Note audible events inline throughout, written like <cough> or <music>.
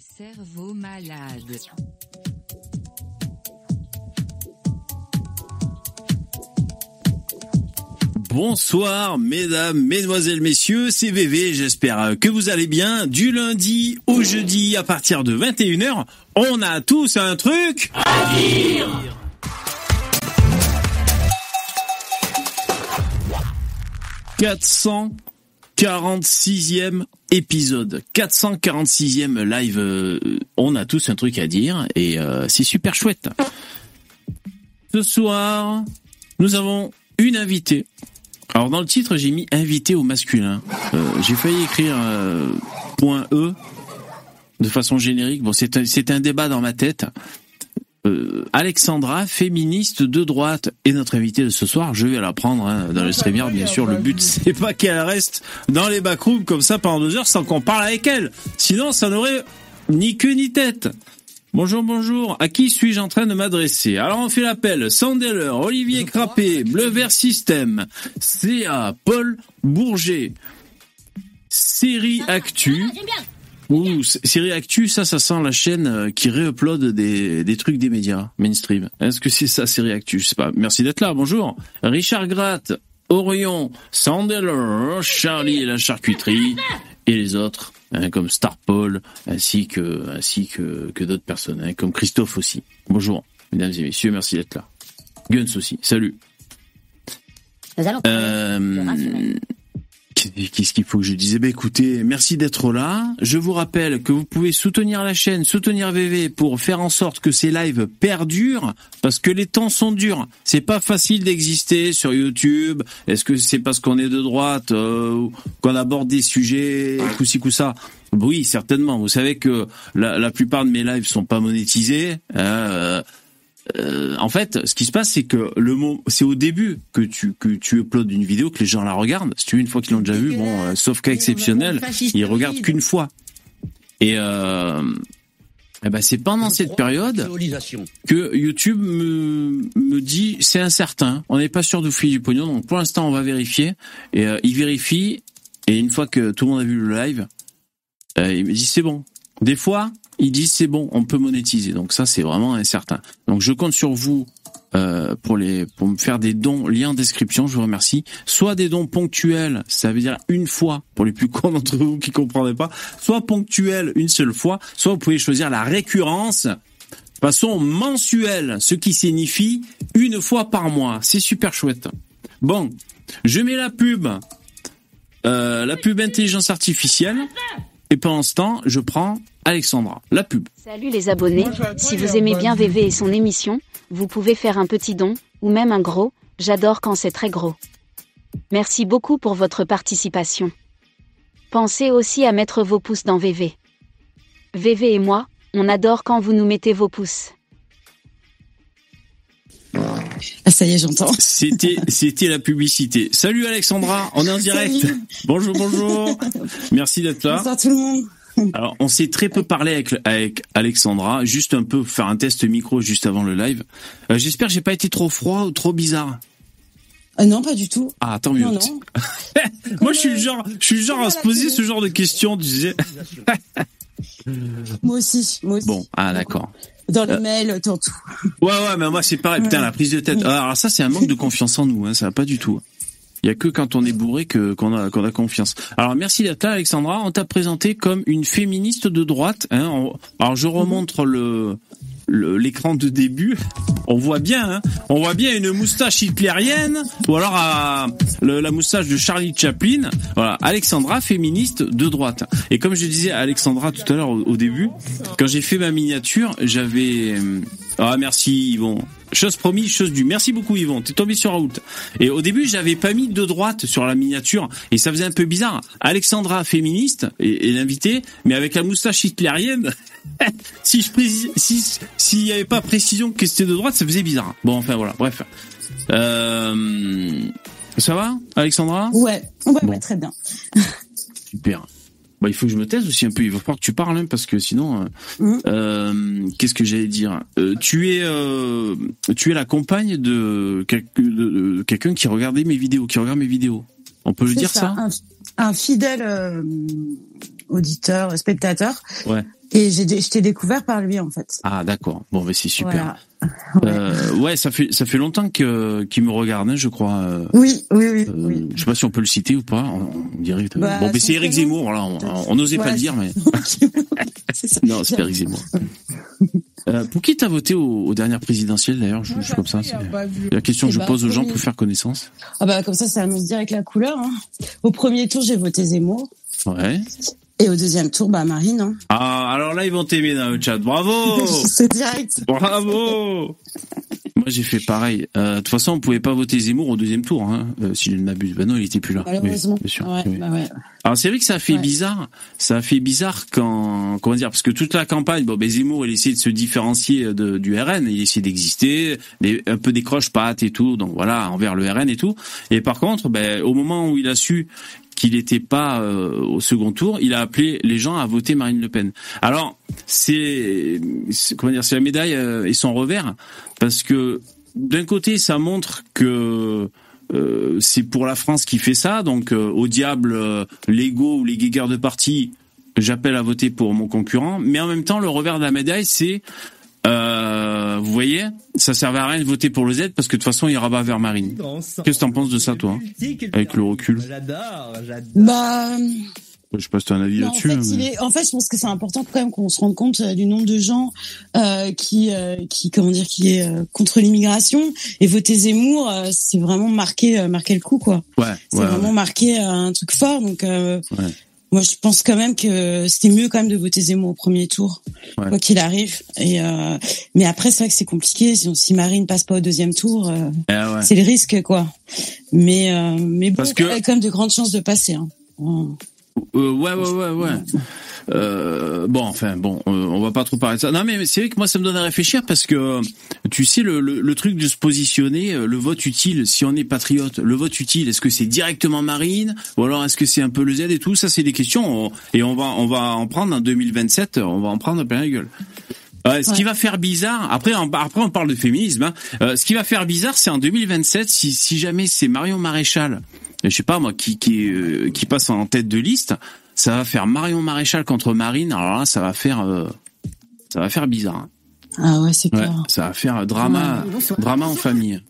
Cerveaux malades. Bonsoir mesdames, mesdemoiselles, messieurs, c'est VV, j'espère que vous allez bien. Du lundi au jeudi à partir de 21h, on a tous un truc à dire 446e épisode, 446e live, euh, on a tous un truc à dire et euh, c'est super chouette. Ce soir, nous avons une invitée alors dans le titre, j'ai mis invité au masculin. Euh, j'ai failli écrire point E de façon générique. Bon, c'est un débat dans ma tête. Euh, Alexandra, féministe de droite, est notre invitée de ce soir. Je vais la prendre hein, dans le streamer, bien sûr. Le but, <laughs> c'est pas qu'elle reste dans les backrooms comme ça pendant deux heures sans qu'on parle avec elle. Sinon, ça n'aurait ni queue ni tête. Bonjour, bonjour. À qui suis-je en train de m'adresser? Alors on fait l'appel. Sandeller, Olivier Crappé, Bleu Vert System, CA, Paul Bourget, Série Actu. Ouh, Série Actu, ça, ça sent la chaîne euh, qui réupload des, des trucs des médias mainstream. Est-ce que c'est ça, Série Actu? Je sais pas. Merci d'être là. Bonjour. Richard Gratt, Orion, Sandeller, Charlie et la charcuterie et les autres hein, comme Star Paul, ainsi que ainsi que, que d'autres personnes, hein, comme Christophe aussi. Bonjour, mesdames et messieurs, merci d'être là. Guns aussi, salut. Euh, Qu'est-ce qu'il faut que je dise Eh ben écoutez, merci d'être là. Je vous rappelle que vous pouvez soutenir la chaîne, soutenir VV pour faire en sorte que ces lives perdurent, parce que les temps sont durs. C'est pas facile d'exister sur YouTube. Est-ce que c'est parce qu'on est de droite, euh, qu'on aborde des sujets, coup-ci, coup-ça oui, certainement. Vous savez que la, la, plupart de mes lives sont pas monétisés. Euh, euh, en fait, ce qui se passe, c'est que le mot, c'est au début que tu que tu uploades une vidéo que les gens la regardent. Si tu veux, une fois qu'ils l'ont déjà vue, bon, euh, sauf cas exceptionnel, ils regardent qu'une fois. Et euh, eh ben c'est pendant cette période que YouTube me, me dit c'est incertain, on n'est pas sûr de filer du pognon, donc pour l'instant on va vérifier. Et euh, il vérifie, et une fois que tout le monde a vu le live, euh, il me dit c'est bon. Des fois, ils disent c'est bon, on peut monétiser. Donc ça, c'est vraiment incertain. Donc je compte sur vous euh, pour les pour me faire des dons. Lien en description, je vous remercie. Soit des dons ponctuels, ça veut dire une fois pour les plus cons d'entre vous qui comprendraient pas. Soit ponctuels une seule fois. Soit vous pouvez choisir la récurrence. Façon mensuelle, ce qui signifie une fois par mois. C'est super chouette. Bon, je mets la pub, euh, la pub intelligence artificielle. Et pendant ce temps, je prends Alexandra, la pub. Salut les abonnés, si vous aimez bien VV et son émission, vous pouvez faire un petit don, ou même un gros, j'adore quand c'est très gros. Merci beaucoup pour votre participation. Pensez aussi à mettre vos pouces dans VV. VV et moi, on adore quand vous nous mettez vos pouces. Ah, ça y est, j'entends. C'était, c'était la publicité. Salut Alexandra, on est en direct. Salut. Bonjour, bonjour. Merci d'être là. Bonsoir tout le monde. Alors, on s'est très peu parlé avec, avec Alexandra, juste un peu faire un test micro juste avant le live. Euh, j'espère que j'ai pas été trop froid ou trop bizarre. Euh, non, pas du tout. Ah, tant mieux. <laughs> Moi, je suis le genre, je suis genre à se poser ce genre de questions, tu sais. Moi aussi, moi aussi. Bon, ah d'accord. Dans les mails, dans tout. Ouais, ouais, mais moi c'est pareil. Putain, la prise de tête. Ah, Alors ça, c'est un manque de confiance en nous. Hein, ça va pas du tout. Il y a que quand on est bourré que qu'on a qu'on a confiance. Alors merci d'être là, Alexandra. On t'a présenté comme une féministe de droite. Hein. Alors je remontre le- l'écran de début. On voit bien, hein. on voit bien une moustache hitlérienne ou alors le- la moustache de Charlie Chaplin. Voilà, Alexandra, féministe de droite. Et comme je disais à Alexandra tout à l'heure au, au début, quand j'ai fait ma miniature, j'avais euh, ah merci Yvon. Chose promise, chose due. Merci beaucoup Yvon, t'es tombé sur Raoult. Et au début, j'avais pas mis de droite sur la miniature et ça faisait un peu bizarre. Alexandra féministe et, et l'invité, mais avec la moustache hitlérienne. <laughs> si je précise, si s'il y avait pas précision que c'était de droite, ça faisait bizarre. Bon, enfin voilà, bref. Euh, ça va, Alexandra? Ouais, ouais, Bon. ouais, très bien. Super. Bah, il faut que je me taise aussi un peu. Il va falloir que tu parles, hein, parce que sinon, euh, Mhm. euh, qu'est-ce que j'allais dire? Euh, Tu es, tu es la compagne de, quel- de- de quelqu'un qui regardait mes vidéos, qui regarde mes vidéos. On peut le dire ça, un, un fidèle auditeur, spectateur. Ouais. Et j'ai, je t'ai découvert par lui en fait. Ah d'accord. Bon, mais c'est super. Voilà. Euh, <laughs> ouais, ça fait ça fait longtemps que qu'il me regarde, hein, je crois. euh, Oui, oui, oui, euh, oui. Je sais pas si on peut le citer ou pas. On, on dirait. Bah, bon, mais c'est Eric Zemmour. Là, on, on n'osait pas le dire, mais <laughs> <laughs> C'est ça. non, c'est Eric Zemmour. Euh, pour qui t'as voté aux, aux dernières présidentielles d'ailleurs? Je, je suis comme ça. C'est la question que Eh je ben, pose aux gens pour faire connaissance. Ah bah comme ça, ça annonce direct la couleur. Hein. Au premier tour, j'ai voté Zemmour. Ouais. Et au deuxième tour, bah Marine. Hein. Ah, alors là, ils vont t'aimer dans le chat. Bravo <laughs> C'est direct. Bravo <laughs> Moi, j'ai fait pareil. Euh, De toute façon, on pouvait pas voter Zemmour au deuxième tour, hein, euh, si je ne m'abuse. Ben non, il était plus là. Malheureusement. Oui, bien sûr. Ouais, Oui. bah ouais. Alors c'est vrai que ça a fait Ouais. bizarre. Ça a fait bizarre quand comment dire parce que toute la campagne, bon, ben Zemmour, il essayait de se différencier de, du RN, il essayait d'exister, un peu des croche-pattes et tout, donc voilà envers le RN et tout. Et par contre, ben au moment où il a su qu'il n'était pas euh, au second tour, il a appelé les gens à voter Marine Le Pen. Alors c'est comment dire, c'est la médaille euh, et son revers parce que d'un côté, ça montre que euh, c'est pour la France qui fait ça, donc au diable l'ego ou les guéguerres de parti, j'appelle à voter pour mon concurrent. Mais en même temps, le revers de la médaille, c'est euh, vous voyez, ça servait à rien de voter pour le Z parce que de toute façon, il rabat vers Marine. Qu'est-ce que t'en penses de ça, toi Avec le recul? J'adore, j'adore. Bah, Je sais pas si t'as un avis en, là-dessus. fait, il mais- est, en fait, je pense que c'est important quand même qu'on se rende compte euh, du nombre de gens euh, qui, euh, qui, comment dire, qui est euh, contre l'immigration. Et voter Zemmour, euh, c'est vraiment marquer, euh, marquer le coup, quoi. Ouais, C'est ouais, vraiment marquer euh, un truc fort. Donc, euh, Ouais. Moi, je pense quand même que c'était mieux quand même de voter Zemmour au premier tour, Ouais. quoi qu'il arrive. Et euh, mais après, c'est vrai que c'est compliqué. Si, Marine passe pas au deuxième tour, euh, ouais. c'est le risque, quoi. Mais euh, mais bon, Parce que- elle a quand même de grandes chances de passer. Hein. Euh, ouais, ouais, ouais, ouais. Euh, bon, enfin, bon, euh, on va pas trop parler de ça. Non, mais mais c'est vrai que moi, ça me donne à réfléchir parce que euh, tu sais le, le, le truc de se positionner, euh, le vote utile. Si on est patriote, le vote utile, est-ce que c'est directement Marine ou alors est-ce que c'est un peu le Z et tout? Ça, c'est des questions on- et on va on va en prendre en 2027. On va en prendre plein la gueule. Ouais, ce qui va faire bizarre, après, on, après on parle de féminisme. Hein, euh, ce qui va faire bizarre, c'est en 2027 si, si jamais c'est Marion Maréchal, je sais pas moi, qui qui, euh, qui passe en tête de liste, ça va faire Marion Maréchal contre Marine. Alors là, ça va faire euh, ça va faire bizarre. hein. Ah ouais, c'est Ouais, clair. ça va faire drama drama en famille.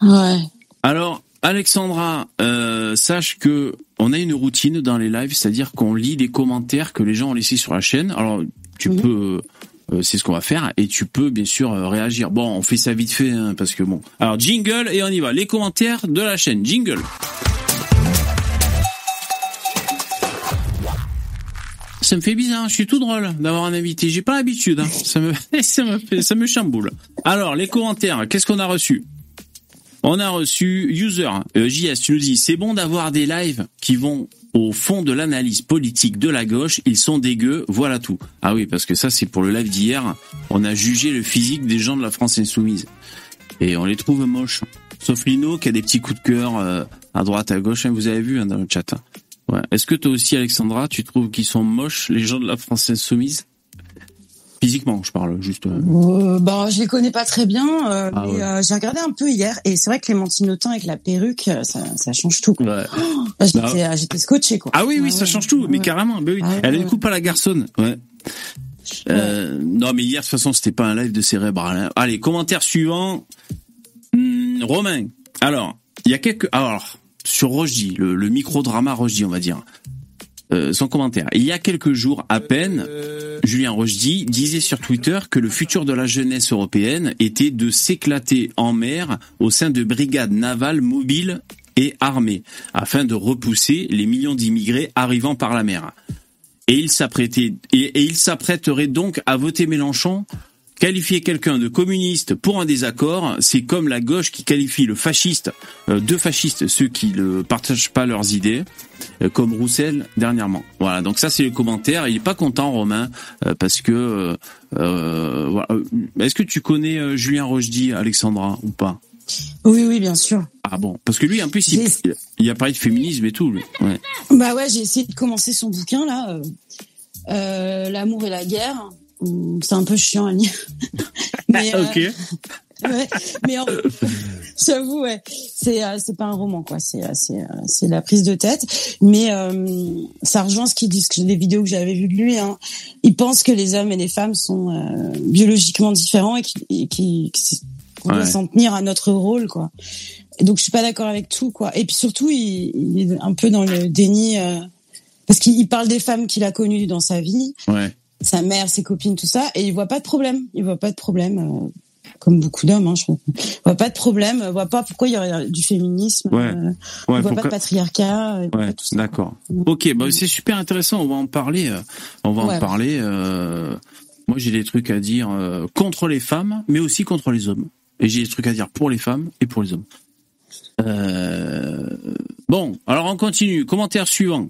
Ouais. Alors, Alexandra, euh, sache que on a une routine dans les lives, c'est-à-dire qu'on lit les commentaires que les gens ont laissés sur la chaîne. Alors, tu Mhm. peux, euh, c'est ce qu'on va faire, et tu peux bien sûr euh, réagir. Bon, on fait ça vite fait, hein, parce que bon. Alors, jingle et on y va. Les commentaires de la chaîne, jingle. Ça me fait bizarre, je suis tout drôle d'avoir un invité. J'ai pas l'habitude, hein. ça me, <laughs> ça me ça me chamboule. Alors, les commentaires, qu'est-ce qu'on a reçu? On a reçu user euh, JS, tu nous dis c'est bon d'avoir des lives qui vont au fond de l'analyse politique de la gauche, ils sont dégueux, voilà tout. Ah oui, parce que ça c'est pour le live d'hier, on a jugé le physique des gens de la France insoumise et on les trouve moches. Sauf Lino qui a des petits coups de cœur euh, à droite à gauche, hein, vous avez vu hein, dans le chat. Ouais. Est-ce que toi aussi Alexandra, tu trouves qu'ils sont moches les gens de la France insoumise Physiquement, je parle juste. euh. Euh, bah, je les connais pas très bien, euh, Ah ouais. euh, j'ai regardé un peu hier et c'est vrai que Clémentine Autain avec la perruque, euh, ça, ça change tout. Ouais. <gasps> Là, J'étais, j'étais scotché quoi. Ah oui, oui, ça ouais. change tout, mais carrément. bah oui. Ah Elle a une coupe à la garçonne. Ouais. Non, mais hier, de toute façon, c'était pas un live de cérébral. hein. Allez, commentaire suivant. Hmm, Romain. Alors, il y a quelques. Alors, sur Rochdy, le, le micro-drama Rochdy, on va dire. Euh, son commentaire. Il y a quelques jours à peine, Julien Rochdy disait sur Twitter que le futur de la jeunesse européenne était de s'éclater en mer au sein de brigades navales mobiles et armées, afin de repousser les millions d'immigrés arrivant par la mer. Et il s'apprêtait, et il s'apprêterait donc à voter Mélenchon. Qualifier quelqu'un de communiste pour un désaccord, c'est comme la gauche qui qualifie le fasciste, euh, de fascistes ceux qui ne partagent pas leurs idées, euh, comme Roussel dernièrement. Voilà, donc ça c'est le commentaire. Il est pas content Romain euh, parce que euh, voilà. Est-ce que tu connais Julien Rochdy, Alexandra ou pas? Oui, oui, bien sûr. Ah bon, parce que lui en plus il, il a parlé de féminisme et tout. Lui. Ouais. Bah ouais, j'ai essayé de commencer son bouquin là, euh, l'amour et la guerre. C'est un peu chiant à lire. <laughs> mais, euh, ouais, mais en, J'avoue, ouais. C'est euh, c'est pas un roman, quoi. C'est euh, c'est c'est la prise de tête. Mais euh, ça rejoint ce qu'il dit, que des vidéos que j'avais vues de lui. Hein. Il pense que les hommes et les femmes sont euh, biologiquement différents et qui qui qu'on doit Ouais. s'en tenir à notre rôle, quoi. Et donc je suis pas d'accord avec tout, quoi. Et puis surtout, il, il est un peu dans le déni euh, parce qu'il il parle des femmes qu'il a connues dans sa vie, Ouais. Sa mère, ses copines, tout ça, et il voit pas de problème. Il voit pas de problème. euh, comme beaucoup d'hommes, hein, je trouve. Il voit pas de problème, il voit pas pourquoi il y aurait du féminisme, Ouais. euh, Ouais, il voit pas de patriarcat, Ouais, pas tout ça. d'accord. Ok, bah c'est super intéressant. On va en parler. euh, On va en parler. euh, Moi, j'ai des trucs à dire euh, contre les femmes, mais aussi contre les hommes. Et j'ai des trucs à dire pour les femmes et pour les hommes. Euh, Bon, alors on continue. Commentaire suivant.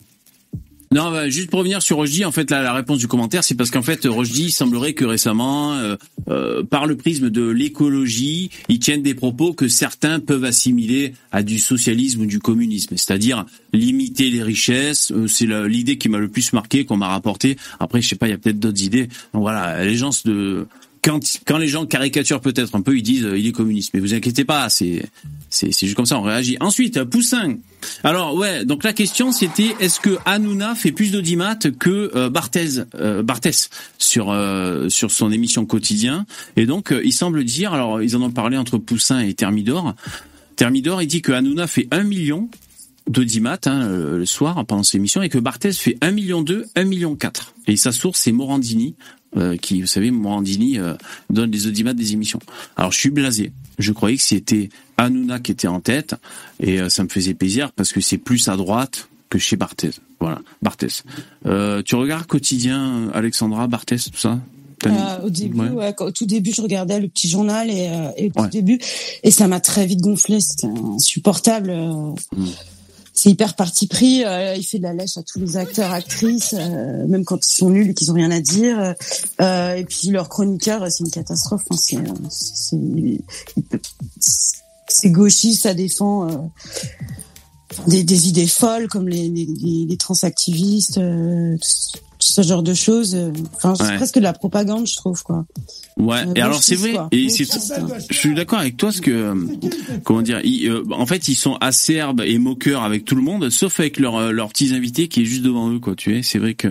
Non, bah, juste pour revenir sur Rojdi, en fait, la, réponse du commentaire, c'est parce qu'en fait, il semblerait que récemment, euh, euh, par le prisme de l'écologie, ils tiennent des propos que certains peuvent assimiler à du socialisme ou du communisme, c'est-à-dire limiter les richesses. euh, c'est l'idée qui m'a le plus marqué, qu'on m'a rapporté. Après, je sais pas, il y a peut-être d'autres idées. Donc voilà, les gens de quand, quand les gens caricaturent peut-être un peu, ils disent euh, il est communiste. Mais vous inquiétez pas, c'est c'est juste comme ça, on réagit. Ensuite, Poussin. Alors ouais, donc la question c'était est-ce que Hanouna fait plus d'audimat que euh, Barthez euh, Barthès sur euh, sur son émission quotidien? Et donc euh, il semble dire, alors ils en ont parlé entre Poussin et Thermidor. Thermidor, il dit que Hanouna fait un million d'audimat hein, le le soir pendant ses émissions et que Barthez fait 1 million 2, 1 million 4. Et sa source c'est Morandini euh, qui, vous savez, Morandini euh, donne les audimats des émissions. Alors je suis blasé. Je croyais que c'était Hanouna qui était en tête et euh, ça me faisait plaisir parce que c'est plus à droite que chez Barthez. Voilà, Barthez. Euh, tu regardes quotidien Alexandra Barthez tout ça? Euh, au début, Ouais. ouais, quand- au tout début, je regardais le petit journal et, euh, et au tout début, et ça m'a très vite gonflé. C'était insupportable. euh, Mm. C'est hyper parti pris. euh, il fait de la lèche à tous les acteurs, actrices, euh, même quand ils sont nuls et qu'ils ont rien à dire. Euh, et puis leur chroniqueur, c'est une catastrophe. Enfin, c'est, euh, gauchiste, ça défend euh, des, des idées folles comme les, transactivistes, euh, ce genre de choses. euh, Enfin, c'est Ouais. presque de la propagande, je trouve, quoi. Ouais, et alors c'est vrai, quoi. et c'est, Gauchiste, hein. je suis d'accord avec toi, parce que euh, comment dire, ils, euh, en fait ils sont acerbes et moqueurs avec tout le monde, sauf avec leurs leurs petits invités qui est juste devant eux, quoi. Tu sais, c'est vrai que,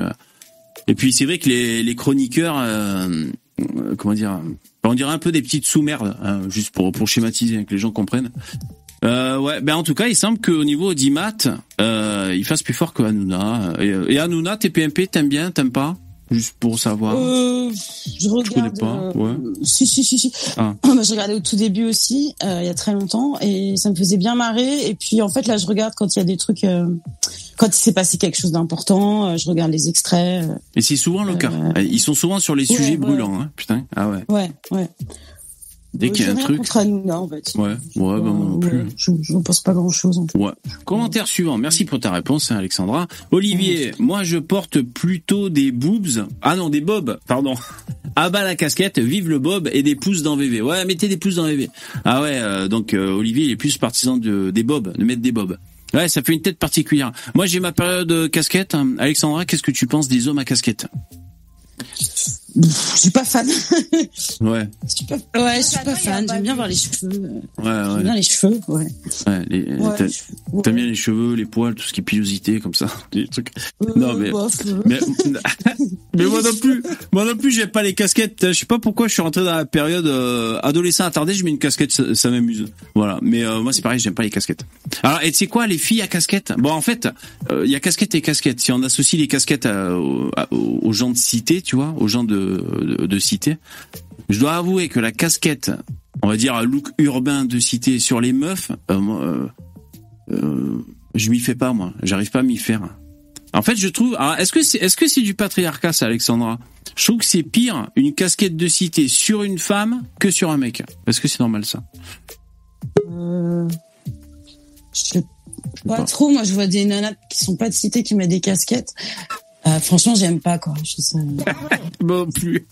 et puis c'est vrai que les, les chroniqueurs, euh, comment dire, on dirait un peu des petites sous-merdes, hein, juste pour pour schématiser, que les gens comprennent. Euh, ouais, ben en tout cas, il semble qu'au niveau d'Imat, euh, il fasse plus fort que Hanouna. Et, et Hanouna, TPMP, t'aimes bien, t'aimes pas? Juste pour savoir. Euh, je regarde. connais pas, euh, ouais. Si, si, si, si. Ah. <clears throat> Bah, je regardais au tout début aussi, euh, il y a très longtemps, et ça me faisait bien marrer. Et puis, en fait, là, je regarde quand il y a des trucs, euh, quand il s'est passé quelque chose d'important, euh, je regarde les extraits. euh, Et c'est souvent le cas. Euh, Ils sont souvent sur les ouais, sujets ouais. brûlants, hein. Putain. Ah ouais. ouais, ouais. Dès qu'il y a un truc. contre Hanouna, en fait. Ouais, ouais, ben moi non plus. Ouais, je, je pense pas grand chose, en fait. Ouais. Commentaire suivant. Merci pour ta réponse, hein, Alexandra. Olivier, moi je porte plutôt des boobs. Ah non, des bobs, pardon. <laughs> Ah bah la casquette, vive le bob et des pouces dans VV. Ouais, mettez des pouces dans VV. Ah ouais, euh, donc euh, Olivier il est plus partisan de, des bobs, de mettre des bobs. Ouais, ça fait une tête particulière. Moi j'ai ma période euh, casquette. Alexandra, qu'est-ce que tu penses des hommes à casquette? Je suis pas fan. <laughs> Ouais, Je suis pas, ouais, je suis pas fan. J'aime bien voir les cheveux. euh, ouais, J'aime ouais. bien les cheveux, ouais. ouais les- Ouais, ouais. T'aimes bien les cheveux, les poils, tout ce qui est pilosité comme ça, <laughs> des trucs. Euh, Non, mais- bof, <laughs> euh. Mais, mais moi non plus, moi non plus, j'aime pas les casquettes. Je sais pas pourquoi je suis rentré dans la période euh, adolescent attardé, je mets une casquette, ça, ça m'amuse. Voilà. Mais euh, moi c'est pareil, j'aime pas les casquettes. Alors, et tu sais quoi, les filles à casquette Bon, en fait, euh, il y a casquette et casquette. Si on associe les casquettes à- aux, à- aux gens de cité, tu vois, aux gens de, de, de cité, je dois avouer que la casquette, on va dire un look urbain de cité sur les meufs, euh, euh, euh, je m'y fais pas moi. J'arrive pas à m'y faire. En fait, je trouve. alors, Est-ce que c'est est-ce que c'est du patriarcat, ça, Alexandra? Je trouve que c'est pire une casquette de cité sur une femme que sur un mec. Est-ce que c'est normal ça? Euh, je sais pas, pas. trop. Moi, je vois des nanas qui sont pas de cité qui mettent des casquettes. Euh, franchement, j'aime pas quoi. Je Bon, <laughs> plus.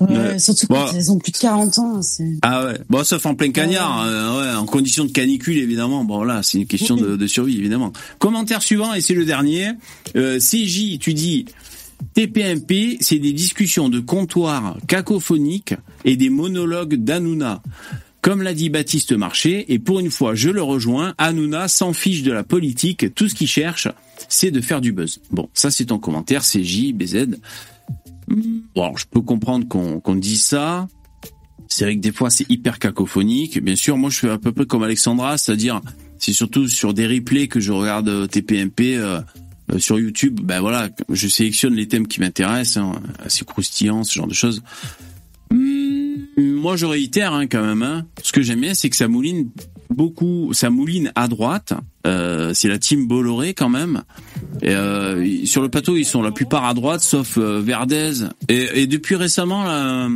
Ouais, Ouais. Surtout Bon. quand elles ont plus de 40 ans. Ah ouais. Bon, sauf en plein cagnard, euh, ouais, en condition de canicule évidemment. Bon là, c'est une question de, de survie évidemment. Commentaire suivant et c'est le dernier. Euh, CJ, tu dis TPMP, c'est des discussions de comptoir cacophoniques et des monologues d'Anouna. Comme l'a dit Baptiste Marché, et pour une fois, je le rejoins, Hanouna s'en fiche de la politique, tout ce qu'il cherche, c'est de faire du buzz. Bon, ça c'est ton commentaire, c'est J, BZ. Bon, alors, je peux comprendre qu'on qu'on dise ça. C'est vrai que des fois c'est hyper cacophonique. Bien sûr, moi je fais à peu près comme Alexandra, c'est-à-dire c'est surtout sur des replays que je regarde euh, TPMP euh, euh, sur YouTube. Ben voilà, je sélectionne les thèmes qui m'intéressent, hein, assez croustillants, ce genre de choses. Moi je réitère hein, quand même. Hein. Ce que j'aime bien, c'est que ça mouline beaucoup, ça mouline à droite. Euh, c'est la team Bolloré quand même. Euh, sur le plateau, ils sont la plupart à droite, sauf euh, Verdez. Et, et, depuis récemment, là,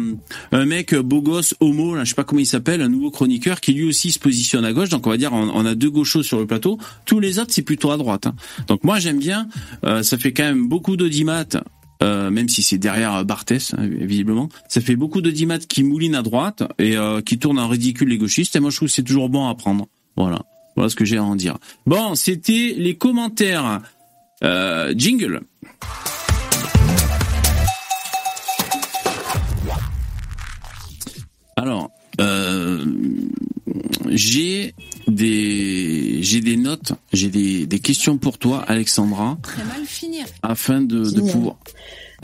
un mec beau gosse, homo, là, je sais pas comment il s'appelle, un nouveau chroniqueur qui lui aussi se positionne à gauche. Donc on va dire, on, on a deux gauchos sur le plateau. Tous les autres, c'est plutôt à droite. Hein. Donc moi, j'aime bien. Euh, ça fait quand même beaucoup d'audimat euh, même si c'est derrière Barthès, hein, visiblement. Ça fait beaucoup de d'audimat qui moulinent à droite et euh, qui tournent en ridicule les gauchistes. Et moi, je trouve que c'est toujours bon à prendre. Voilà. Voilà ce que j'ai à en dire. Bon, c'était les commentaires. Euh, jingle. Alors, euh, j'ai des j'ai des notes, j'ai des, des questions pour toi, Alexandra. Très mal finir. Afin de, de pouvoir.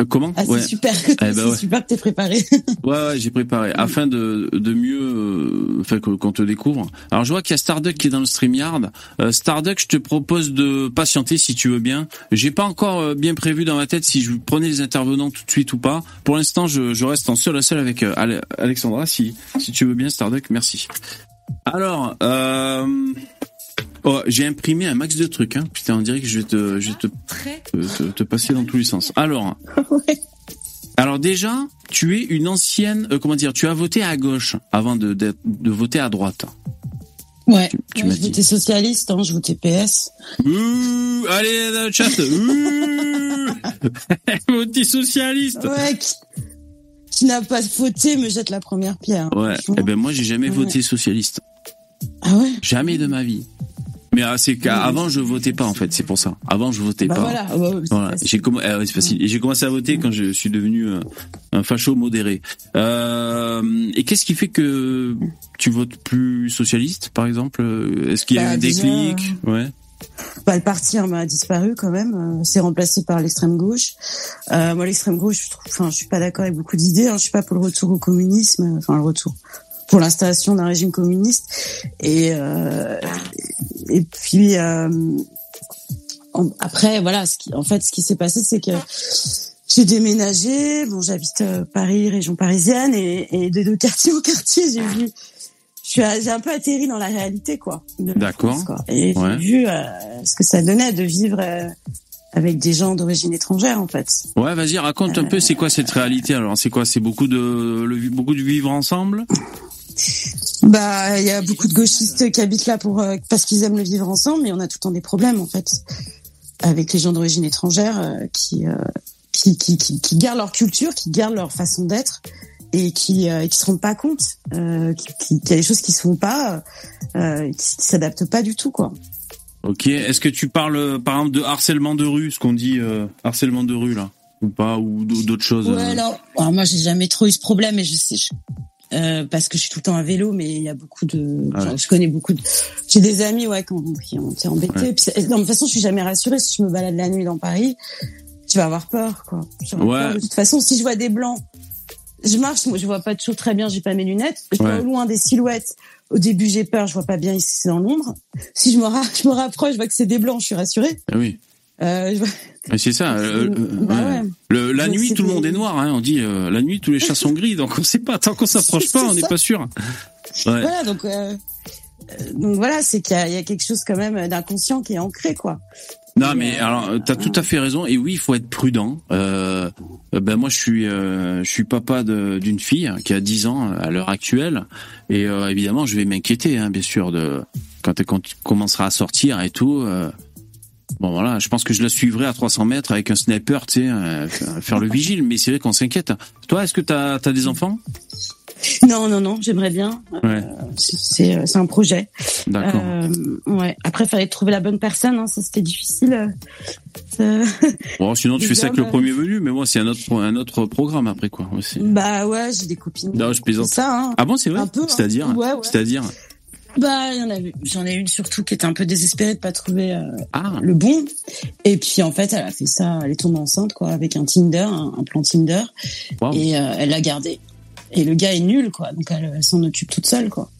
Euh, comment? Ah, C'est ouais. super, eh ben <laughs> c'est ouais. super que t'es préparé. ouais, ouais, j'ai préparé. Afin de, de mieux, euh, enfin qu'on te découvre. Alors je vois qu'il y a Starduck qui est dans le StreamYard. Euh, Starduck, je te propose de patienter si tu veux bien. J'ai pas encore euh, bien prévu dans ma tête si je prenais les intervenants tout de suite ou pas. Pour l'instant, je, je reste en seul à seul avec euh, Alexandra. Si si tu veux bien, Starduck, merci. Alors, euh, oh, j'ai imprimé un max de trucs. Hein. Putain, on dirait que je vais te, je vais te, te, te passer dans tous les sens. Alors, déjà, tu es une ancienne, euh, comment dire, tu as voté à gauche avant de, de, de voter à droite. Ouais, tu, tu ouais je votais socialiste, hein, je votais PS. Ouh, allez dans le chat. <laughs> <laughs> voter socialiste. Ouais, qui, qui n'a pas voté me jette la première pierre. Ouais. Eh ben moi j'ai jamais ouais. voté socialiste. Ah ouais Jamais de ma vie. Mais ah, c'est qu'avant je votais pas en fait, c'est pour ça. Avant je votais bah pas. Voilà, ouais, voilà. J'ai comm... euh, c'est facile. J'ai commencé à voter quand je suis devenu euh, un facho modéré. Euh, et qu'est-ce qui fait que tu votes plus socialiste, par exemple? Est-ce qu'il y a bah, eu un déclic? Déjà, Ouais. Bah, le parti m'a disparu quand même. C'est remplacé par l'extrême gauche. Euh, moi, l'extrême gauche, je trouve, enfin, je suis pas d'accord avec beaucoup d'idées. Hein. Je suis pas pour le retour au communisme. Enfin, le retour pour l'installation d'un régime communiste. Et euh, et puis euh, après, voilà, ce qui, en fait, ce qui s'est passé, c'est que j'ai déménagé. Bon, j'habite Paris, région parisienne, et, et de, de quartier en <laughs> quartier, j'ai vu j'ai un peu atterri dans la réalité, quoi. D'accord. Et ouais. j'ai vu euh, ce que ça donnait de vivre euh, avec des gens d'origine étrangère, en fait. Ouais, vas-y, raconte un peu, c'est quoi cette réalité Alors, c'est quoi? C'est beaucoup de le, beaucoup de vivre ensemble? Bah, il y a beaucoup de gauchistes qui habitent là pour euh, parce qu'ils aiment le vivre ensemble, mais on a tout le temps des problèmes, en fait, avec les gens d'origine étrangère euh, qui, qui, qui, qui, qui gardent leur culture, qui gardent leur façon d'être et qui euh, qui se rendent pas compte euh, qu'il y a des choses qui se font pas euh, qui, qui s'adaptent pas du tout quoi. Ok est-ce que tu parles par exemple de harcèlement de rue ce qu'on dit euh, harcèlement de rue là? Ou pas ou d'autres choses ouais alors, alors moi j'ai jamais trop eu ce problème et je sais je, euh, parce que je suis tout le temps à vélo mais il y a beaucoup de ah ouais. je connais beaucoup de j'ai des amis ouais qui ont, qui ont été embêtés ouais. Puis, non, de toute façon je suis jamais rassurée si je me balade la nuit dans Paris tu vas avoir peur quoi ouais. Peur. de toute façon si je vois des blancs je marche, moi je vois pas toujours très bien, j'ai pas mes lunettes. Je vois au loin des silhouettes. Au début j'ai peur, je vois pas bien ici c'est dans l'ombre. Si je me, ra <laughs> je me rapproche, je vois que c'est des blancs, je suis rassurée. Ah oui. Euh. C'est ça. Euh, bah ouais. Ouais. Le, la nuit, tout le monde est noir. Hein. On dit euh, la nuit, tous les chats sont gris. Donc on sait pas. Tant qu'on <laughs> s'approche pas, on n'est pas sûr. Voilà. Donc euh, donc voilà, c'est qu'il y, y, a quelque chose quand même d'inconscient qui est ancré, quoi. Non, mais alors t'as tout à fait raison. Et oui, il faut être prudent. Euh, ben moi, je suis, euh, je suis papa d'une fille qui a 10 ans à l'heure actuelle, et euh, évidemment, je vais m'inquiéter, hein, bien sûr, de quand elle commencera à sortir et tout. Euh, bon voilà, je pense que je la suivrai à 300 mètres avec un sniper, tu sais, euh, faire le vigile. Mais c'est vrai qu'on s'inquiète. Toi, est-ce que t'as as des enfants? Non, non, non, j'aimerais bien. Ouais. Euh, c'est c'est un projet. D'accord. Euh, ouais. Après, fallait trouver la bonne personne. Hein, ça c'était difficile. <laughs> bon, sinon tu fais ça avec le premier venu, mais moi c'est un autre un autre programme après quoi. bah ouais, j'ai des copines. Non, je plaisante. Ça, hein. Ah bon, c'est vrai. Un peu. C'est-à-dire. Ouais, ouais. C'est-à-dire. Bah, y en avait. J'en ai une surtout qui était un peu désespérée de pas trouver euh, Ah. le bon. Et puis en fait, elle a fait ça. Elle est tombée enceinte quoi, avec un Tinder, un, un plan Tinder, et euh, elle l'a gardé. Et le gars est nul quoi, donc elle, elle s'en occupe toute seule quoi.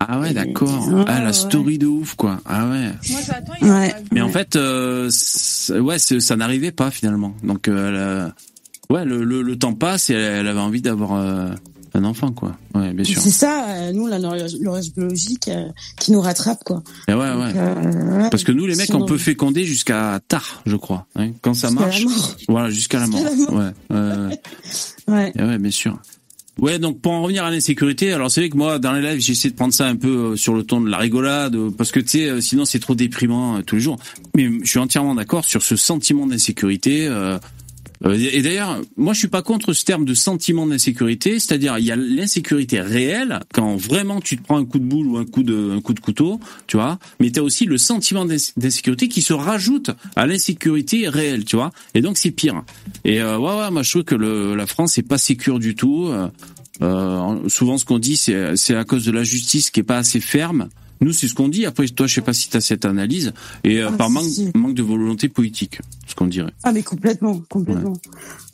Ah ouais, d'accord. Ah, Ah la ouais. story de ouf quoi. Ah ouais. Moi, j'attends. il y a Ouais. Mais en fait, euh, c'est- ouais, c'est- ça n'arrivait pas finalement. Donc, euh, elle, euh, ouais, le, le, le temps passe et elle, elle avait envie d'avoir euh, un enfant, quoi. Ouais, bien sûr. C'est ça, euh, nous la l'horloge biologique euh, qui nous rattrape quoi. Et ouais, ouais. Euh, ouais. Parce que nous, les mecs, on peut féconder jusqu'à tard, je crois. hein. Quand ça marche, voilà, jusqu'à la mort. Ouais, ouais, ouais. <laughs> Ouais. Et ouais, bien sûr. Ouais, donc pour en revenir à l'insécurité, alors c'est vrai que moi dans les lives j'essaie de prendre ça un peu sur le ton de la rigolade parce que tu sais sinon c'est trop déprimant tous les jours. Mais je suis entièrement d'accord sur ce sentiment d'insécurité. euh, et d'ailleurs, moi je suis pas contre ce terme de sentiment d'insécurité, c'est-à-dire il y a l'insécurité réelle quand vraiment tu te prends un coup de boule ou un coup de un coup de couteau, tu vois, mais tu as aussi le sentiment d'ins- d'insécurité qui se rajoute à l'insécurité réelle, tu vois. Et donc c'est pire. Et euh, ouais ouais, moi je trouve que le, la France est pas sécure du tout. Euh, euh, souvent ce qu'on dit c'est c'est à cause de la justice qui est pas assez ferme. Nous c'est ce qu'on dit. Après toi je sais pas si tu as cette analyse et euh, Ah, par si, manque si. manque de volonté politique, ce qu'on dirait. Ah mais complètement, complètement,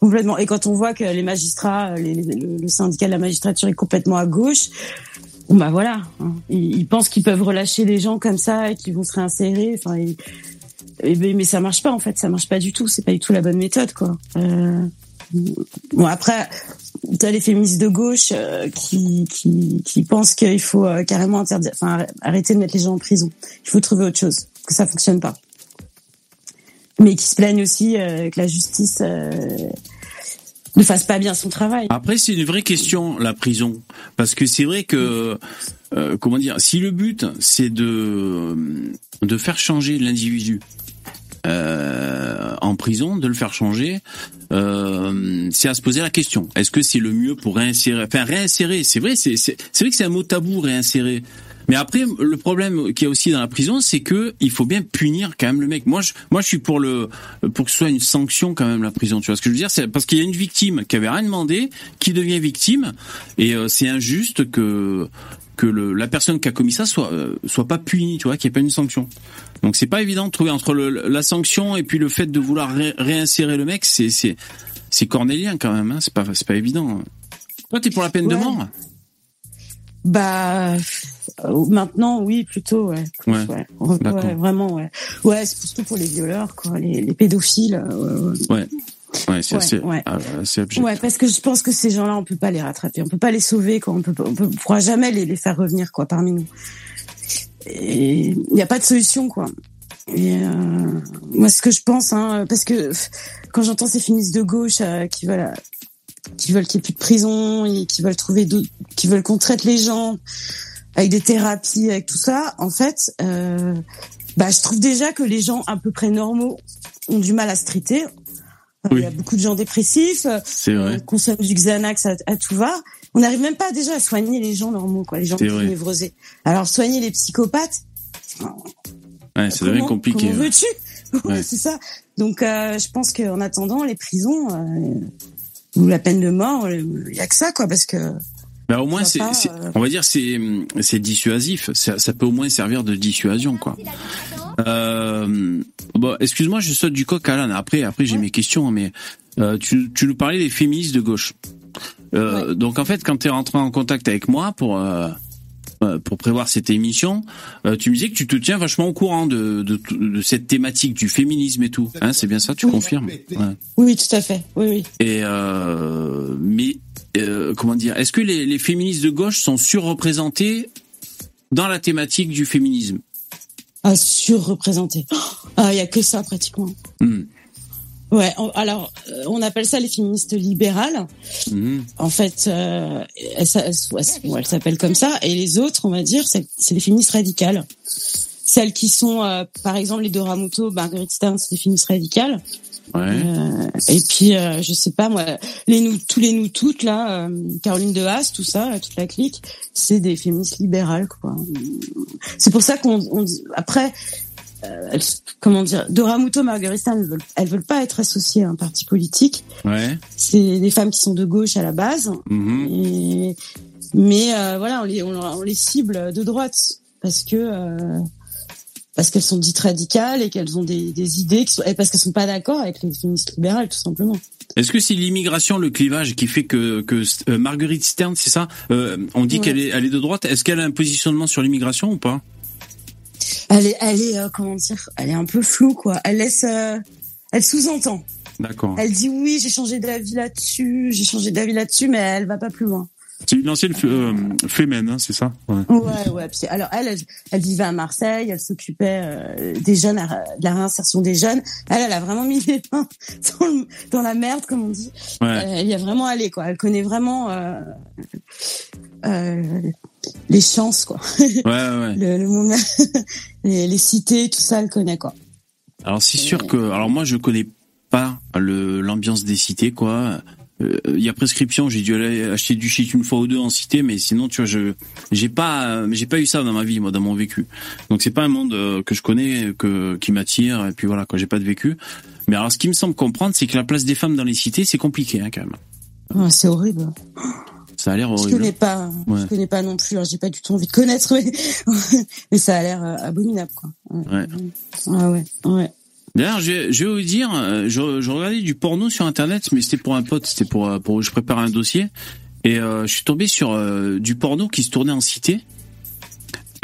complètement. Et quand on voit que les magistrats, les- le, le syndicat de la magistrature est complètement à gauche, bon bah voilà, hein. ils, ils pensent qu'ils peuvent relâcher les gens comme ça et qu'ils vont se réinsérer. Enfin, et mais ça marche pas en fait, ça marche pas du tout. C'est pas du tout la bonne méthode quoi. Euh, bon après, t'as les féministes de gauche euh, qui, qui pensent qu'il faut euh, carrément interdire, enfin arrêter de mettre les gens en prison. Il faut trouver autre chose, que ça fonctionne pas mais qui se plaignent aussi euh, que la justice ne fasse pas bien son travail. Après, c'est une vraie question, la prison. Parce que c'est vrai que, comment dire, si le but, c'est de, de faire changer l'individu euh, en prison, de le faire changer, euh, c'est à se poser la question. Est-ce que c'est le mieux pour réinsérer Enfin, réinsérer, c'est vrai, c'est vrai que c'est un mot tabou, réinsérer. Mais après, le problème qu'il y a aussi dans la prison, c'est que il faut bien punir quand même le mec. Moi, je, moi, je suis pour le, pour que ce soit une sanction quand même la prison. Tu vois ce que je veux dire? C'est parce qu'il y a une victime qui avait rien demandé, qui devient victime, et euh, c'est injuste que que le, la personne qui a commis ça soit euh, soit pas punie, tu vois, qu'il n'y ait pas une sanction. Donc c'est pas évident de trouver entre le, la sanction et puis le fait de vouloir ré- réinsérer le mec, c'est c'est c'est cornélien quand même. Hein, c'est pas c'est pas évident. Toi, t'es pour la peine de mort? Bah maintenant, oui, plutôt, ouais. Ouais. Vraiment, ouais. Ouais, c'est surtout pour les violeurs, quoi, les, les pédophiles. euh, ouais, ouais. C'est Ouais, assez, ouais. ah, assez. Ouais, parce que je pense que ces gens-là, on peut pas les rattraper, on peut pas les sauver, quoi. On peut, on, peut, on pourra jamais les, les faire revenir, quoi, parmi nous. Il n'y a pas de solution, quoi. Et euh, moi, ce que je pense, hein, parce que quand j'entends ces féministes de gauche euh, qui veulent, euh, qui veulent qu'il n'y ait plus de prison, et qui veulent trouver, qui veulent qu'on traite les gens avec des thérapies, avec tout ça, en fait, euh, bah, je trouve déjà que les gens à peu près normaux ont du mal à se traiter. Il y a beaucoup de gens dépressifs. vrai. consomme du Xanax à, à tout va. On n'arrive même pas déjà à soigner les gens normaux, quoi, les gens qui sont névrosés. Alors soigner les psychopathes, Ouais, ça devient compliqué. comment veux-tu <laughs> Ouais. C'est ça. Donc euh, je pense qu'en attendant les prisons euh, ou la peine de mort, euh, il y a que ça, quoi, parce que Bah, au moins, c'est, euh, on va dire, c'est, c'est dissuasif. Ça, ça peut au moins servir de dissuasion, quoi. Euh, bon, excuse-moi, je saute du coq à l'âne. Après, après, j'ai mes questions, hein, mais euh, tu, tu nous parlais des féministes de gauche. Euh, Donc, en fait, quand tu es rentré en contact avec moi pour euh, euh, pour prévoir cette émission, euh, tu me disais que tu te tiens vachement au courant de, de, de cette thématique du féminisme et tout. Hein, c'est bien ça, tu Oui. confirmes? Ouais. oui, tout à fait. Oui, oui. Et mais comment dire Est-ce que les, les féministes de gauche sont surreprésentés dans la thématique du féminisme? Ah, surreprésenté. Ah, il y a que ça pratiquement. Hmm. Ouais. on- alors, euh, on appelle ça les féministes libérales. Mhm. En fait, euh, elles, s'a- elles, elles- elles s'appellent comme ça. Et les autres, on va dire, c'est les féministes radicales. Celles qui sont, euh, par exemple, les Dora Muto, Marguerite Stern, c'est des féministes radicales. Ouais. Euh, et puis, je sais pas moi, les nous, tous les nous toutes là, Caroline de Haas, tout ça, toute la clique, c'est des féministes libérales quoi. C'est pour ça qu'on, après, euh, comment dire, Dora Muto, Marguerite Stern, elles veulent, elles veulent pas être associées à un parti politique. Ouais. C'est des femmes qui sont de gauche à la base. Mhm. Et- mais euh, voilà, on les, on, on les cible de droite parce que euh, parce qu'elles sont dites radicales et qu'elles ont des, des idées qui sont, et parce qu'elles sont pas d'accord avec les féministes libérales tout simplement. Est-ce que c'est l'immigration, le clivage, qui fait que, que euh, Marguerite Stern, c'est ça On dit Ouais. qu'elle est, elle est de droite. Est-ce qu'elle a un positionnement sur l'immigration ou pas? Elle est, elle est euh, comment dire, elle est un peu floue quoi. Elle laisse, euh, elle sous-entend. D'accord. Elle dit oui, j'ai changé d'avis là-dessus, j'ai changé d'avis là-dessus, mais elle va pas plus loin. C'est une ancienne euh, fémène, hein, c'est ça? Ouais. Ouais, ouais. Puis, alors elle, elle, elle vivait à Marseille, elle s'occupait euh, des jeunes, de la réinsertion des jeunes. Elle, elle a vraiment mis les mains <laughs> dans, le- dans la merde, comme on dit. Ouais. Euh, elle y a vraiment allé, quoi. Elle connaît vraiment euh, euh, les chances, quoi. Ouais, ouais. <laughs> Le, le moment, <laughs> les, les cités, tout ça, elle connaît, quoi. Alors c'est sûr que, alors moi je connais pas le l'ambiance des cités quoi. Euh, Il y a prescription, j'ai dû aller acheter du shit une fois ou deux en cité, mais sinon tu vois je j'ai pas j'ai pas eu ça dans ma vie moi dans mon vécu. Donc c'est pas un monde euh, que je connais que qui m'attire et puis voilà quoi j'ai pas de vécu. Mais alors ce qui me semble comprendre c'est que la place des femmes dans les cités c'est compliqué hein, quand même. Ouais, c'est horrible. Ça a l'air Je horrible. connais pas, Ouais. je connais pas non plus. Alors j'ai pas du tout envie de connaître, mais, <laughs> mais ça a l'air euh, abominable, quoi. Ouais. Ah ouais, ouais. D'ailleurs, je, je vais vous dire, euh, je, je regardais du porno sur internet, mais c'était pour un pote, c'était pour euh, pour je prépare un dossier, et euh, je suis tombé sur euh, du porno qui se tournait en cité.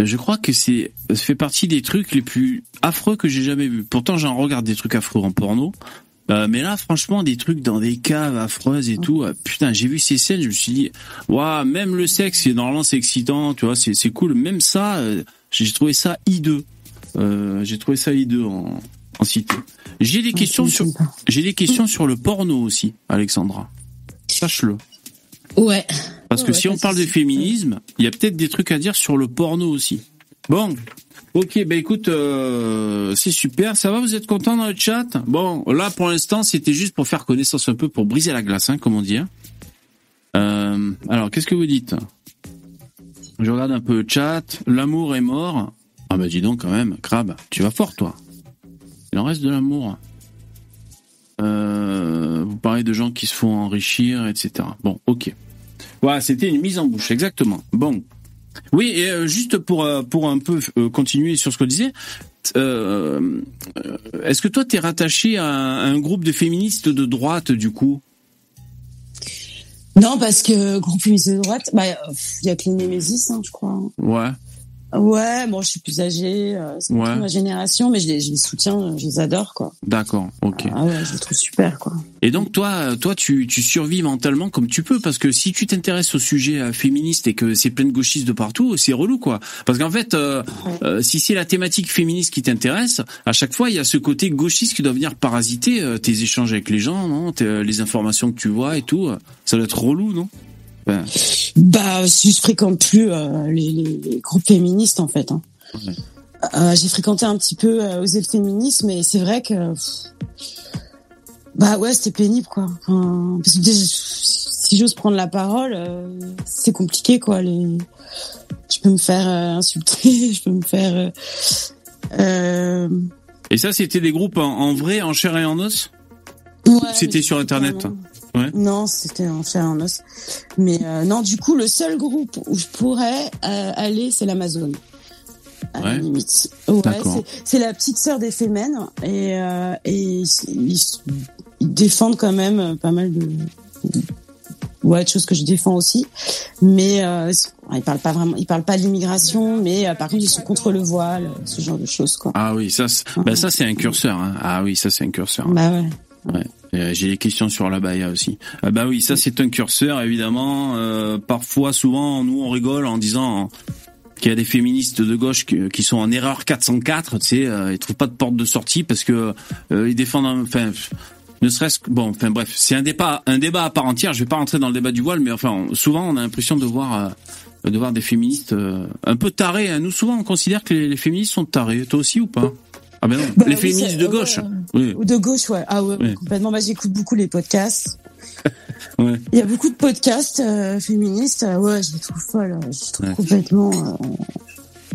Je crois que c'est ça fait partie des trucs les plus affreux que j'ai jamais vus. Pourtant, j'en regarde des trucs affreux en porno. Euh, mais là, franchement, des trucs dans des caves affreuses et tout. euh, putain, j'ai vu ces scènes, je me suis dit, waouh, même le sexe, c'est normalement c'est excitant, tu vois, c'est c'est cool. Même ça, euh, j'ai trouvé ça hideux. Euh, j'ai trouvé ça hideux en, en cité. J'ai des questions sur, j'ai des questions sur le porno aussi, Alexandra. Sache-le. Ouais. Parce que Ouais, si on parle de féminisme, il y a peut-être des trucs à dire sur le porno aussi. Bon. Ok, bah écoute, euh, c'est super. Ça va, vous êtes content dans le chat? Bon, là pour l'instant, c'était juste pour faire connaissance un peu, pour briser la glace, hein, comme on hein. Euh, alors, qu'est-ce que vous dites? Je regarde un peu le chat. L'amour est mort. Ah bah dis donc quand même, crabe, tu vas fort toi. Il en reste de l'amour. Euh, vous parlez de gens qui se font enrichir, etc. Bon, ok. Voilà, c'était une mise en bouche, exactement. Bon. Oui, et euh, juste pour euh, pour un peu euh, continuer sur ce que je disais, euh, est-ce que toi t'es rattaché à, un- groupe de féministes de droite du coup? Non, parce que groupe féministe de droite, bah, il y a que les Némésis, hein, je crois. Ouais. Ouais, bon, je suis plus âgée, euh, c'est Ouais. ma génération, mais je les, je les soutiens, je les adore, quoi. D'accord. Ok. Ah ouais, je les trouve super, quoi. Et donc toi, toi, tu, tu survis mentalement comme tu peux, parce que si tu t'intéresses au sujet euh, féministe et que c'est plein de gauchistes de partout, c'est relou quoi. Parce qu'en fait, euh, euh, si c'est la thématique féministe qui t'intéresse, à chaque fois il y a ce côté gauchiste qui doit venir parasiter euh, tes échanges avec les gens, non Les informations que tu vois et tout, ça doit être relou, non? Bah, si je fréquente plus euh, les, groupes féministes, en fait. Hein. Ouais. Euh, j'ai fréquenté un petit peu euh, Oser le féminisme, mais c'est vrai que... pff, bah ouais, c'était pénible, quoi. Enfin, parce que déjà, si j'ose prendre la parole, euh, c'est compliqué, quoi. Les... Je peux me faire insulter, <laughs> je peux me faire... Et ça, c'était des groupes en, en vrai, en chair et en os? Ouais, C'était sur Internet Ouais. Non, c'était en chair en os. Mais euh, non, du coup, le seul groupe où je pourrais euh, aller, c'est l'Amazon. À la Ouais. limite. Ouais, D'accord. c'est- la petite sœur des Femen et, euh, et ils, défendent quand même pas mal de ouais de choses que je défends aussi mais euh, ils parlent pas vraiment ils parlent pas de l'immigration mais euh, par contre ils sont contre le voile ce genre de choses quoi Ah oui, ça, c'est- ben ça c'est un curseur. Hein. Ah oui, ça c'est un curseur. bah ouais Ouais. Euh, J'ai des questions sur la Baïa aussi. Ah bah oui, ça c'est un curseur évidemment. Euh, parfois, souvent, nous on rigole en disant qu'il y a des féministes de gauche qui, sont en erreur 404. Tu sais, euh, ils trouvent pas de porte de sortie parce que ils défendent. Enfin, ne serait-ce que bon. Enfin bref, c'est un débat, un débat à part entière. Je vais pas rentrer dans le débat du voile, mais enfin, souvent on a l'impression de voir. de voir des féministes un peu tarés. hein. Nous, souvent, on considère que les féministes sont tarés. Toi aussi ou pas? Ah ben non. Bah les oui, féministes de gauche. ouais. Oui. Ou de gauche, ouais. Ah ouais, complètement. Bah, j'écoute beaucoup les podcasts. <laughs> Ouais. Il y a beaucoup de podcasts euh, féministes. Euh, ouais, je les trouve folles. Je les trouve Ouais. complètement. euh,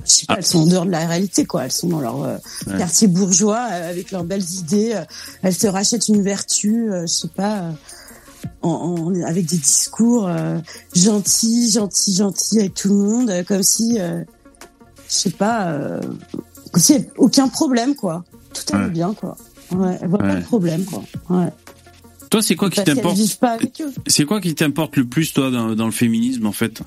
je sais pas, elles sont en dehors de la réalité, quoi. Elles sont dans leur euh, quartier bourgeois euh, avec leurs belles idées. euh, elles se rachètent une vertu, euh, je sais pas, euh, en, en- avec des discours euh, gentils, gentils, gentils avec tout le monde, euh, comme si, euh, je sais pas, aucun problème, quoi. Tout allait Ouais. bien, quoi. Ouais, elles voient pas de problème, quoi. Ouais. Toi, c'est quoi qui t'importe. C'est quoi qui t'importe le plus, toi, dans, dans le féminisme, en fait?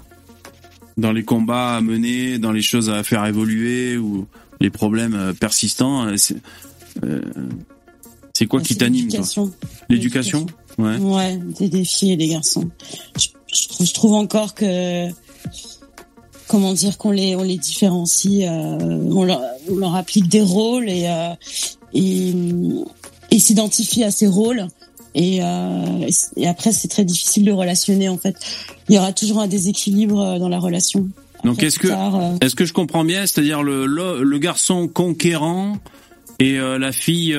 Dans les combats à mener, dans les choses à faire évoluer ou les problèmes euh, persistants euh, C'est euh, c'est quoi Ouais, qui t'anime quoi l'éducation. L'éducation? Ouais. Ouais, des, des filles et des garçons. Je, je trouve, je trouve encore que comment dire qu'on les on les différencie, euh, on, leur, on leur applique des rôles et euh, et, et s'identifie à ces rôles. Et, euh, et après, c'est très difficile de relationner. En fait, il y aura toujours un déséquilibre dans la relation. Donc, est-ce que- euh, Est-ce que je comprends bien C'est-à-dire le, le, le garçon conquérant et euh, la fille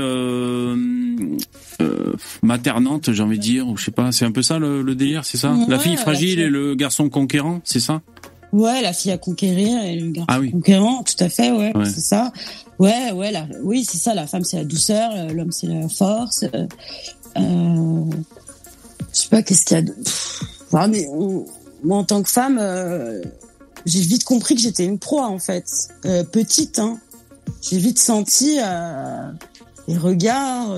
maternante, j'ai envie de dire, ou je sais pas, c'est un peu ça le, le délire, c'est ça? La fille la fragile fille- et le garçon conquérant, c'est ça? Ouais, la fille à conquérir et le garçon Ah oui. conquérant, tout à fait, ouais, Ouais. c'est ça. Ouais, ouais, la, oui, c'est ça. La femme, c'est la douceur, euh, l'homme, c'est la force. Euh, euh, je sais pas, qu'est-ce qu'il y a de. Pff, enfin, mais on- moi, en tant que femme, euh, j'ai vite compris que j'étais une proie, en fait. Petite, hein. J'ai vite senti euh, les regards.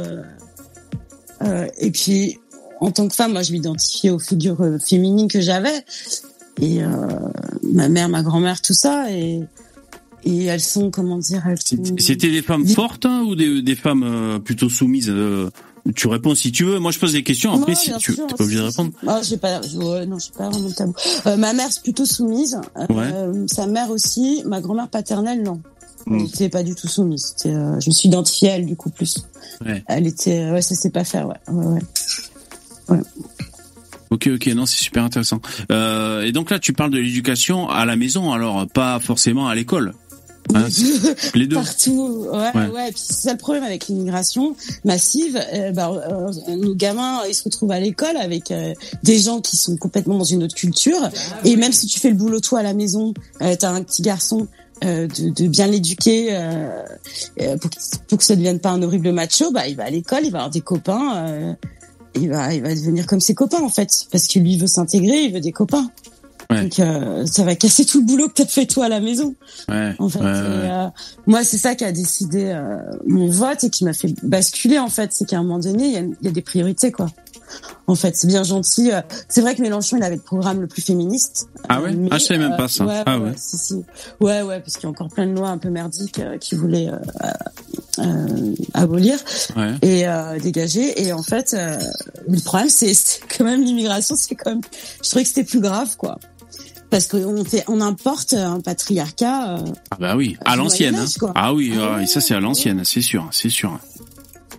et puis, en tant que femme, moi, je m'identifiais aux figures féminines que j'avais. Et euh, ma mère, ma grand-mère, tout ça. Et, et elles sont, comment dire, elles. C'était des femmes fortes hein, ou des, des femmes euh, plutôt soumises euh, Tu réponds si tu veux. Moi, je pose des questions. Après, Ouais, si tu n'es pas obligé de répondre. Ah, j'ai pas, ouais, non, j'ai pas vraiment de tabou. Euh, ma mère, c'est plutôt soumise. Euh, Sa mère aussi. Ma grand-mère paternelle, non. Elle Mm. était pas du tout soumise. Euh, je me suis identifiée à elle, du coup, plus. Ouais. Elle était, ouais, ça sait pas faire, ouais. ouais, ouais. Ok, ok, non, c'est super intéressant. Euh, et donc là, tu parles de l'éducation à la maison, alors pas forcément à l'école. Hein, les deux. Partout, ouais, Ouais. ouais. Puis c'est ça le problème avec l'immigration massive. euh, bah, euh, nos gamins, ils se retrouvent à l'école avec euh, des gens qui sont complètement dans une autre culture. Et même si tu fais le boulot toi à la maison, euh, t'as un petit garçon. euh, de, de bien l'éduquer pour, que, pour que ça ne devienne pas un horrible macho, bah il va à l'école, il va avoir des copains, euh, il va il va devenir comme ses copains en fait, parce que lui veut s'intégrer, il veut des copains. Ouais. Donc euh, ça va casser tout le boulot que t'as fait toi à la maison Ouais, en fait. ouais, Et, euh, moi, c'est ça qui a décidé euh, mon vote et qui m'a fait basculer, en fait. C'est qu'à un moment donné, il y a, il y a des priorités, quoi. En fait, c'est bien gentil. euh, C'est vrai que Mélenchon, il avait le programme le plus féministe. Ah ouais? Euh, mais, Ah, je savais même euh, pas ça. Ouais, Ah ouais, si, si. Ouais, ouais, parce qu'il y a encore plein de lois un peu merdiques euh, qui voulaient euh, euh, abolir ouais. et euh, dégager. Et en fait, euh, le problème, c'est quand même l'immigration. C'est quand même. Je trouvais que c'était plus grave, quoi. Parce qu'on fait, on importe un patriarcat. euh, Ah bah oui, à l'ancienne. Hein. Ah oui, Ah ouais, ouais, ça c'est à l'ancienne, c'est sûr, c'est sûr.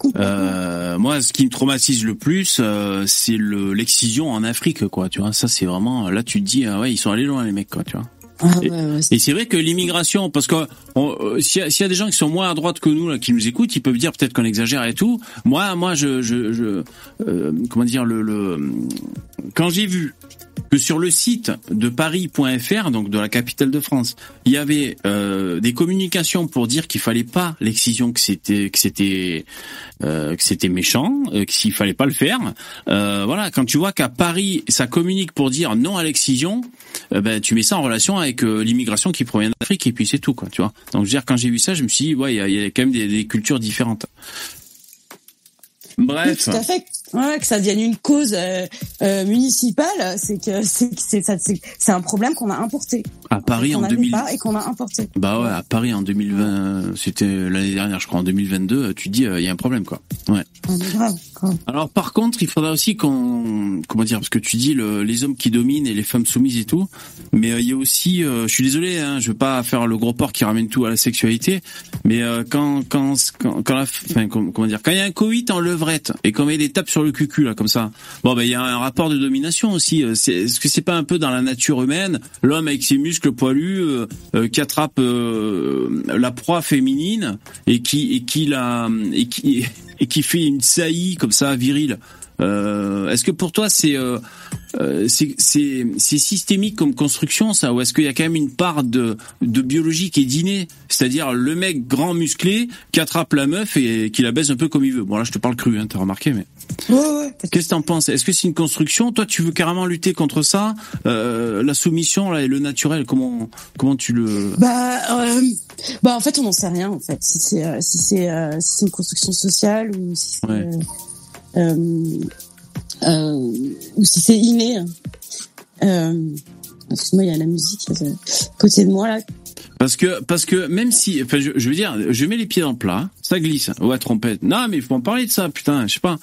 Complètement. Euh, moi, ce qui me traumatise le plus, euh, c'est le l'excision en Afrique, quoi. Tu vois, ça c'est vraiment. Là, tu te dis, ah ouais, ils sont allés loin les mecs, quoi. Tu vois. Ah Et- ouais, ouais, c'est- Et c'est vrai que l'immigration, parce que euh, s'il y, y a des gens qui sont moins à droite que nous là, qui nous écoutent, ils peuvent dire peut-être qu'on exagère et tout. Moi, moi, je, je, je euh, comment dire le, le quand j'ai vu que sur le site de Paris.fr, donc de la capitale de France, il y avait euh, des communications pour dire qu'il fallait pas l'excision, que c'était que c'était euh, que c'était méchant, euh, que s'il fallait pas le faire. Euh, voilà, quand tu vois qu'à Paris ça communique pour dire non à l'excision, euh, ben tu mets ça en relation avec euh, l'immigration qui provient d'Afrique et puis c'est tout quoi, tu vois. Donc je veux dire quand j'ai vu ça, je me suis dit ouais, il y a, il y a quand même des, des cultures différentes. Oui, Bref. tout à fait. Ouais, que ça devienne une cause euh, euh, municipale, c'est que c'est un problème qu'on a importé. À Paris en n'avait 2000. pas et qu'on a importé. Bah ouais, à Paris en 2020, c'était l'année dernière, je crois, en 2022, tu te dis, euh, il y a un problème, quoi. Ouais. Ah, mais grave, grave. Alors par contre, il faudra aussi qu'on, comment dire, parce que tu dis le, les hommes qui dominent et les femmes soumises et tout, mais euh, il y a aussi, euh, je suis désolé, hein, je veux pas faire le gros porc qui ramène tout à la sexualité, mais euh, quand, quand, quand, quand la, com- comment dire, quand il y a un coït en levrette et qu'on met des tapes sur le cucu là, comme ça, bon ben il y a un rapport de domination aussi. euh, est-ce que c'est pas un peu dans la nature humaine, l'homme avec ses muscles poilus euh, euh, qui attrape la proie féminine et qui et qui la et qui et qui fait une saillie comme ça virile? Est-ce que pour toi c'est euh, euh, c'est c'est systémique comme construction ça ou est-ce qu'il y a quand même une part de de biologie qui est dînée, c'est-à-dire le mec grand musclé qui attrape la meuf et qui la baise un peu comme il veut. Bon là je te parle cru, hein, t'as remarqué mais. Ouais, ouais. Qu'est-ce que t'en penses? Est-ce que c'est une construction? Toi, tu veux carrément lutter contre ça? Euh, La soumission là et le naturel, comment comment tu le Bah, euh, bah en fait, on n'en sait rien en fait. Si c'est euh, si c'est euh, si c'est une construction sociale ou si c'est Ouais. Euh, euh, ou si c'est inné. hein. Euh, Excuse-moi, il y a la musique à côté de moi là. Parce que parce que même si, enfin, je, veux dire, je mets les pieds dans le plat, ça glisse. Ouais, trompette. Non, mais il faut en parler de ça, putain. Je sais pas.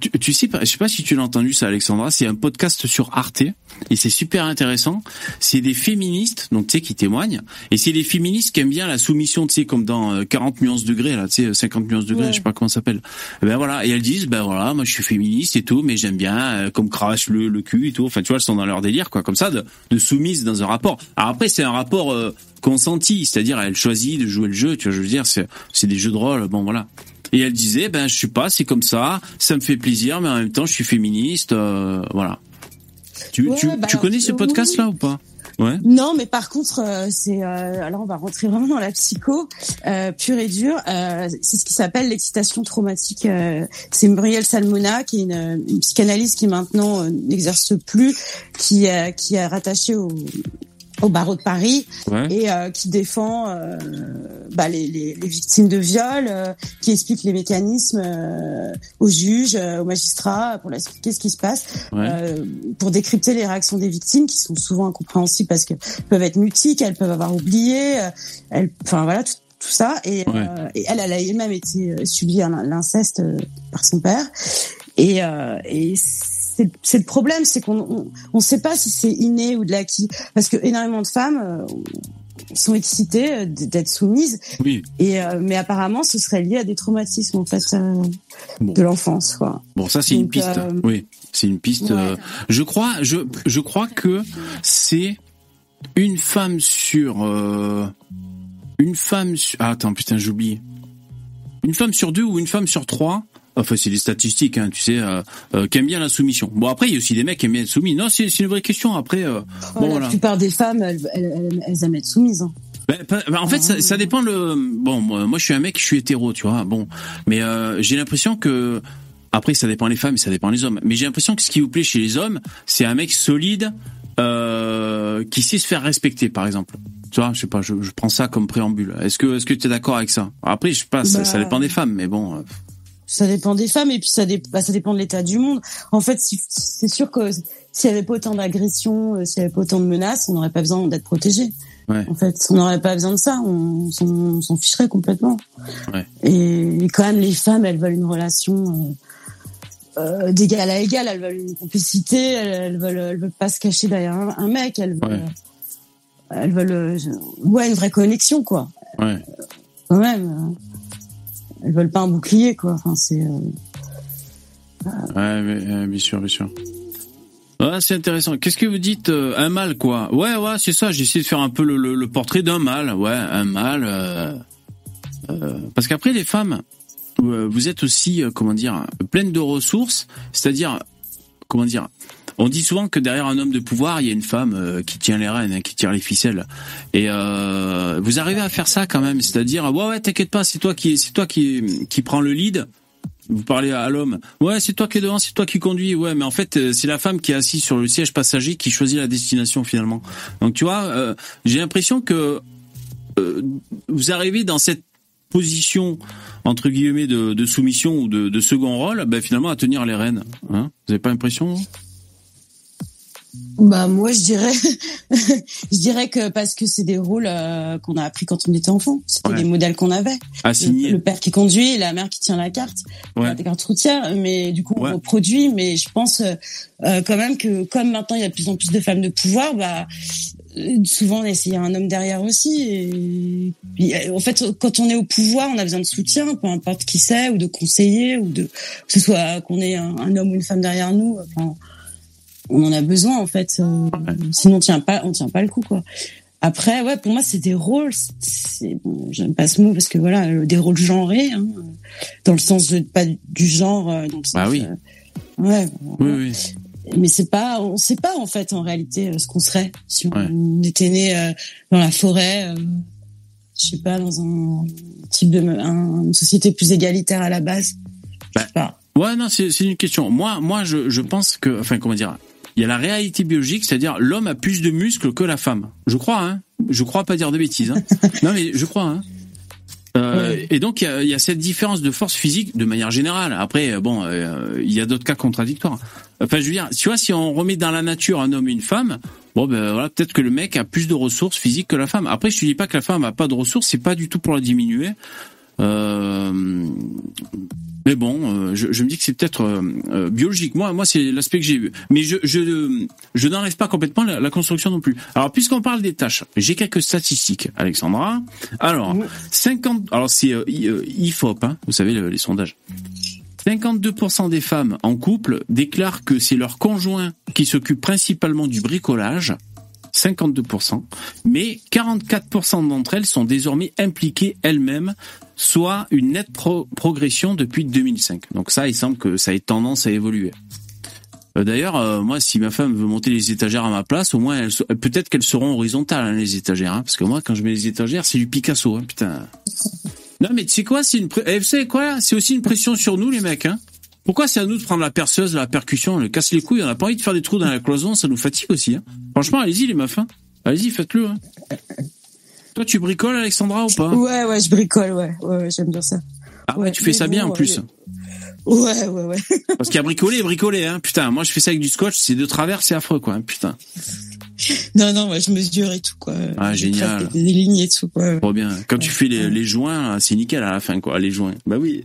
Tu, tu sais je sais pas si tu l'as entendu ça, Alexandra. C'est un podcast sur Arte et c'est super intéressant. C'est des féministes, donc tu sais, qui témoignent. Et c'est des féministes qui aiment bien la soumission, tu sais, comme dans euh, 40 nuances degrés, là, tu sais, 50 nuances degrés, Ouais. je sais pas comment ça s'appelle. Eh Ben voilà, et elles disent, ben voilà, moi je suis féministe et tout, mais j'aime bien euh, comme crache le, le cul et tout. Enfin, tu vois, elles sont dans leur délire, quoi, comme ça, de, de soumise dans un rapport. Alors après, c'est un rapport euh, consenti, c'est-à-dire elle choisit de jouer le jeu. Tu vois, je veux dire, c'est c'est des jeux de rôle. Bon, voilà. Et elle disait, ben je suis pas, c'est comme ça, ça me fait plaisir, mais en même temps, je suis féministe, euh, voilà. Tu, Ouais, tu, bah, tu connais ce oui. podcast-là ou pas? Ouais. Non, mais par contre, euh, c'est euh, alors on va rentrer vraiment dans la psycho euh, pure et dure. C'est ce qui s'appelle l'excitation traumatique. C'est Muriel Salmona, qui est une, une psychanalyste qui maintenant n'exerce plus, qui qui est rattachée au au barreau de Paris Ouais. et euh, qui défend euh, bah, les, les, les victimes de viol, euh, qui explique les mécanismes euh, aux juges, euh, aux magistrats, pour leur expliquer ce qui se passe, Ouais. euh, pour décrypter les réactions des victimes qui sont souvent incompréhensibles parce que peuvent être mutiques, elles peuvent avoir oublié, elles, enfin voilà tout, tout ça. Et, Ouais. euh, et elle, elle a elle-même été subi un- l'inceste par son père. Et, euh, et c'est c'est le problème, c'est qu'on on, on sait pas si c'est inné ou de l'acquis, parce que énormément de femmes euh, sont excitées euh, d'être soumises, Oui. et euh, mais apparemment ce serait lié à des traumatismes en fait euh, Bon. de l'enfance, quoi. Bon, ça c'est une piste. euh, Oui, c'est une piste. ouais. euh, je crois, je, je crois que c'est une femme sur euh, une femme. Sur, ah, attends, putain, j'oublie. Une femme sur deux ou une femme sur trois. Enfin, c'est des statistiques, hein, tu sais, euh, euh, qui aiment bien la soumission. Bon, après, il y a aussi des mecs qui aiment bien être soumis. Non, c'est c'est une vraie question. Après, euh, bon, la voilà. plupart des femmes, elles, elles, elles, aiment être soumises. Hein. Ben, ben, en fait, ça, ça dépend le. Bon, moi, je suis un mec, je suis hétéro, tu vois. Bon, mais euh, j'ai l'impression que après, ça dépend les femmes, et ça dépend les hommes. Mais j'ai l'impression que ce qui vous plaît chez les hommes, c'est un mec solide euh, qui sait se faire respecter, par exemple. Tu vois, je sais pas, je, je prends ça comme préambule. Est-ce que, est-ce que tu es d'accord avec ça? Après, je sais pas, ça, Bah, ça dépend des femmes, mais bon. Ça dépend des femmes et puis ça, dé- bah, ça dépend de l'état du monde. En fait, si- c'est sûr que s'il y avait pas autant d'agressions, euh, s'il y avait pas autant de menaces, on n'aurait pas besoin d'être protégé. Ouais. En fait, on n'aurait pas besoin de ça. On s'en on s'en ficherait complètement. Ouais. Et, et quand même, les femmes, elles veulent une relation euh, euh, d'égal à égal. Elles veulent une complicité. Elles, elles veulent, elles veulent pas se cacher derrière un, un mec. Elles veulent, Ouais. elles veulent, euh, ouais, une vraie connexion, quoi. Ouais. Quand même. Elles veulent pas un bouclier, quoi. Enfin, c'est. euh, Ouais, mais, bien sûr, bien sûr. Ouais, c'est intéressant. Qu'est-ce que vous dites euh, Un mâle, quoi? Ouais, ouais, c'est ça. J'ai essayé de faire un peu le, portrait d'un mâle. Ouais, un mâle. euh, parce qu'après, les femmes, vous êtes aussi, comment dire, pleines de ressources. C'est-à-dire, comment dire on dit souvent que derrière un homme de pouvoir, il y a une femme euh, qui tient les rênes, hein, qui tire les ficelles. Et euh, vous arrivez à faire ça quand même, c'est-à-dire ouais ouais, t'inquiète pas, c'est toi qui c'est toi qui qui prend le lead. Vous parlez à l'homme. Ouais, c'est toi qui es devant, c'est toi qui conduis. Ouais, mais en fait, euh, c'est la femme qui est assise sur le siège passager qui choisit la destination finalement. Donc tu vois, euh, j'ai l'impression que euh, vous arrivez dans cette position entre guillemets de, de soumission ou de, de second rôle, ben, finalement à tenir les rênes. Hein? Vous avez pas l'impression Bah moi je dirais <laughs> je dirais que parce que c'est des rôles euh, qu'on a appris quand on était enfant, c'était Ouais. des modèles qu'on avait. Le, Assigné. le père qui conduit, et la mère qui tient la carte, Ouais. la carte routière, mais du coup on reproduit mais je pense euh, euh, quand même que comme maintenant il y a de plus en plus de femmes de pouvoir, bah souvent il y a un homme derrière aussi et en fait quand on est au pouvoir, on a besoin de soutien, peu importe qui c'est ou de conseillers ou de que ce soit qu'on ait un, un homme ou une femme derrière nous, enfin on en a besoin en fait. euh, sinon on tient pas, on tient pas le coup quoi. Après, ouais, pour moi, c'est des rôles. Bon, j'aime pas ce mot parce que voilà, euh, des rôles genrés, hein, dans le sens de pas du genre, euh, dans le sens. Bah oui. euh, ouais. Oui, oui. Mais c'est pas, on sait pas en fait en réalité ce qu'on serait si on était né euh, dans la forêt, je sais pas, dans un type de, un- une société plus égalitaire à la base. Je sais pas. Ouais, non, c'est c'est une question. Moi, moi, je, je pense que, enfin, comment dire, il y a la réalité biologique, c'est-à-dire l'homme a plus de muscles que la femme. Je crois, hein. Je crois pas dire de bêtises. Hein. <laughs> non, mais je crois, hein. Euh. Et donc il y a, il y a cette différence de force physique de manière générale. Après, bon, euh, il y a d'autres cas contradictoires. Enfin, je veux dire, tu vois, si on remet dans la nature un homme et une femme, bon, ben voilà, peut-être que le mec a plus de ressources physiques que la femme. Après, je te dis pas que la femme a pas de ressources, c'est pas du tout pour la diminuer. Euh, mais bon, euh, je, je me dis que c'est peut-être euh, biologique. Moi, moi, c'est l'aspect que j'ai vu. Mais je, je, je n'enlève pas complètement la, la construction non plus. Alors, puisqu'on parle des tâches, j'ai quelques statistiques, Alexandra. Alors, 50, alors c'est IFOP, hein, vous savez le- les sondages. 52% des femmes en couple déclarent que c'est leur conjoint qui s'occupe principalement du bricolage. 52%, mais 44% d'entre elles sont désormais impliquées elles-mêmes, soit une nette pro- progression depuis 2005. Donc ça, il semble que ça ait tendance à évoluer. Euh, D'ailleurs, euh, moi, si ma femme veut monter les étagères à ma place, au moins, so- peut-être qu'elles seront horizontales hein, les étagères, hein, parce que moi, quand je mets les étagères, c'est du Picasso, hein, putain. Non, mais tu sais quoi, c'est une, eh, aussi une pression sur nous, les mecs. Pourquoi c'est à nous de prendre la perceuse, la percussion, le casse les couilles On n'a pas envie de faire des trous dans la cloison, ça nous fatigue aussi. Hein. Franchement, allez-y les meufs. Hein. Allez-y, faites-le. Hein. Toi, tu bricoles, Alexandra, ou pas? Ouais, ouais, je bricole, ouais, ouais, ouais, j'aime bien ça. Ah ouais, tu fais ça bien en plus. Ouais, ouais, ouais. Parce qu'il y a bricolé et bricolé. Hein. Putain, moi je fais ça avec du scotch, c'est de travers, c'est affreux quoi. hein, Putain, <laughs> Non, non, ouais, je mesure et tout, quoi. Ah, Je génial. Des, des lignes et tout, quoi. trop bien. Quand tu fais les, les joints, là, c'est nickel à la fin quoi, les joints. Bah oui.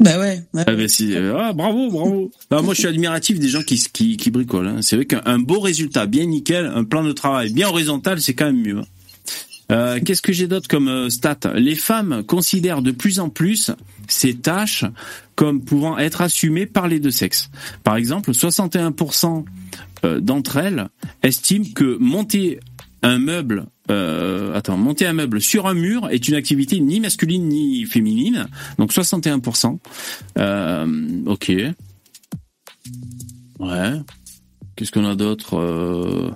Bah ouais. ouais. Ah, bah, euh, ah, bravo, bravo. Non, <laughs> moi je suis admiratif des gens qui, qui, qui bricolent. Hein. C'est vrai qu'un un beau résultat, bien nickel, un plan de travail bien horizontal, c'est quand même mieux. Euh, Qu'est-ce que j'ai d'autre comme euh, stat Les femmes considèrent de plus en plus ces tâches comme pouvant être assumées par les deux sexes. Par exemple, 61% euh, d'entre elles estiment que monter un meuble, euh, monter un meuble sur un mur est une activité ni masculine ni féminine. Donc 61%. Euh, ok. Ouais. Qu'est-ce qu'on a d'autre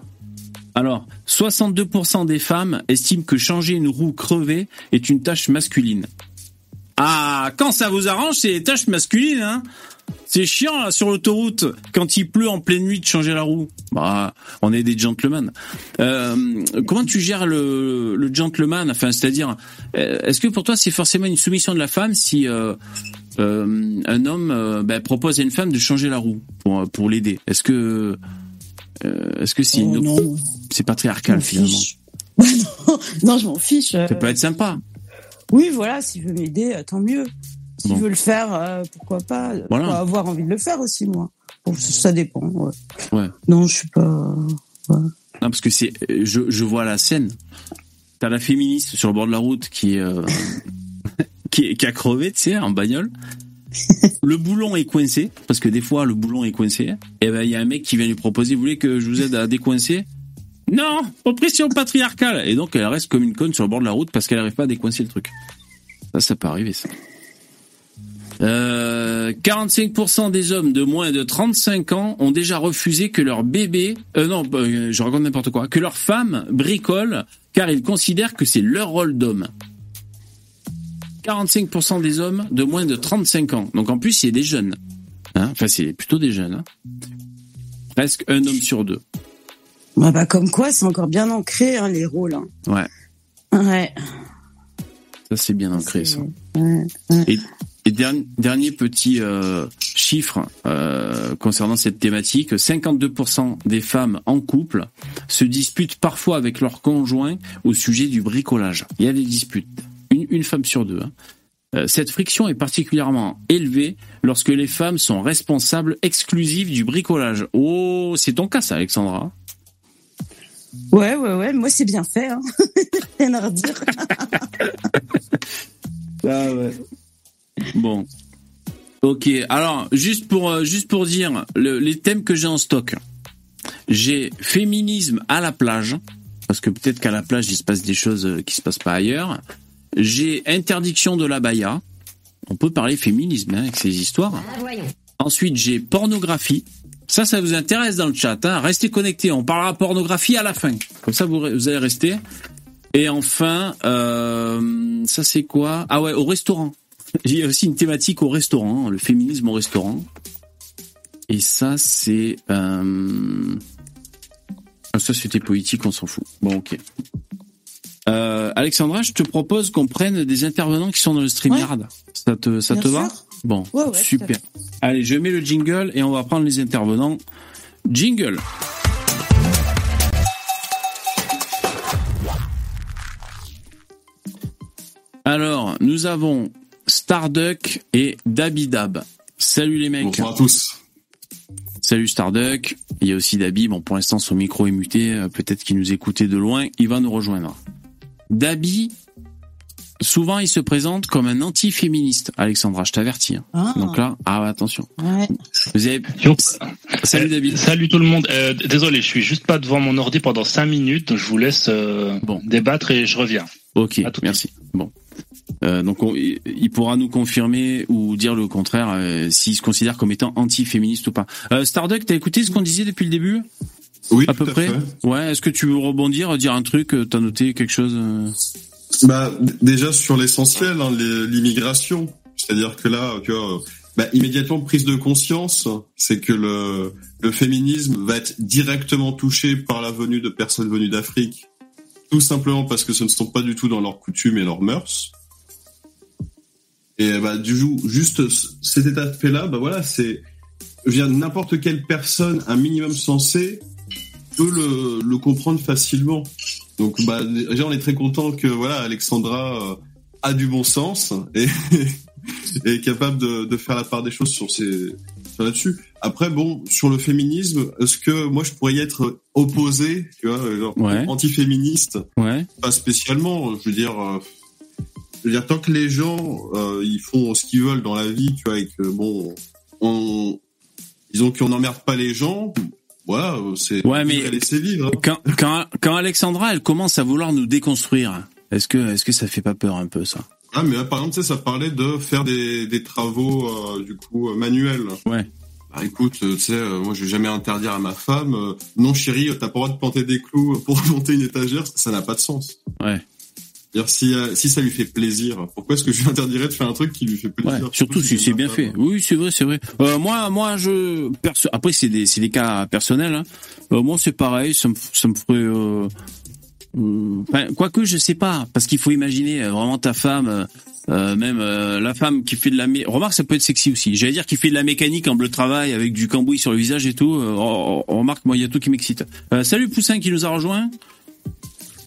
Alors, 62% des femmes estiment que changer une roue crevée est une tâche masculine. Ah, quand ça vous arrange, c'est des tâches masculines, hein c'est chiant là sur l'autoroute quand il pleut en pleine nuit de changer la roue. Bah, on est des gentlemen. Euh, comment tu gères le, le gentleman? Enfin, c'est-à-dire, euh, est-ce que pour toi c'est forcément une soumission de la femme si euh, euh, un homme ben, propose à une femme de changer la roue pour pour l'aider? Est-ce que euh, est-ce que c'est Oh, une- non, c'est patriarcal m'en finalement. Ouais, <laughs> non, non, je m'en fiche. euh. Ça peut être sympa. Oui, voilà, s'il veut m'aider, euh, tant mieux. S'il Bon. veut le faire, euh, pourquoi pas. Voilà. Faut avoir envie de le faire aussi, moi. Bon, ça, dépend. Ouais. Ouais. Non, je suis pas. Non, parce que c'est, je, je vois la scène. T'as la féministe sur le bord de la route qui est, euh, <laughs> qui, est- qui a crevé, tu sais, en bagnole. <laughs> Le boulon est coincé, parce que des fois le boulon est coincé. Et ben il y a un mec qui vient lui proposer, vous voulez que je vous aide à décoincer? Non, oppression patriarcale. Et donc elle reste comme une conne sur le bord de la route parce qu'elle n'arrive pas à décoincer le truc. Ça, ça peut arriver ça. Euh, 45% des hommes de moins de 35 ans ont déjà refusé que leur bébé, euh, non, euh, je raconte n'importe quoi, que leur femme bricole car ils considèrent que c'est leur rôle d'homme. 45% des hommes de moins de 35 ans. Donc en plus, c'est des jeunes. Hein? Enfin, c'est plutôt des jeunes. hein. Presque un homme sur deux. Bah, bah, comme quoi, c'est encore bien ancré, hein, les rôles. Ouais, Ouais. ça c'est bien ancré ça. Ouais. Et, et derni- dernier petit euh, chiffre euh, concernant cette thématique, 52% des femmes en couple se disputent parfois avec leur conjoint au sujet du bricolage. Il y a des disputes, une, une femme sur deux. hein. Euh, Cette friction est particulièrement élevée lorsque les femmes sont responsables exclusives du bricolage. Oh, c'est ton cas ça, Alexandra Ouais, ouais, ouais. Moi, c'est bien fait. Hein. <laughs> Rien à redire. <laughs> Ah ouais. Bon. Ok. Alors, juste pour euh, juste pour dire le- les thèmes que j'ai en stock. J'ai féminisme à la plage. parce que peut-être qu'à la plage il se passe des choses euh, qui se passent pas ailleurs. J'ai interdiction de la baya. On peut parler féminisme hein, avec ces histoires. Ensuite, j'ai pornographie. Ça, ça vous intéresse dans le chat. Hein Restez connectés. On parlera pornographie à la fin. Comme ça, vous, vous allez rester. Et enfin, euh, ça c'est quoi? Ah ouais, au restaurant. <laughs> Il y a aussi une thématique au restaurant, le féminisme au restaurant. Et ça, c'est... Euh... Ah, ça, c'était politique, on s'en fout. Bon, ok. Euh, Alexandra, je te propose qu'on prenne des intervenants qui sont dans le StreamYard. Ça te, ça te va Bon, super. Allez, je mets le jingle et on va prendre les intervenants. Jingle. Alors, nous avons Starduck et Dabidab. Salut les mecs. Bonjour à tous. Salut Starduck. Il y a aussi Dabi. Bon, pour l'instant, son micro est muté. Euh, peut-être qu'il nous écoutait de loin. Il va nous rejoindre. Dabi, souvent, il se présente comme un anti-féministe. Alexandra, je t'avertis. Hein. Ah. Donc là, ah attention. Ouais. Vous avez... Salut Dabi. Salut tout le monde. Euh, désolé, je suis juste pas devant mon ordi pendant cinq minutes. Donc je vous laisse euh, bon. débattre et je reviens. Ok, merci. Bon. Euh, donc il pourra nous confirmer ou dire le contraire euh, s'il se considère comme étant anti-féministe ou pas. Euh, Starduck, t'as écouté ce qu'on disait depuis le début? Oui, à peu près. Ouais. Est-ce que tu veux rebondir, dire un truc T'as noté quelque chose Bah déjà sur l'essentiel, hein, l'immigration. C'est-à-dire que là, tu vois, bah, immédiatement prise de conscience, c'est que le, le féminisme va être directement touché par la venue de personnes venues d'Afrique, tout simplement parce que ce ne sont pas du tout dans leurs coutumes et leurs mœurs. Et bah du coup, juste cet état de fait-là, bah voilà, c'est vient n'importe quelle personne, un minimum sensé, peut le, le comprendre facilement. Donc bah déjà on est très content que voilà Alexandra euh, a du bon sens et, <laughs> est capable de, de, faire la part des choses sur ces sur là-dessus. Après bon sur le féminisme, est-ce que moi je pourrais y être opposé, tu vois, genre anti-féministe? Ouais. Pas spécialement, je veux dire euh, je veux dire, tant que les gens euh, ils font ce qu'ils veulent dans la vie, tu vois, et que bon, on, disons qu'on n'emmerde pas les gens, voilà, c'est ouais, mais laisser vivre. Hein. Quand, quand, quand Alexandra, elle commence à vouloir nous déconstruire, est-ce que est-ce que ça fait pas peur un peu ça? Ah, mais par exemple, tu sais, ça parlait de faire des, des travaux euh, du coup manuels. Ouais. Bah écoute, tu sais, euh, moi je vais jamais interdire à ma femme, euh, non chérie, t'as pas le droit de planter des clous pour <laughs> monter une étagère, ça n'a pas de sens. Ouais si, euh, si ça lui fait plaisir, pourquoi est-ce que je lui interdirais de faire un truc qui lui fait plaisir? Surtout si c'est bien fait. Oui, c'est vrai, c'est vrai. Euh, moi, moi, je perso... après c'est des c'est des cas personnels. Hein. Euh, moi, c'est pareil, ça me ça me ferait. Euh... Enfin, quoique je sais pas, parce qu'il faut imaginer vraiment ta femme. Euh, même la femme qui fait de la mé... remarque ça peut être sexy aussi j'allais dire qui fait de la mécanique en bleu travail avec du cambouis sur le visage et tout remarque moi il y a tout qui m'excite salut Poussin qui nous a rejoint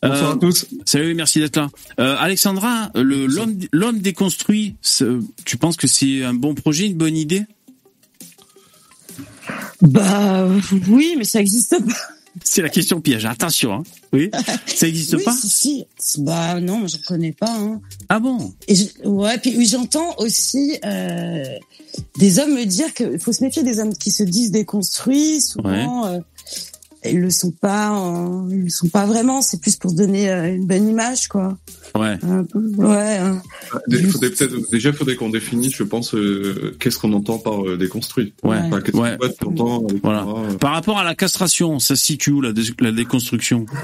Bonsoir à tous. Salut, merci d'être là. Euh, Alexandra, le l'homme l'homme déconstruit, tu penses que c'est un bon projet, une bonne idée? Bah oui, mais ça existe pas. C'est la question piège. Attention, hein. Oui, <laughs> ça existe pas? Si, si. Bah non, je connais pas. Hein. Ah bon? Et Ouais, puis j'entends aussi euh, des hommes me dire qu'il faut se méfier des hommes qui se disent déconstruits. Souvent, euh, ils le sont pas, ils le sont pas vraiment. C'est plus pour se donner euh, une bonne image, quoi. Ouais. ouais. Hein. faudrait peut-être déjà faudrait qu'on définisse, je pense, euh, qu'est-ce qu'on entend par euh, déconstruit. Ouais. ouais. voilà. Par rapport à la castration, ça se situe où la, la déconstruction? <laughs>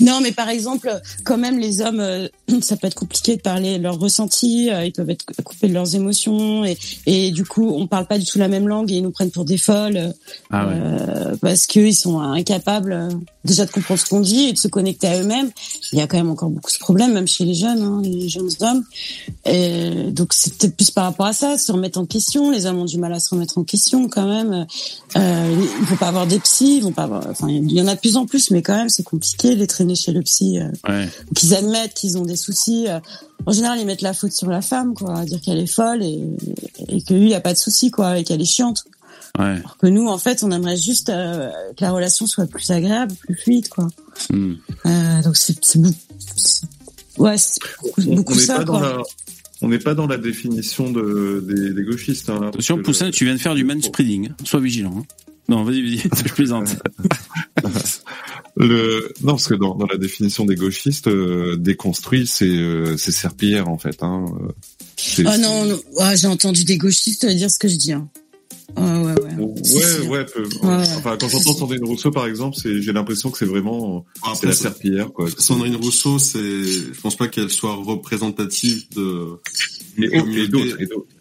Non, mais par exemple, quand même, les hommes, <clears throat> ça peut être compliqué de parler de leurs ressentis. ils peuvent être coupés de leurs émotions et, et du coup, on parle pas du tout la même langue et ils nous prennent pour des folles. Ah ouais. parce que ils sont incapables euh, déjà de comprendre ce qu'on dit et de se connecter à eux-mêmes. Il y a quand même encore beaucoup de problèmes, même chez les jeunes, hein, les jeunes hommes. Et donc c'est peut-être plus par rapport à ça, se remettre en question. Les hommes ont du mal à se remettre en question quand même. Euh, il faut pas avoir des psys, ils vont pas avoir. Enfin, il y en a de plus en plus, mais quand même c'est compliqué les traîner chez le psy. Euh, ouais. Qu'ils admettent qu'ils ont des soucis. Euh. en général, ils mettent la faute sur la femme, quoi, dire qu'elle est folle et, et que lui, il a pas de soucis, quoi, et qu'elle est chiante. Ouais. Alors que nous, en fait, on aimerait juste euh, que la relation soit plus agréable, plus fluide, quoi. Mm. Euh, donc c'est ouais, beaucoup, on, ça, pas quoi. Dans la, on n'est pas dans la définition de, des, des gauchistes. Hein, Attention, Poussin, le... tu viens de faire du manspreading. Sois vigilant. Hein. Non, vas-y, vas-y, <laughs> je plaisante. <laughs> Le non parce que dans, dans la définition des gauchistes, euh, déconstruit c'est euh, c'est serpillière en fait. Hein. Oh non, non. Ah, j'ai entendu des gauchistes dire ce que je dis. Hein. Ouais, ouais, ouais. Ouais, Enfin, quand j'entends Sandrine Rousseau, par exemple, c'est, j'ai l'impression que c'est vraiment, c'est la serpillière, quoi. Sandrine Rousseau, c'est, je pense pas qu'elle soit représentative de, et, d'autres,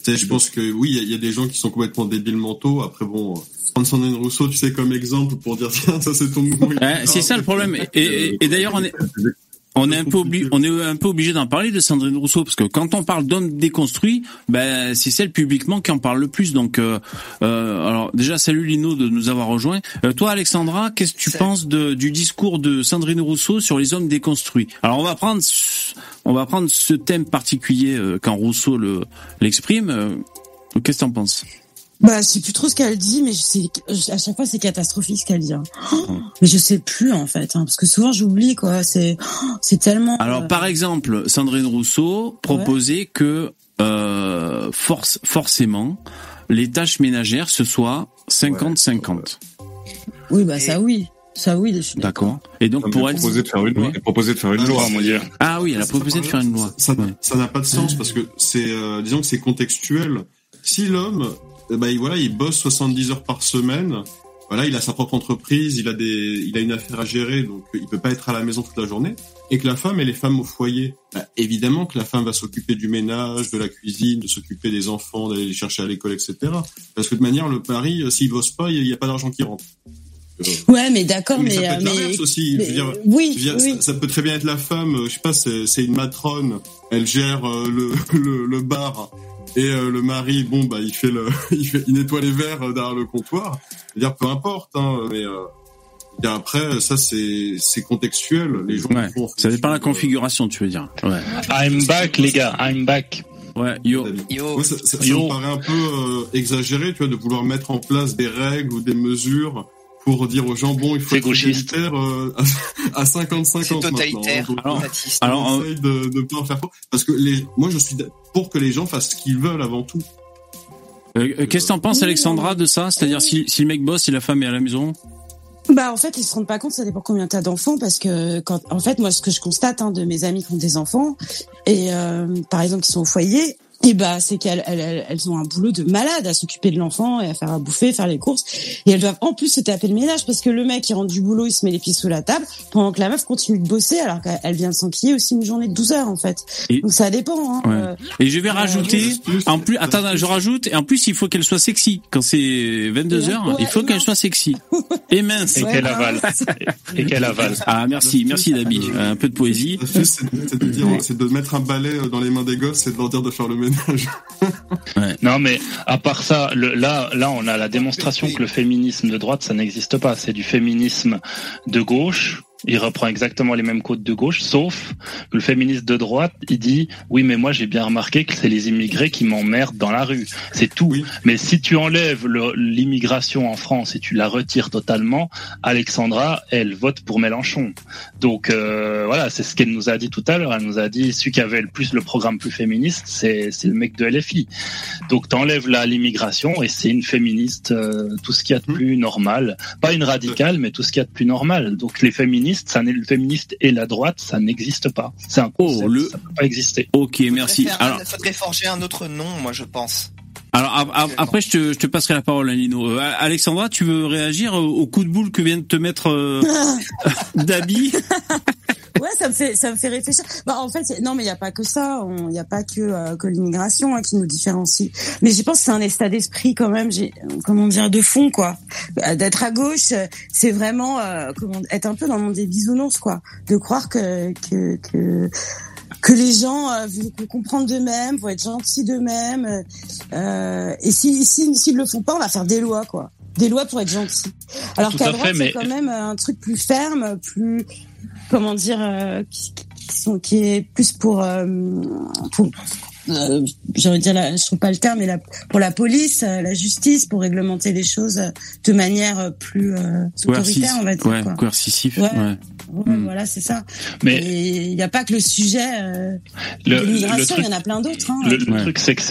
Je pense que oui, il y, a des gens qui sont complètement débiles mentaux. Après, bon, prendre Sandrine Rousseau, tu sais, comme exemple pour dire <laughs> tiens, ça c'est ton mouvement. c'est ça le problème. Et, et d'ailleurs, on est, on est un peu obligé, on est un peu obligé d'en parler de Sandrine Rousseau parce que quand on parle d'hommes déconstruits, ben c'est celle publiquement qui en parle le plus. Donc, euh, euh, alors déjà salut Lino de nous avoir rejoint. Euh, toi Alexandra, qu'est-ce que tu penses de, du discours de Sandrine Rousseau sur les hommes déconstruits? Alors on va prendre, on va prendre ce thème particulier quand Rousseau le l'exprime. Qu'est-ce que tu en penses? Bah, je sais plus trop ce qu'elle dit, mais je sais, à chaque fois c'est catastrophique ce qu'elle dit. Hein. mais je sais plus en fait, hein, parce que souvent j'oublie quoi. C'est, c'est tellement. Alors, par exemple, Sandrine Rousseau proposait que euh, force, forcément les tâches ménagères ce soit 50-50. Oui, bah ça oui. Ça oui, D'accord. Et donc pour elle, proposé de faire une loi. proposé de faire une loi, mon dieu. Ah oui, elle a proposé de faire une loi. Ça, ça n'a pas de sens parce que c'est, euh, disons que c'est contextuel. Si l'homme bah, voilà, il bosse 70 heures par semaine. Voilà, il a sa propre entreprise, il a des, il a une affaire à gérer, donc il peut pas être à la maison toute la journée. Et que la femme, elle est femme au foyer. Bah, évidemment que la femme va s'occuper du ménage, de la cuisine, de s'occuper des enfants, d'aller les chercher à l'école, etc. Parce que de manière, le pari, euh, s'il bosse pas, il n'y a, pas d'argent qui rentre. Euh, ouais, mais d'accord, mais, ça peut être mais, aussi. dire, oui, oui. Ça, peut très bien être la femme. Je sais pas, c'est une matrone. Elle gère euh, le, <laughs> le, le bar et euh, le mari, bon bah il fait le, <laughs> il, fait, il nettoie les verres euh, derrière le comptoir. C'est-à-dire peu importe, hein, mais euh, et après ça c'est c'est contextuel. Les gens ouais, ça dépend de la configuration, tu veux dire. Ouais. I'm back les gars, I'm back. Ouais, yo. yo. ça, ça, me paraît un peu euh, exagéré, tu vois, de vouloir mettre en place des règles ou des mesures pour dire aux gens bon il faut être totalitaire euh, à 50-50 C'est totalitaire. Alors, alors de, de pas en faire parce que les, moi je suis pour que les gens fassent ce qu'ils veulent avant tout. Euh, euh Qu'est-ce que t'en penses Alexandra de ça? C'est-à-dire si, si le mec bosse et la femme est à la maison? Bah en fait ils se rendent pas compte ça dépend combien t'as d'enfants parce que quand en fait moi ce que je constate hein, de mes amis qui ont des enfants et euh, par exemple qui sont au foyer et bah c'est qu'elles elles, elles, ont un boulot de malade à s'occuper de l'enfant et à faire à bouffer, faire les courses. Et elles doivent en plus se taper le ménage parce que le mec il rentre du boulot, il se met les pieds sous la table pendant que la meuf continue de bosser alors qu'elle vient de s'enquiller aussi une journée de 12 heures en fait. Donc ça dépend. Hein. Ouais. Et je vais rajouter en plus attends je rajoute et en plus il faut qu'elle soit sexy quand c'est 22 heures, il faut qu'elle soit sexy <laughs> et mince et qu'elle avale et qu'elle avale. Ah merci merci Dabi, un peu de poésie. C'est de dire c'est de mettre un balai dans les mains des gosses et de leur dire de faire le ménage non, mais à part ça, le, là, là, on a la démonstration que le féminisme de droite, ça n'existe pas. C'est du féminisme de gauche il reprend exactement les mêmes codes de gauche, sauf que le féministe de droite, il dit oui, mais moi j'ai bien remarqué que c'est les immigrés qui m'emmerdent dans la rue. C'est tout. Mais si tu enlèves l'immigration en France et tu la retires totalement, Alexandra, elle vote pour Mélenchon. Donc euh, voilà, c'est ce qu'elle nous a dit tout à l'heure. Elle nous a dit celui qui avait le plus le programme plus féministe, c'est le mec de LFI. Donc t'enlèves là l'immigration et c'est une féministe, euh, tout ce qu'il y a de plus normal, pas une radicale, mais tout ce qu'il y a de plus normal. Donc les féministes ça n'est le féministe et la droite, ça n'existe pas. C'est un concept, oh, le... ça peut pas exister. Ok, merci. Alors, il faudrait forger un autre nom, moi je pense. Alors après, je te, je te passerai la parole, Lino. Euh, Alexandra, tu veux réagir au coup de boule que vient de te mettre euh, <laughs> Dabi? <laughs> ouais, ça me fait ça me fait réfléchir. Bah en fait, non mais il y a pas que ça, il y a pas que euh, que l'immigration hein, qui nous différencie. Mais je pense que c'est un état d'esprit quand même, comment dire de fond quoi. Euh, d'être à gauche, c'est vraiment euh, comment être un peu dans le monde des bisounours quoi, de croire que que que que les gens euh, vont comprendre d'eux-mêmes, vont être gentils d'eux-mêmes. Euh, et si s'ils si, le font pas, on va faire des lois, quoi. Des lois pour être gentils. Alors qu'à droite, c'est quand même un truc plus ferme, plus comment dire, euh, qui, sont, qui est plus pour, euh, pour euh, de dire, la, je trouve pas le terme, mais la, pour la police, euh, la justice, pour réglementer les choses de manière plus euh, autoritaire, on va dire. Ouais, quoi. coercitif. Ouais. ouais. Ouais, Hmm. Voilà, c'est ça. Mais il n'y a pas que le sujet euh, le, de le l'immigration, il y en a plein d'autres. Hein. le, le Ouais. truc, c'est que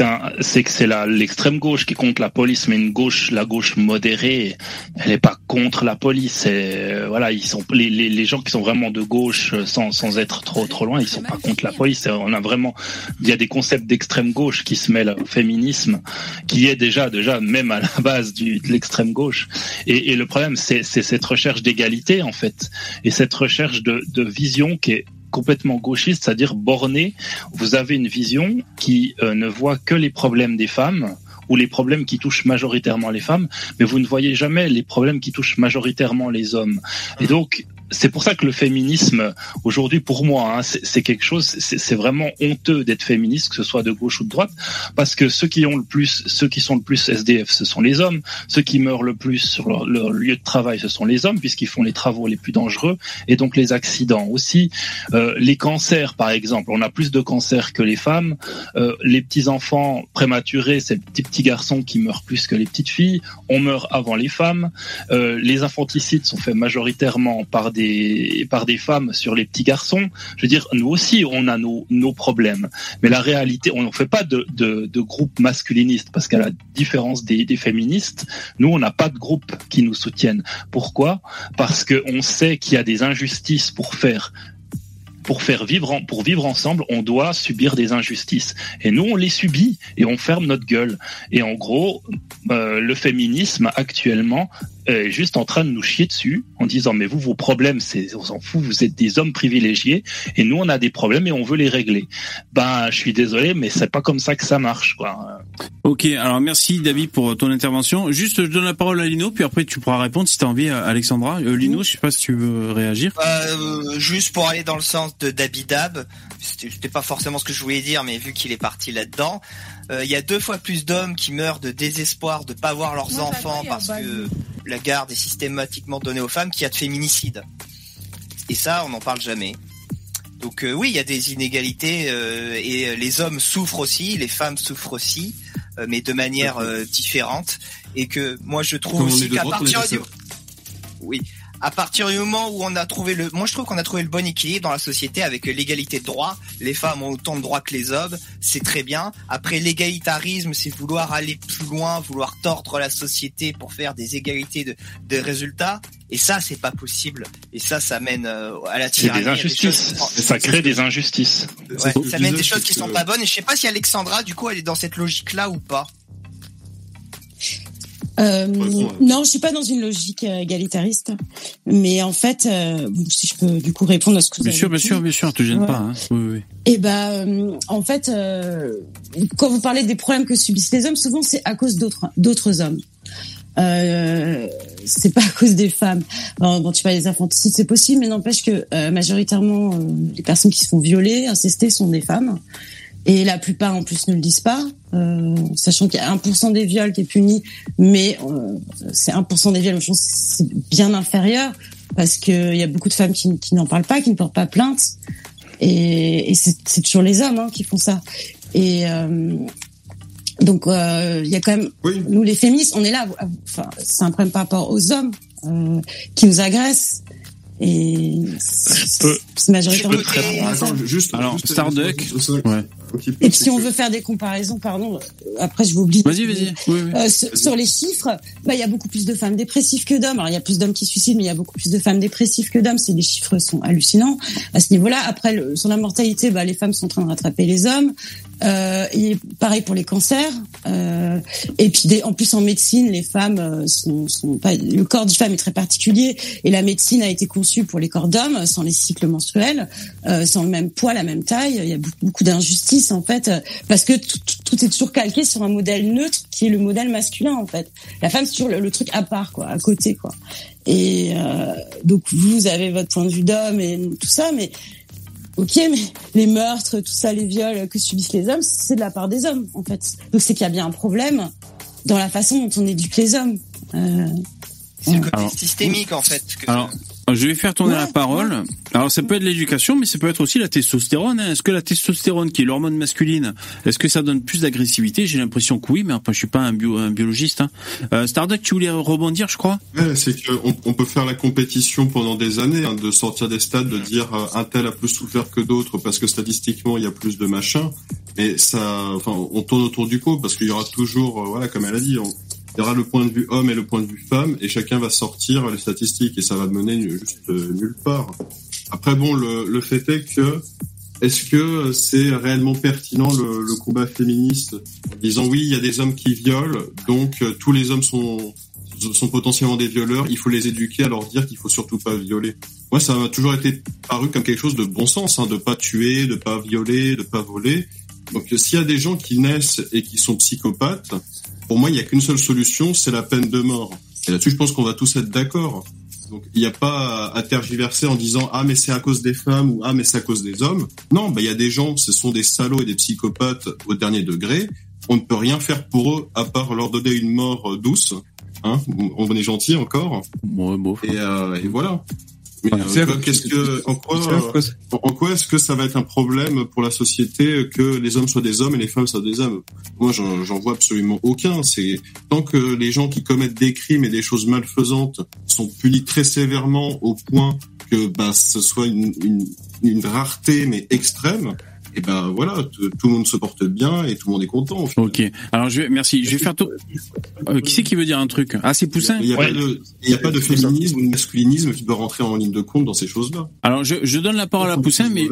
c'est que c'est la l'extrême gauche qui compte la police, mais une gauche, la gauche modérée, elle est pas contre la police. Euh, voilà, ils sont les, les, les gens qui sont vraiment de gauche, euh, sans sans être trop trop loin, ils sont pas contre la police. On a vraiment, il y a des concepts d'extrême gauche qui se mêlent au féminisme, qui est déjà déjà même à la base du, de l'extrême gauche. Et, et le problème, c'est c'est cette recherche d'égalité en fait, et cette recherche de, de vision qui est complètement gauchiste, c'est-à-dire bornée. Vous avez une vision qui euh, ne voit que les problèmes des femmes ou les problèmes qui touchent majoritairement les femmes, mais vous ne voyez jamais les problèmes qui touchent majoritairement les hommes. Et donc, c'est pour ça que le féminisme, aujourd'hui, pour moi, hein, c'est quelque chose, c'est vraiment honteux d'être féministe, que ce soit de gauche ou de droite, parce que ceux qui ont le plus, ceux qui sont le plus SDF, ce sont les hommes. Ceux qui meurent le plus sur leur, leur lieu de travail, ce sont les hommes, puisqu'ils font les travaux les plus dangereux, et donc les accidents aussi. Euh, les cancers, par exemple, on a plus de cancers que les femmes. Euh, les petits enfants prématurés, c'est les petits petits garçons qui meurent plus que les petites filles. On meurt avant les femmes. Euh, les infanticides sont faits majoritairement par des par des femmes sur les petits garçons. Je veux dire, nous aussi, on a nos nos problèmes. Mais la réalité, on ne fait pas de de, de groupe masculiniste parce qu'à la différence des, des féministes, nous, on n'a pas de groupe qui nous soutiennent. Pourquoi? Parce que on sait qu'il y a des injustices pour faire pour faire vivre pour vivre ensemble, on doit subir des injustices. Et nous, on les subit et on ferme notre gueule. Et en gros, euh, le féminisme actuellement est juste en train de nous chier dessus en disant mais vous vos problèmes c'est on s'en fout vous êtes des hommes privilégiés et nous on a des problèmes et on veut les régler. Ben je suis désolé mais c'est pas comme ça que ça marche quoi. Ok, alors merci David pour ton intervention. Juste, je donne la parole à Lino, puis après tu pourras répondre si tu as envie, à Alexandra. Euh, Lino, je sais pas si tu veux réagir. Euh, juste pour aller dans le sens de Dabidab, c'était c'était pas forcément ce que je voulais dire, mais vu qu'il est parti là-dedans, euh, il y a deux fois plus d'hommes qui meurent de désespoir de pas voir leurs enfants parce bah, que la garde est systématiquement donnée aux femmes qu'il y a de féminicide. Et ça, on n'en parle jamais. Donc euh, oui, il y a des inégalités euh, et les hommes souffrent aussi, les femmes souffrent aussi, euh, mais de manière euh, différente. Et que moi, je trouve Comme aussi qu'à partir du oui, à partir du moment où on a trouvé le, moi je trouve qu'on a trouvé le bon équilibre dans la société avec l'égalité de droits. Les femmes ont autant de droits que les hommes, c'est très bien. Après l'égalitarisme, c'est vouloir aller plus loin, vouloir tordre la société pour faire des égalités de, de résultats. Et ça, c'est pas possible. Et ça, ça mène euh, à la C'est tyrannie. des injustices. qui Ça crée des injustices. Ouais, ça mène des choses qui sont pas bonnes. Et je sais pas si Alexandra, du coup, elle est dans cette logique-là ou pas. Euh, non, je suis pas dans une logique euh, égalitariste, mais en fait, euh, si je peux du coup répondre à ce que vous Bien avez sûr, bien dit. sûr, bien sûr, te gêne Ouais. pas. Hein. Oui, oui. Eh ben, euh, en fait, euh, quand vous parlez des problèmes que subissent les hommes, souvent c'est à cause d'autres d'autres hommes. Euh, c'est pas à cause des femmes. Alors, bon, tu parles des infanticides, c'est possible, mais n'empêche que euh, majoritairement euh, les personnes qui se font violer, incester, sont des femmes. Et la plupart en plus ne le disent pas, euh, sachant qu'il y a 1% des viols qui est puni, mais euh, c'est 1% des viols, je pense que c'est bien inférieur parce qu'il y a beaucoup de femmes qui, qui n'en parlent pas, qui ne portent pas plainte. Et, et c'est c'est toujours les hommes hein, qui font ça. Et euh, donc euh, il y a quand même Oui. nous les féministes, on est là. Enfin, c'est un problème par rapport aux hommes euh, qui nous agressent. Et c'est majoritairement. attends, juste, Alors, juste- Starduck, juste- ouais. Et puis si on veut faire des comparaisons, pardon, euh, après je vous oublie. Vas-y, vas-y. Oui, oui. Euh, sur, les chiffres, bah il y a beaucoup plus de femmes dépressives que d'hommes. Alors il y a plus d'hommes qui suicident, mais il y a beaucoup plus de femmes dépressives que d'hommes. C'est les chiffres sont hallucinants à ce niveau-là. Après le, sur la mortalité, bah les femmes sont en train de rattraper les hommes. Euh, et pareil pour les cancers. Euh, et puis des, en plus en médecine, les femmes euh, sont, sont pas. Le corps du femme est très particulier et la médecine a été conçue pour les corps d'hommes, sans les cycles menstruels, euh, sans le même poids, la même taille. Il y a beaucoup, beaucoup d'injustices en fait, euh, parce que tout, est toujours calqué sur un modèle neutre qui est le modèle masculin en fait. La femme c'est toujours le, le truc à part quoi, à côté quoi. Et euh, donc vous avez votre point de vue d'homme et tout ça, mais ok, mais les meurtres, tout ça, les viols que subissent les hommes, c'est de la part des hommes en fait. Donc c'est qu'il y a bien un problème dans la façon dont on éduque les hommes. Euh, C'est le côté systémique en fait. Alors, je vais faire tourner la parole. Alors ça peut être l'éducation, mais ça peut être aussi la testostérone. Hein. Est-ce que la testostérone, qui est l'hormone masculine, est-ce que ça donne plus d'agressivité? J'ai l'impression que oui, mais après je suis pas un, bio, un biologiste. Hein. Euh, Starduck, tu voulais rebondir, je crois? Ouais, C'est qu'on on peut faire la compétition pendant des années, hein, de sortir des stades, de dire euh, un tel a plus souffert que d'autres parce que statistiquement il y a plus de machin. Mais ça, enfin, on tourne autour du pot parce qu'il y aura toujours, euh, voilà, comme elle a dit, on, il y aura le point de vue homme et le point de vue femme, et chacun va sortir les statistiques, et ça va mener juste euh, nulle part. Après, bon, le, fait est que est-ce que c'est réellement pertinent le, combat féministe disant oui, il y a des hommes qui violent, donc euh, tous les hommes sont sont potentiellement des violeurs, il faut les éduquer à leur dire qu'il faut surtout pas violer. Moi, ça m'a toujours été paru comme quelque chose de bon sens, hein, de pas tuer, de pas violer, de pas voler. Donc, s'il y a des gens qui naissent et qui sont psychopathes, pour moi, il n'y a qu'une seule solution, c'est la peine de mort. Et là-dessus, je pense qu'on va tous être d'accord. Donc, il n'y a pas à tergiverser en disant ah mais c'est à cause des femmes ou ah mais c'est à cause des hommes. Non, bah il y a des gens, ce sont des salauds et des psychopathes au dernier degré. On ne peut rien faire pour eux à part leur donner une mort douce. Hein on est gentil encore. Et, euh, et voilà. Mais euh, qu'est-ce que, en quoi, en quoi est-ce que ça va être un problème pour la société que les hommes soient des hommes et les femmes soient des femmes Moi, j'en vois absolument aucun. C'est tant que les gens qui commettent des crimes et des choses malfaisantes sont punis très sévèrement au point que bah, ce soit une, une, une rareté mais extrême et ben voilà, tout le monde se porte bien et tout le monde est content. Ok. Alors je vais, merci. Je vais faire tout. Euh, qui c'est qui veut dire un truc? Ah, c'est Poussin? Il n'y a, pas de, il y a pas de féminisme ou de masculinisme qui doit rentrer en ligne de compte dans ces choses-là. Alors je, je donne la parole à Poussin, mais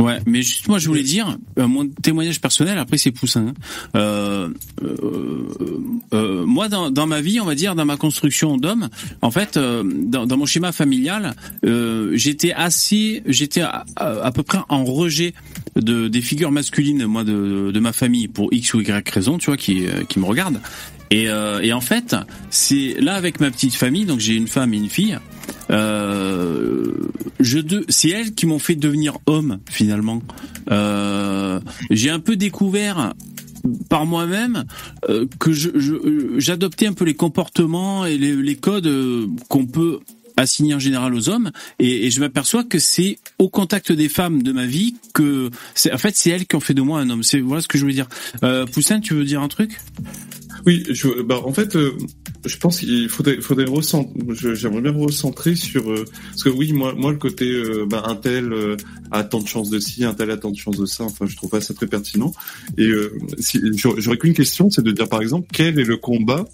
Ouais, mais juste moi je voulais dire euh, mon témoignage personnel. Après c'est Poussin. Hein. Euh, euh, euh, moi dans, dans ma vie, on va dire dans ma construction d'homme, en fait, euh, dans, dans, mon schéma familial, j'étais assez, j'étais à, à, peu près en rejet de des figures masculines, moi de, de ma famille pour x ou y raison, tu vois, qui qui me regardent. Et, et en fait, c'est là avec ma petite famille, donc j'ai une femme et une fille. Euh, je de, c'est elles qui m'ont fait devenir homme finalement. Euh, j'ai un peu découvert par moi-même euh, que je, j'adoptais un peu les comportements et les, codes euh, qu'on peut assigner en général aux hommes. Et, et je m'aperçois que c'est au contact des femmes de ma vie que c'est en fait c'est elles qui ont fait de moi un homme. C'est voilà ce que je veux dire. Euh, Poussin tu veux dire un truc? Oui, je, bah, en fait, euh, je pense qu'il faudrait, faudrait recentrer, j'aimerais bien recentrer sur, euh, parce que oui, moi, moi, le côté, euh, bah, un tel a tant de chances de ci, un tel a tant de chances de ça, enfin, je trouve pas ça très pertinent. Et si, j'aurais qu'une question, c'est de dire, par exemple, quel est le combat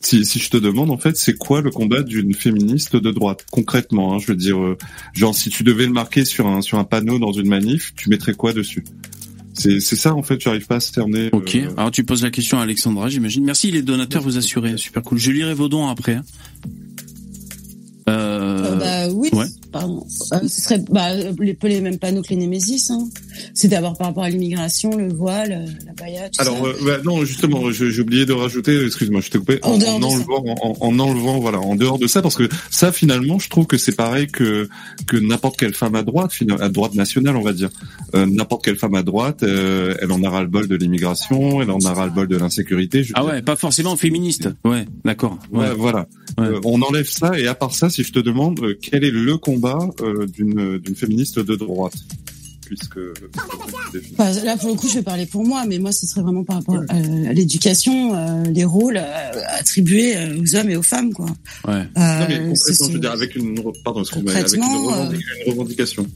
si, si je te demande en fait, c'est quoi le combat d'une féministe de droite concrètement hein, Je veux dire, genre si tu devais le marquer sur un sur un panneau dans une manif, tu mettrais quoi dessus? C'est ça en fait, tu arrives pas à se cerner. Ok, euh, alors tu poses la question à Alexandra, j'imagine. Merci les donateurs, vous assurez, super cool. Je lirai vos dons après. Euh... euh bah oui. Ouais. Pardon. Euh, ce serait bah, les, les mêmes panneaux que les Némésis. Hein. C'est d'abord par rapport à l'immigration, le voile, euh, la baïa, tout Alors, ça. Euh, bah, non, justement, j'ai oublié de rajouter, excuse-moi, je t'ai coupé, en, en, enlevant, en, en, enlevant, voilà, en dehors de ça, parce que ça, finalement, je trouve que c'est pareil que que n'importe quelle femme à droite, à droite nationale, on va dire. Euh, n'importe quelle femme à droite, euh, elle en a le bol de l'immigration, elle en a le bol de l'insécurité. Ah ouais, pas forcément féministe. Ouais, d'accord. Ouais. voilà. on enlève ça, et à part ça, si je te demande quel est le combat euh, d'une d'une féministe de droite? Puisque là pour le coup je vais parler pour moi mais moi ce serait vraiment par rapport à, l'éducation euh, les rôles euh, attribués aux hommes et aux femmes quoi. Ouais. Non, mais concrètement je veux dire avec une pardon avec une, une revendication.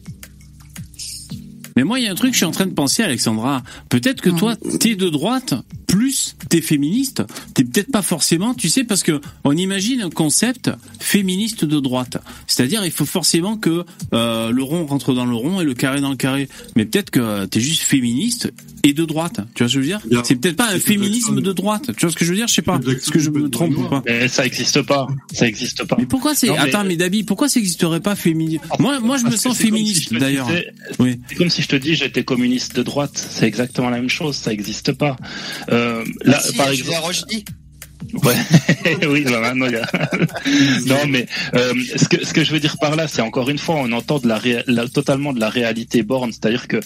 Mais moi, il y a un truc, je suis en train de penser, Alexandra. Peut-être que toi, t'es de droite, plus t'es féministe. T'es peut-être pas forcément, tu sais, parce que on imagine un concept féministe de droite. C'est-à-dire, il faut forcément que euh, le rond rentre dans le rond et le carré dans le carré. Mais peut-être que t'es juste féministe et de droite. Tu vois ce que je veux dire? C'est peut-être pas un féminisme de droite. Tu vois ce que je veux dire? Je sais pas. Est-ce que je me trompe ou pas mais Ça existe pas. Ça existe pas. Mais pourquoi c'est Attends, mais David, pourquoi ça n'existerait pas féministe Moi, moi, je me sens féministe d'ailleurs. Oui. C'est comme si je te dis j'étais communiste de droite. C'est exactement la même chose. Ça n'existe pas. Euh, là, par exemple. Ouais, <laughs> oui, bah maintenant il y a... <laughs> non, mais euh, ce que ce que je veux dire par là, c'est encore une fois, on entend de la, la totalement de la réalité borne, c'est-à-dire que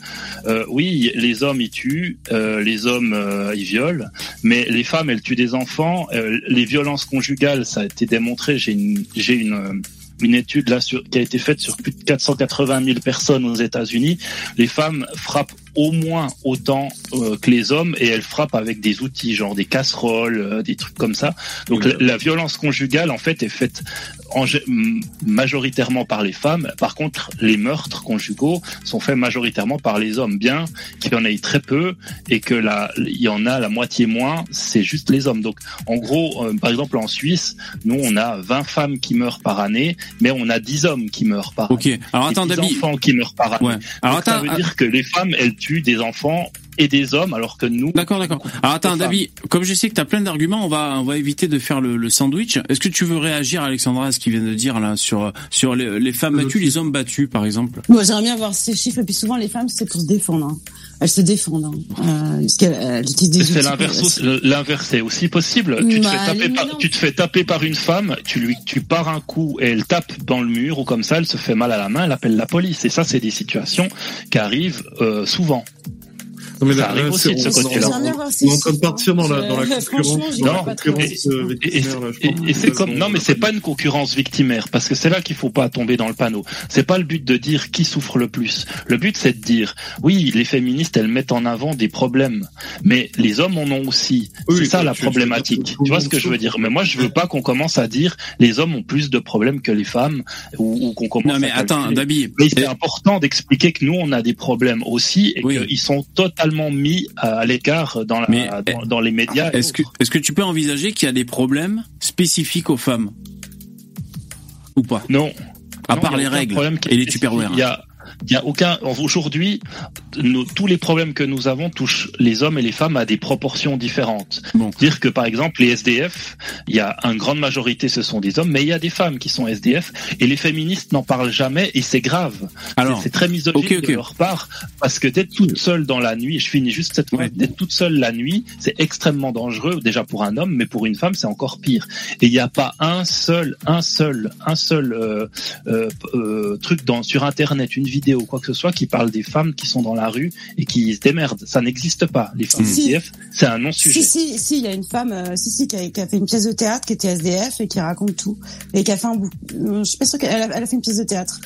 euh, oui, les hommes ils tuent, euh, les hommes euh, ils violent, mais les femmes elles tuent des enfants, euh, les violences conjugales, ça a été démontré. J'ai une j'ai une une étude là sur, qui a été faite sur plus de 480 000 personnes aux États-Unis. Les femmes frappent au moins autant euh, que les hommes et elles frappent avec des outils, genre des casseroles, euh, des trucs comme ça. Donc la, la, violence conjugale, en fait, est faite en, majoritairement par les femmes. Par contre, les meurtres conjugaux sont faits majoritairement par les hommes. Bien qu'il y en ait très peu et que là, il y en a la moitié moins, c'est juste les hommes. Donc, en gros, euh, par exemple, en Suisse, nous, on a 20 femmes qui meurent par année, mais on a 10 hommes qui meurent par année. Ok. Alors attends, David. enfants qui meurent par année. Ouais. Alors Donc, ça veut dire que les femmes, elles tuent des enfants et des hommes, alors que nous. D'accord, d'accord. Alors attends, David, comme je sais que tu as plein d'arguments, on va on va éviter de faire le, le sandwich. Est-ce que tu veux réagir, Alexandra, à ce qu'il vient de dire là sur sur les, les femmes battues, les hommes battus, par exemple? Moi, j'aimerais bien voir ces chiffres. Et puis souvent, les femmes, c'est pour se défendre. Hein. Elles se défendent. Hein. Euh, parce qu'elles utilisent des C'est l'inverse. L'inverse est aussi possible. Tu te, Bah, fais taper mais par, tu te fais taper par une femme, tu lui, tu pars un coup et elle tape dans le mur ou comme ça, elle se fait mal à la main, elle appelle la police. Et ça, c'est des situations qui arrivent euh, souvent. Non, mais Ça là, arrive là, aussi c'est- de ce côté-là. on- est en train de partir dans la, dans la concurrence, la Et, et- et- et c'est comme non mais c'est pas une concurrence victimaire parce que c'est là qu'il faut pas tomber dans le panneau. C'est pas le but de dire qui souffre le plus. Le but c'est de dire oui les féministes elles mettent en avant des problèmes mais les hommes en ont aussi. Oui, c'est ça la problématique. Tu vois ce que je veux dire? Mais moi je veux pas qu'on commence à dire les hommes ont plus de problèmes que les femmes ou, ou qu'on commence Non mais à attends. Dabi. Mais c'est important d'expliquer que nous, on a des problèmes aussi et Oui. qu'ils sont totalement mis à l'écart dans, la, Mais, dans, dans les médias. Est-ce que est-ce que tu peux envisager qu'il y a des problèmes spécifiques aux femmes? Ou pas? Non. À Non, part les règles est et les tupperwares. Il y a, il y a aucun. Aujourd'hui, tous les problèmes que nous avons touchent les hommes et les femmes à des proportions différentes. Bon. Dire que par exemple les SDF, il y a une grande majorité ce sont des hommes, mais il y a des femmes qui sont SDF et les féministes n'en parlent jamais et c'est grave. Alors, C'est- très misogyne ok, ok. de leur part parce que d'être toute seule dans la nuit, je finis juste cette fois, Ouais. d'être toute seule la nuit, c'est extrêmement dangereux déjà pour un homme, mais pour une femme c'est encore pire. Et il n'y a pas un seul, un seul, un seul euh, euh, euh, truc dans sur internet, une vidéo, quoi que ce soit qui parle des femmes qui sont dans la rue et qui se démerdent. Ça n'existe pas. Les femmes Si. SDF, c'est un non-sujet. Si, si, si, il y a une femme, euh, si, si, qui a, qui a fait une pièce de théâtre, qui était SDF et qui raconte tout. Et qui a fait un bout. euh, Je suis pas sûre qu'elle a, elle a fait une pièce de théâtre.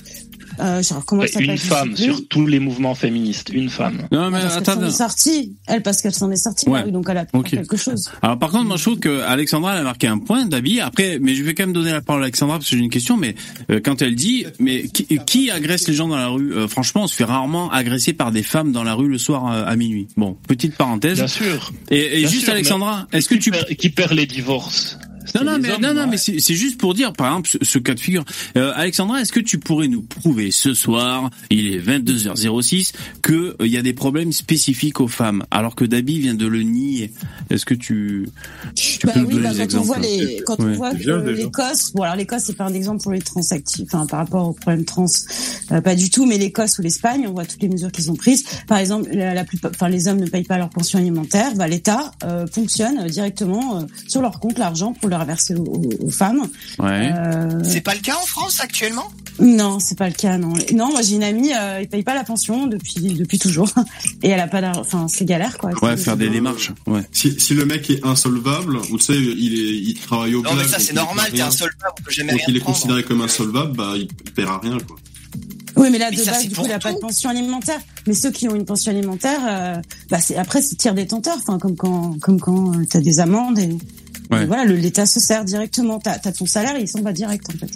Euh, genre, comment Ouais, ça s'appelle, une femme sur tous les mouvements féministes, une femme. Non mais Parce attends. s'en est sortie. Elle, parce qu'elle s'en est sortie, Ouais. oui, donc elle a pu Ok. faire quelque chose. Alors par contre, moi je trouve que Alexandra elle a marqué un point, Dabi. Après, mais je vais quand même donner la parole à Alexandra parce que j'ai une question. Mais euh, quand elle dit, mais qui, qui agresse les gens dans la rue? Euh, Franchement, on se fait rarement agresser par des femmes dans la rue le soir euh, à minuit. Bon, petite parenthèse. Bien sûr. Et, et Bien juste sûr, Alexandra, est-ce que tu perd, qui perd les divorces? Non, non, mais, hommes, non, non, mais c'est juste pour dire, par exemple, ce, ce cas de figure. Euh, Alexandra, est-ce que tu pourrais nous prouver ce soir, il est 22h06, que euh, il y a des problèmes spécifiques aux femmes, alors que Dabi vient de le nier? Est-ce que tu, tu Bah peux nous oui, donner bah, des quand on exemples? voit les, quand Ouais. on voit que déjà. l'Écosse, bon alors l'Écosse c'est pas un exemple pour les transactifs, enfin par rapport aux problèmes trans, euh, pas du tout, mais l'Écosse ou l'Espagne, on voit toutes les mesures qu'ils ont prises. Par exemple, la, la plupart, enfin les hommes ne payent pas leur pension alimentaire, bah l'État euh, fonctionne directement euh, sur leur compte l'argent pour le reverser aux, femmes. Ouais. Euh, C'est pas le cas en France actuellement? Non, c'est pas le cas, non. Non, moi j'ai une amie, euh, il paye pas la pension depuis depuis toujours, <laughs> et elle a pas d'argent. Enfin, c'est galère quoi. Ouais, faire des démarches. Ouais. Si, si le mec est insolvable, ou tu sais, il, est, il travaille au Non mais ça c'est normal, t'es insolvable, on peut jamais Donc rien il est prendre. considéré comme insolvable, bah il, il paiera rien quoi. Oui, mais là, Mais de ça, base, du coup, il a pas de pension alimentaire. Mais ceux qui ont une pension alimentaire, euh, bah, c'est, après, c'est tir détenteur. Enfin, comme quand, comme quand euh, t'as des amendes et, Ouais. et voilà, le, l'État se sert directement. T'as, t'as ton salaire, il s'en va direct, en fait.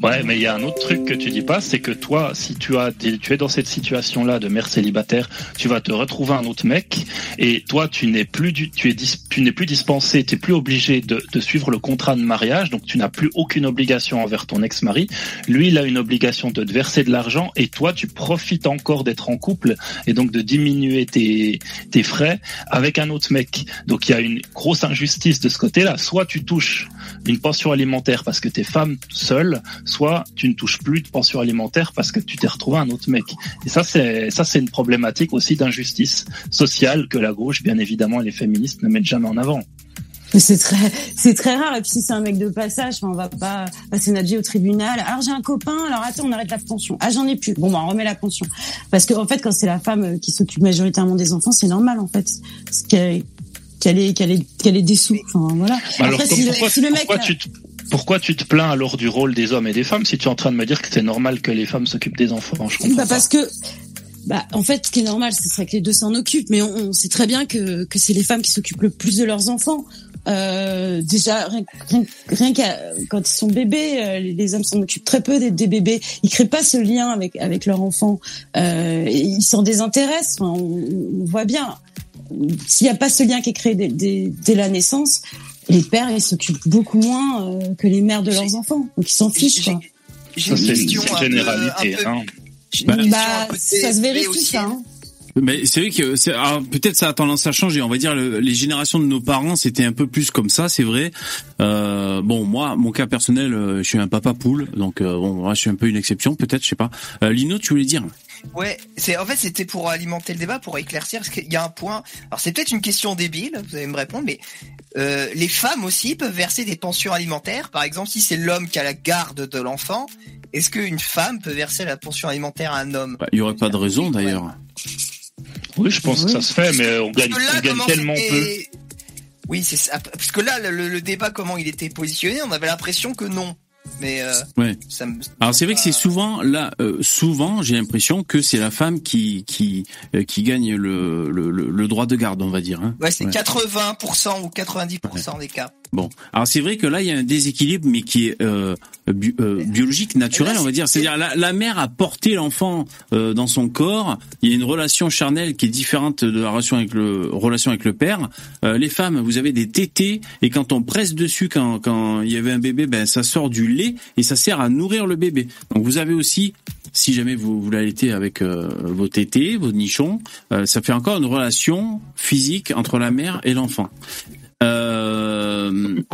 Ouais, mais il y a un autre truc que tu dis pas, c'est que toi, si tu as, tu es dans cette situation-là de mère célibataire, tu vas te retrouver un autre mec, et toi, tu n'es plus du, tu es, tu n'es plus dispensé, tu es plus obligé de, de suivre le contrat de mariage, donc tu n'as plus aucune obligation envers ton ex-mari. Lui, il a une obligation de te verser de l'argent, et toi, tu profites encore d'être en couple, et donc de diminuer tes, tes frais avec un autre mec. Donc il y a une grosse injustice de ce côté-là. Soit tu touches une pension alimentaire parce que t'es femme seule, soit tu ne touches plus de pension alimentaire parce que tu t'es retrouvé un autre mec. Et ça, c'est ça, c'est une problématique aussi d'injustice sociale que la gauche, bien évidemment, et les féministes ne mettent jamais en avant. c'est très, c'est très rare. Et puis si c'est un mec de passage, on va pas passer notre au tribunal. Alors j'ai un copain. Alors attends, on arrête la pension. Ah j'en ai plus. Bon, bah, on remet la pension. Parce que en fait, quand c'est la femme qui s'occupe majoritairement des enfants, c'est normal en fait. Qu'elle ait, qu'elle ait, qu'elle des sous. Enfin voilà. Alors, Après, si, pourquoi, le, si le mec, pourquoi tu te pourquoi tu te plains alors du rôle des hommes et des femmes si tu es en train de me dire que c'est normal que les femmes s'occupent des enfants? Je comprends bah parce que bah, en fait, ce qui est normal, ce serait que les deux s'en occupent, mais on, on, sait très bien que, que c'est les femmes qui s'occupent le plus de leurs enfants. Euh, déjà, rien, rien, qu'à quand ils sont bébés, euh, les hommes s'en occupent très peu des, des, bébés. Ils créent pas ce lien avec avec leur enfant. Euh, ils s'en désintéressent. Enfin, on, on, voit bien. S'il n'y a pas ce lien qui est créé dès, dès, dès la naissance, les pères ils s'occupent beaucoup moins euh, que les mères de leurs enfants. Donc ils s'en fichent. Quoi. Ça c'est une généralité. Hein. Bah, bah ça se vérifie ça. Hein. Mais c'est vrai que c'est peut-être ça a tendance à changer. On va dire le, les générations de nos parents c'était un peu plus comme ça, c'est vrai. Euh, bon moi, mon cas personnel, euh, je suis un papa poule, donc euh, bon moi je suis un peu une exception peut-être, je sais pas. Euh, Lino, tu voulais dire? Ouais, c'est en fait c'était pour alimenter le débat, pour éclaircir parce qu'il y a un point. Alors c'est peut-être une question débile, vous allez me répondre, mais euh, les femmes aussi peuvent verser des pensions alimentaires. Par exemple, si c'est l'homme qui a la garde de l'enfant, est-ce qu'une femme peut verser la pension alimentaire à un homme? Bah, Il y aurait pas de raison d'ailleurs. Oui, je pense que ça se fait, mais on gagne, on gagne tellement peu. Oui, c'est ça. Parce que là, le, le, débat, comment il était positionné, on avait l'impression que non. Mais euh, ouais. ça me... alors c'est vrai que c'est souvent là, euh, souvent j'ai l'impression que c'est la femme qui qui euh, qui gagne le, le, le droit de garde, on va dire. Hein. Ouais, c'est ouais. 80% ou 90% ouais. des cas. Bon, alors c'est vrai que là il y a un déséquilibre, mais qui est euh, bi euh, biologique, naturel, on va dire. C'est-à-dire la, la mère a porté l'enfant euh, dans son corps. Il y a une relation charnelle qui est différente de la relation avec le relation avec le père. Euh, les femmes, vous avez des tétés et quand on presse dessus, quand quand il y avait un bébé, ben ça sort du lait et ça sert à nourrir le bébé. Donc vous avez aussi si jamais vous, vous l'allaitez avec euh, vos tétés, vos nichons, euh, ça fait encore une relation physique entre la mère et l'enfant. Euh...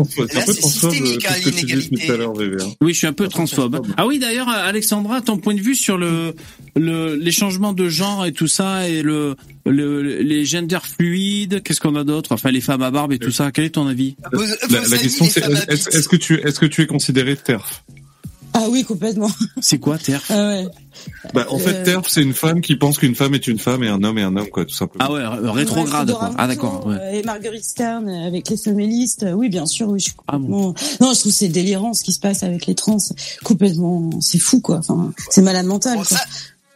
C'est un peu transphobe ce que tu dis tout à l'heure, hein. Oui, je suis un peu transphobe. Ah oui, d'ailleurs, Alexandra, ton point de vue sur le, le les changements de genre et tout ça et le, le les gender fluides, qu'est-ce qu'on a d'autre? Enfin, les femmes à barbe et tout ça. Quel est ton avis? La, question, c'est est-ce est que tu est-ce que tu es considéré TERF? Ah oui, complètement. C'est quoi TERF ah ouais. Bah, en fait, TERF, c'est une femme qui pense qu'une femme est une femme et un homme est un homme, quoi, tout simplement. Ah ouais, rétrograde, quoi. Ah d'accord. Ouais. Et Marguerite Stern avec les féministes, oui, bien sûr, oui, je suis complètement... Ah bon. Non, je trouve c'est délirant ce qui se passe avec les trans. Complètement, c'est fou, quoi. Enfin, c'est malade mental, bon, quoi. Ça...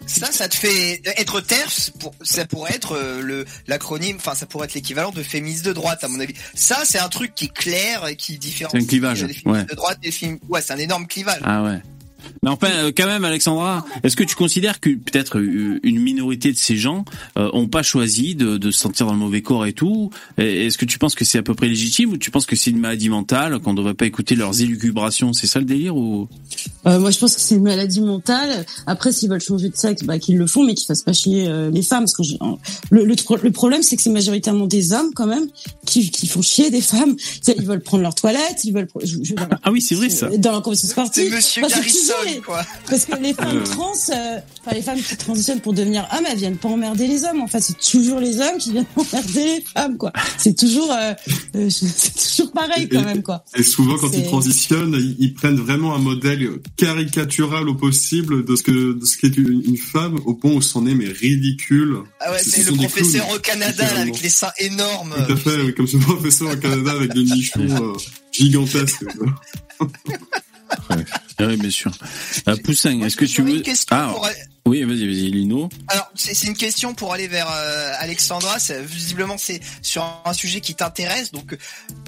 Ça, ça te fait être TERF, pour, ça pourrait être le l'acronyme, enfin ça pourrait être l'équivalent de féministe de droite à mon avis. Ça, c'est un truc qui est clair et qui différencie un clivage, les féministes ouais. de droite films. Ouais, c'est un énorme clivage. Ah ouais. Mais enfin, euh, quand même, Alexandra, est-ce que tu considères que peut-être euh, une minorité de ces gens euh, ont pas choisi de, de se sentir dans le mauvais corps et tout? Est-ce que tu penses que c'est à peu près légitime ou tu penses que c'est une maladie mentale, qu'on ne devrait pas écouter leurs élucubrations? C'est ça le délire ou? Euh, Moi, je pense que c'est une maladie mentale. Après, s'ils veulent changer de sexe, bah, qu'ils le font, mais qu'ils fassent pas chier euh, les femmes. Parce que je... le, le, le, problème, c'est que c'est majoritairement des hommes quand même qui, qui font chier des femmes. Ils veulent prendre leur toilette, ils veulent. Je, je... ah oui, c'est vrai ça. Dans la conversation sportive. C'est Monsieur Quoi. <laughs> Parce que les femmes trans, euh, enfin les femmes qui transitionnent pour devenir hommes, elles viennent pas emmerder les hommes. En fait, c'est toujours les hommes qui viennent <laughs> emmerder les femmes, quoi. C'est toujours, euh, euh, <laughs> c'est toujours pareil quand même, quoi. Et souvent, quand ils transitionnent, ils, ils, prennent vraiment un modèle caricatural au possible de ce que de ce qu'est une, une, femme, au point où c'en est mais ridicule. Ah ouais, c'est le professeur au Canada là, avec les seins énormes. Tout à fait, comme ce professeur au Canada avec des nichons euh, gigantesques. Ouais. Ah oui, bien sûr. Euh, Poussin, est-ce que tu veux Ah, oui, vas-y, vas-y, Lino. Alors, c'est une question pour aller vers euh, Alexandra. Visiblement, c'est sur un sujet qui t'intéresse. Donc,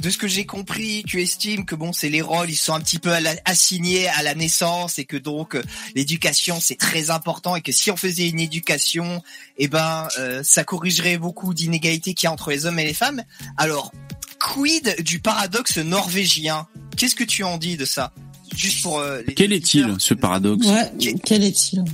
de ce que j'ai compris, tu estimes que bon, c'est les rôles, ils sont un petit peu à la, assignés à la naissance et que donc euh, l'éducation c'est très important et que si on faisait une éducation, eh ben, euh, ça corrigerait beaucoup d'inégalités qu'il y a entre les hommes et les femmes. Alors, quid du paradoxe norvégien? Qu'est-ce que tu en dis de ça? Juste pour euh, les quel est-il ce paradoxe ouais, Quel est-il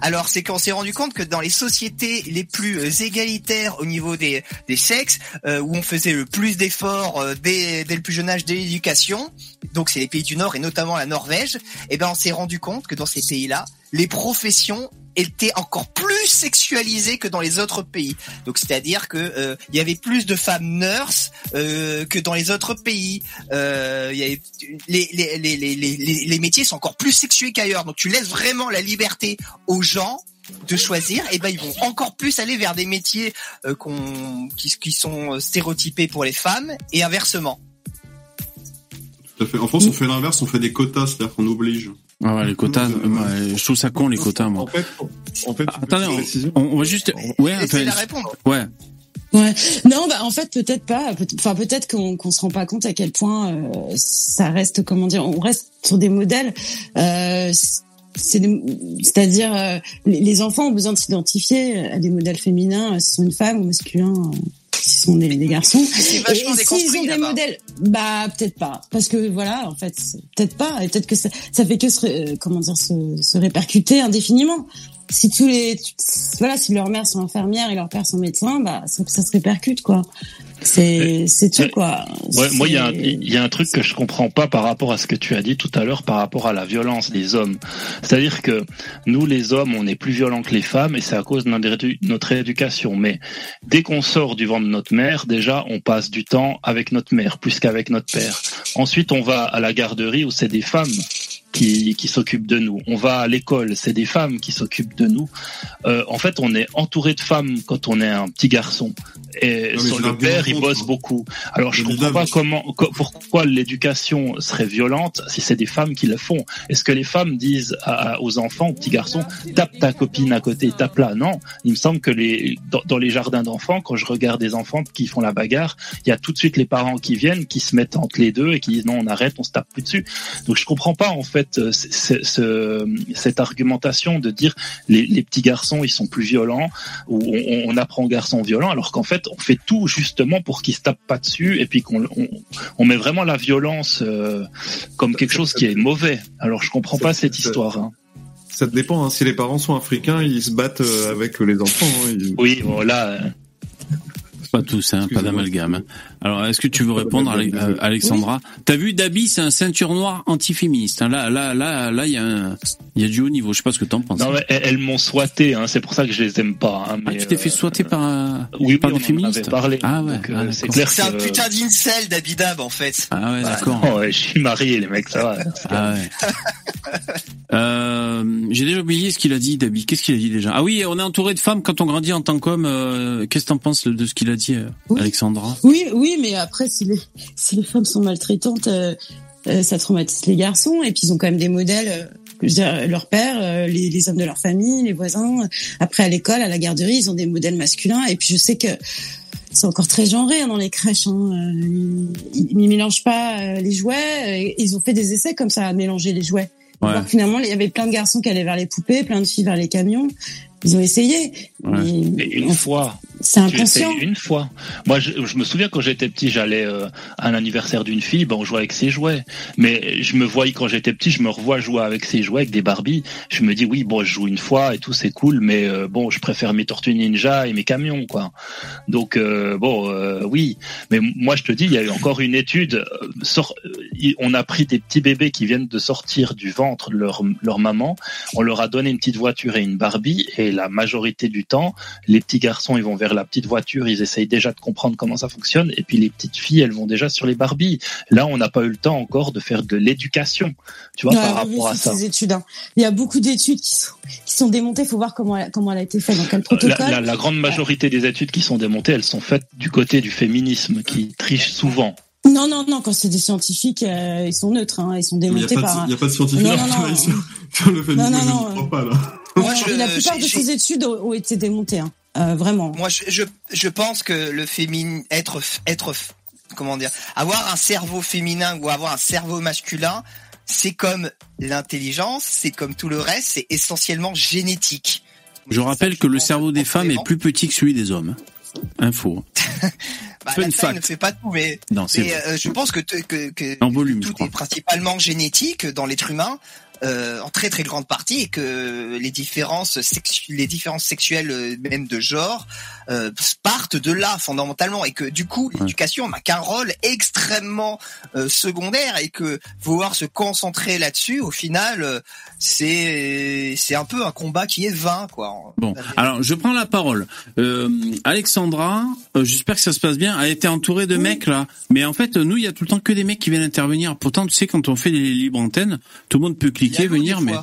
alors c'est qu'on s'est rendu compte que dans les sociétés les plus euh, égalitaires au niveau des, des sexes, euh, où on faisait le plus d'efforts euh, dès, dès, le plus jeune âge de l'éducation, donc c'est les pays du Nord et notamment la Norvège, et eh ben on s'est rendu compte que dans ces pays-là, les professions était encore plus sexualisée que dans les autres pays. Donc c'est-à-dire que euh, il y avait plus de femmes nurses euh, que dans les autres pays. Euh, y avait, les, les, les, les, les métiers sont encore plus sexués qu'ailleurs. Donc tu laisses vraiment la liberté aux gens de choisir, et ben ils vont encore plus aller vers des métiers euh, qu'on qui, qui sont stéréotypés pour les femmes et inversement. En France, on fait l'inverse, on fait des quotas, c'est-à-dire qu'on oblige. Ah ouais, les quotas, euh, je trouve ça con les quotas moi. En fait, en fait, attendez, on, on, va juste, ouais, enfin, la répondre. Ouais. Ouais. Non, bah en fait peut-être pas. Enfin peut-être qu'on qu'on se rend pas compte à quel point euh, ça reste, comment dire, on reste sur des modèles. Euh, c'est-à-dire euh, les, enfants ont besoin de s'identifier à des modèles féminins, si sont une femme ou masculin si ce sont des, des garçons. <laughs> Et s'ils ont des modèles, bah peut-être pas, parce que voilà, en fait, peut-être pas, et peut-être que ça, ça fait que se, euh, comment dire, se, se répercuter indéfiniment. Si tous les, voilà, si leurs mères sont infirmières et leurs pères sont médecins, bah ça, ça se répercute quoi. C'est c'est tout quoi. Ouais, moi il y a un, il y a un truc que je comprends pas par rapport à ce que tu as dit tout à l'heure par rapport à la violence des hommes. C'est-à-dire que nous les hommes on est plus violents que les femmes et c'est à cause de notre éducation. Mais dès qu'on sort du ventre de notre mère, déjà on passe du temps avec notre mère plus qu'avec notre père. Ensuite on va à la garderie où c'est des femmes qui, qui s'occupent de nous. On va à l'école, c'est des femmes qui s'occupent de nous. Euh, en fait, on est entouré de femmes quand on est un petit garçon. Et sur le père, il bosse beaucoup. Alors, je comprends pas comment, pourquoi l'éducation serait violente si c'est des femmes qui le font. Est-ce que les femmes disent aux enfants, aux petits garçons, tape ta copine à côté, tape là Non. Il me semble que les, dans, dans les jardins d'enfants, quand je regarde des enfants qui font la bagarre, il y a tout de suite les parents qui viennent, qui se mettent entre les deux et qui disent non, on arrête, on se tape plus dessus. Donc, je comprends pas, en fait, cette, ce, cette argumentation de dire les, les, petits garçons ils sont plus violents ou on, on apprend aux garçons violents alors qu'en fait on fait tout justement pour qu'ils se tapent pas dessus et puis qu'on on, on, met vraiment la violence euh, comme quelque chose qui est mauvais. Alors je comprends pas cette histoire. Hein. Ça dépend. Hein. Si les parents sont africains, ils se battent euh, avec les enfants. Hein. Oui, voilà. Pas tous, hein, pas d'amalgame. Alors, est-ce que tu veux répondre, euh, Alexandra T'as vu, Dabi, c'est un ceinture noire antiféministe. Hein. Là, là, là, là, il y a un, il y a du haut niveau. Je sais pas ce que t'en penses. Non, mais elles, m'ont swatté. Hein. C'est pour ça que je les aime pas. Hein, ah, tu t'es fait swatter par, un... oui, par des féministes parlé. Ah ouais. Euh, ah, c'est clair. C'est un putain d'incel d'Abidab en fait. Ah ouais, d'accord. Oh, ouais, je suis marié, les mecs, ça va. ah ouais. euh, J'ai déjà oublié ce qu'il a dit, Dabi. Qu'est-ce qu'il a dit déjà? Ah oui, on est entouré de femmes quand on grandit en tant qu'homme. Euh, Qu'est-ce que t'en penses de ce qu'il a dit, euh, Alexandra? Oui, oui, mais après, si les, si les femmes sont maltraitantes, euh, euh, ça traumatise les garçons. Et puis ils ont quand même des modèles. Euh, leur père, les, les, hommes de leur famille, les voisins. Après à l'école, à la garderie, ils ont des modèles masculins. Et puis je sais que c'est encore très genré hein, dans les crèches. Hein. Ils, ils, mélangent pas les jouets. Ils ont fait des essais comme ça à mélanger les jouets. Ouais. Donc, finalement, il y avait plein de garçons qui allaient vers les poupées, plein de filles vers les camions. Ils ont essayé. Ouais. Mais, une fois. C'est inconscient. Une fois. Moi, je, je, me souviens quand j'étais petit, j'allais euh, à l'anniversaire d'une fille, ben on jouait avec ses jouets. Mais je me voyais quand j'étais petit, je me revois jouer avec ses jouets, avec des Barbie. Je me dis oui, bon, je joue une fois et tout, c'est cool, mais euh, bon, je préfère mes Tortues Ninja et mes camions, quoi. Donc euh, bon, euh, oui. Mais moi, je te dis, il y a eu encore une étude. Sort, on a pris des petits bébés qui viennent de sortir du ventre de leur leur maman. On leur a donné une petite voiture et une Barbie, et la majorité du temps, les petits garçons, ils vont vers la petite voiture, ils essayent déjà de comprendre comment ça fonctionne, et puis les petites filles, elles vont déjà sur les Barbies. Là, on n'a pas eu le temps encore de faire de l'éducation, tu vois, ouais, par rapport à ça. Ces études, hein. Il y a beaucoup d'études qui sont, qui sont démontées. Il faut voir comment elle, comment elle a été faite, dans quel protocole. La, la, la grande majorité des études qui sont démontées, elles sont faites du côté du féminisme, qui triche souvent. Non, non, non, quand c'est des scientifiques, euh, ils sont neutres, hein, ils sont démontés il par. Il n'y a pas de scientifiques non, non, non, sur le féminisme, non, non, non. je ne crois pas, là. Moi, je, la plupart de ces études ont été démontées, hein. Euh, vraiment. Moi, je, je, je, pense que le féminin, être, être, comment dire, avoir un cerveau féminin ou avoir un cerveau masculin, c'est comme l'intelligence, c'est comme tout le reste, c'est essentiellement génétique. Je rappelle que le cerveau des femmes est plus petit que celui des hommes. Info. <laughs> bah, la taille ne fait pas tout, mais, non, mais euh, je pense que, que, que en volume, tout est principalement génétique dans l'être humain. Euh, en très très grande partie et que les différences les différences sexuelles euh, même de genre euh, partent de là fondamentalement et que du coup l'éducation n'a qu'un rôle extrêmement euh, secondaire et que vouloir se concentrer là-dessus au final c'est c'est un peu un combat qui est vain quoi. Bon, alors je prends la parole. Alexandra, j'espère que ça se passe bien. Elle été entourée de mecs là, mais en fait nous il y a tout le temps que des mecs qui viennent intervenir. Pourtant tu sais quand on fait les libres antennes, tout le monde peut cliquer, venir, mais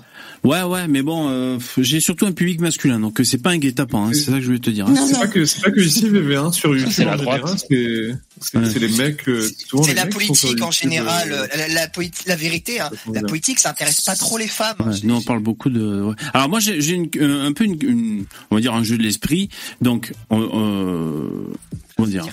ouais, ouais, mais bon, euh, j'ai surtout un public masculin, donc euh, c'est pas un guet-apens, hein, c'est ça que je voulais te dire. Hein. Que c'est pas que <laughs> ici VV1 sur YouTube. C'est la droite. C'est les mecs. Euh, c'est la politique en général. La, la, la, vérité, hein, la politique, ça intéresse pas trop les femmes. Ouais, nous on parle beaucoup de. Alors moi j'ai un peu une, on va dire un jeu de l'esprit. Donc euh, comment dire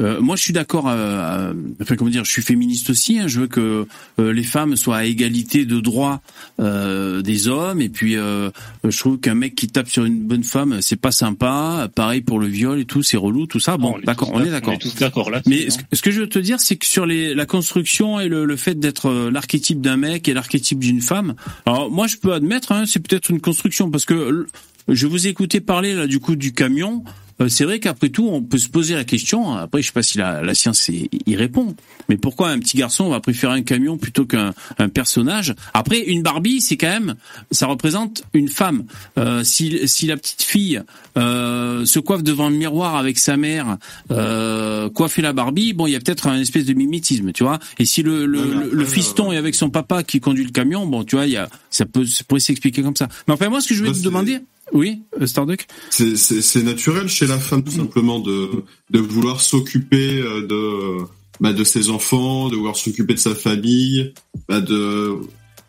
euh, Moi, je suis d'accord. Euh, enfin, comment dire Je suis féministe aussi. Hein, je veux que euh, les femmes soient à égalité de droits euh, des hommes. Et puis, euh, je trouve qu'un mec qui tape sur une bonne femme, c'est pas sympa. Pareil pour le viol et tout, c'est relou, tout ça. Bon, d'accord, on est d'accord. d'accord là. Mais ce, que je veux te dire, c'est que sur les, la construction et le, le fait d'être l'archétype d'un mec et l'archétype d'une femme, alors moi, je peux admettre, hein, c'est peut-être une construction parce que je vous ai écouté parler là du coup du camion. Euh, c'est vrai qu'après tout, on peut se poser la question. Après, je sais pas si la, la science y répond, mais pourquoi un petit garçon va préférer un camion plutôt qu'un un personnage? Après, une Barbie, c'est quand même, ça représente une femme. Euh, si, si la petite fille euh, se coiffe devant le miroir avec sa mère, euh, coiffer la Barbie, bon, il y a peut-être un espèce de mimétisme, tu vois. Et si le, le, le, fiston est avec son papa qui conduit le camion, bon, tu vois, il y a, ça peut, ça pourrait s'expliquer comme ça. Mais enfin, moi, ce que je voulais te demander. Oui, euh, Starduck C'est naturel chez la femme tout simplement de, de vouloir s'occuper euh, de, bah, de ses enfants, de vouloir s'occuper de sa famille, bah, de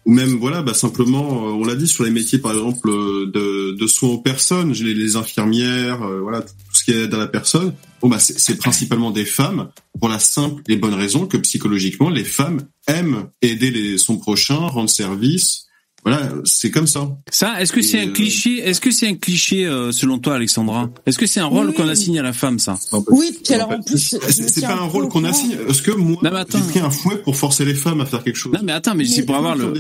ou même voilà bah simplement euh, on l'a dit sur les métiers par exemple de, de soins aux personnes les, infirmières voilà tout ce qui aide à la personne. Bon bah c'est principalement des femmes pour la simple et bonne raison que psychologiquement les femmes aiment aider les, son prochain rendre service voilà, c'est comme ça. Ça, est-ce que c'est un euh, cliché Est-ce que c'est un cliché euh, selon toi, Alexandra? Est-ce que c'est un rôle qu'on assigne à la femme, ça? Oui, puis alors en plus, c'est pas un rôle qu'on assigne. Est-ce que moi, j'ai pris un fouet pour forcer les femmes à faire quelque chose? Non, mais attends, mais, c'est pour avoir le,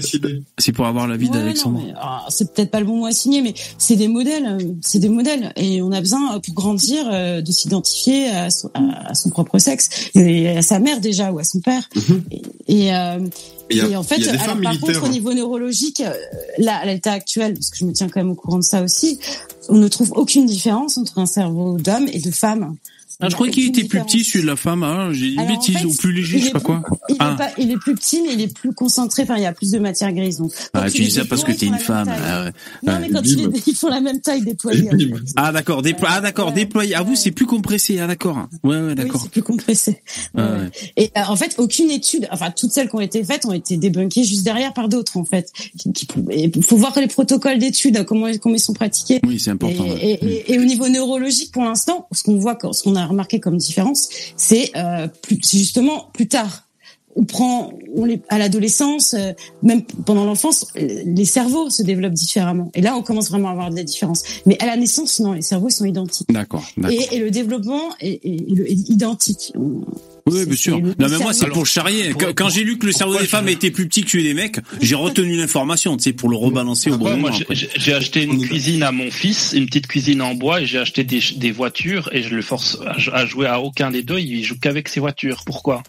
c'est pour avoir l'avis d'Alexandra. Ah, c'est peut-être pas le bon mot à signer, mais c'est des modèles, euh, c'est des modèles, et on a besoin pour grandir de s'identifier à, son propre sexe et à sa mère déjà ou à son père. Mhm. Et, et en fait, alors, par contre, au niveau neurologique, euh, là, à l'état actuel, parce que je me tiens quand même au courant de ça aussi, on ne trouve aucune différence entre un cerveau d'homme et de femme. Ah, je croyais qu'il était plus petit celui de la femme. Hein. J'ai une bêtise ou plus léger, je sais pas quoi. Il, ah. est pas, il est plus petit, mais il est plus concentré. Enfin, il y a plus de matière grise. Donc, ah, tu dis ça parce que t'es une femme. Ah, ouais. Non, mais quand il est, <laughs> ils font la même taille déployée. Ah d'accord, déplo ah d'accord, déployé. Ah vous, c'est plus compressé. Ah d'accord. Ouais, ouais, d'accord. Oui, c'est plus compressé. Ouais. Et euh, en fait, aucune étude, enfin toutes celles qui ont été faites ont été débunkées juste derrière par d'autres en fait. Il faut voir les protocoles d'études, comment comment ils sont pratiqués. Oui, c'est important. Et, et, et, au niveau neurologique, pour l'instant, ce qu'on voit, ce qu'on a remarqué comme différence, c'est euh, justement plus tard. On prend on les, à l'adolescence, euh, même pendant l'enfance, euh, les cerveaux se développent différemment. Et là, on commence vraiment à avoir des différences. Mais à la naissance, non, les cerveaux sont identiques. D'accord. Et, et, le développement est, est, identique. Oui, bien sûr. Non, mais moi, c'est pour charrier. Quand, j'ai lu que le cerveau des femmes était plus petit que celui des mecs, j'ai retenu l'information, tu sais, pour le rebalancer au bon moment. J'ai acheté une cuisine à mon fils, une petite cuisine en bois, et j'ai acheté des, des voitures, et je le force à jouer à aucun des deux, il joue qu'avec ses voitures. Pourquoi?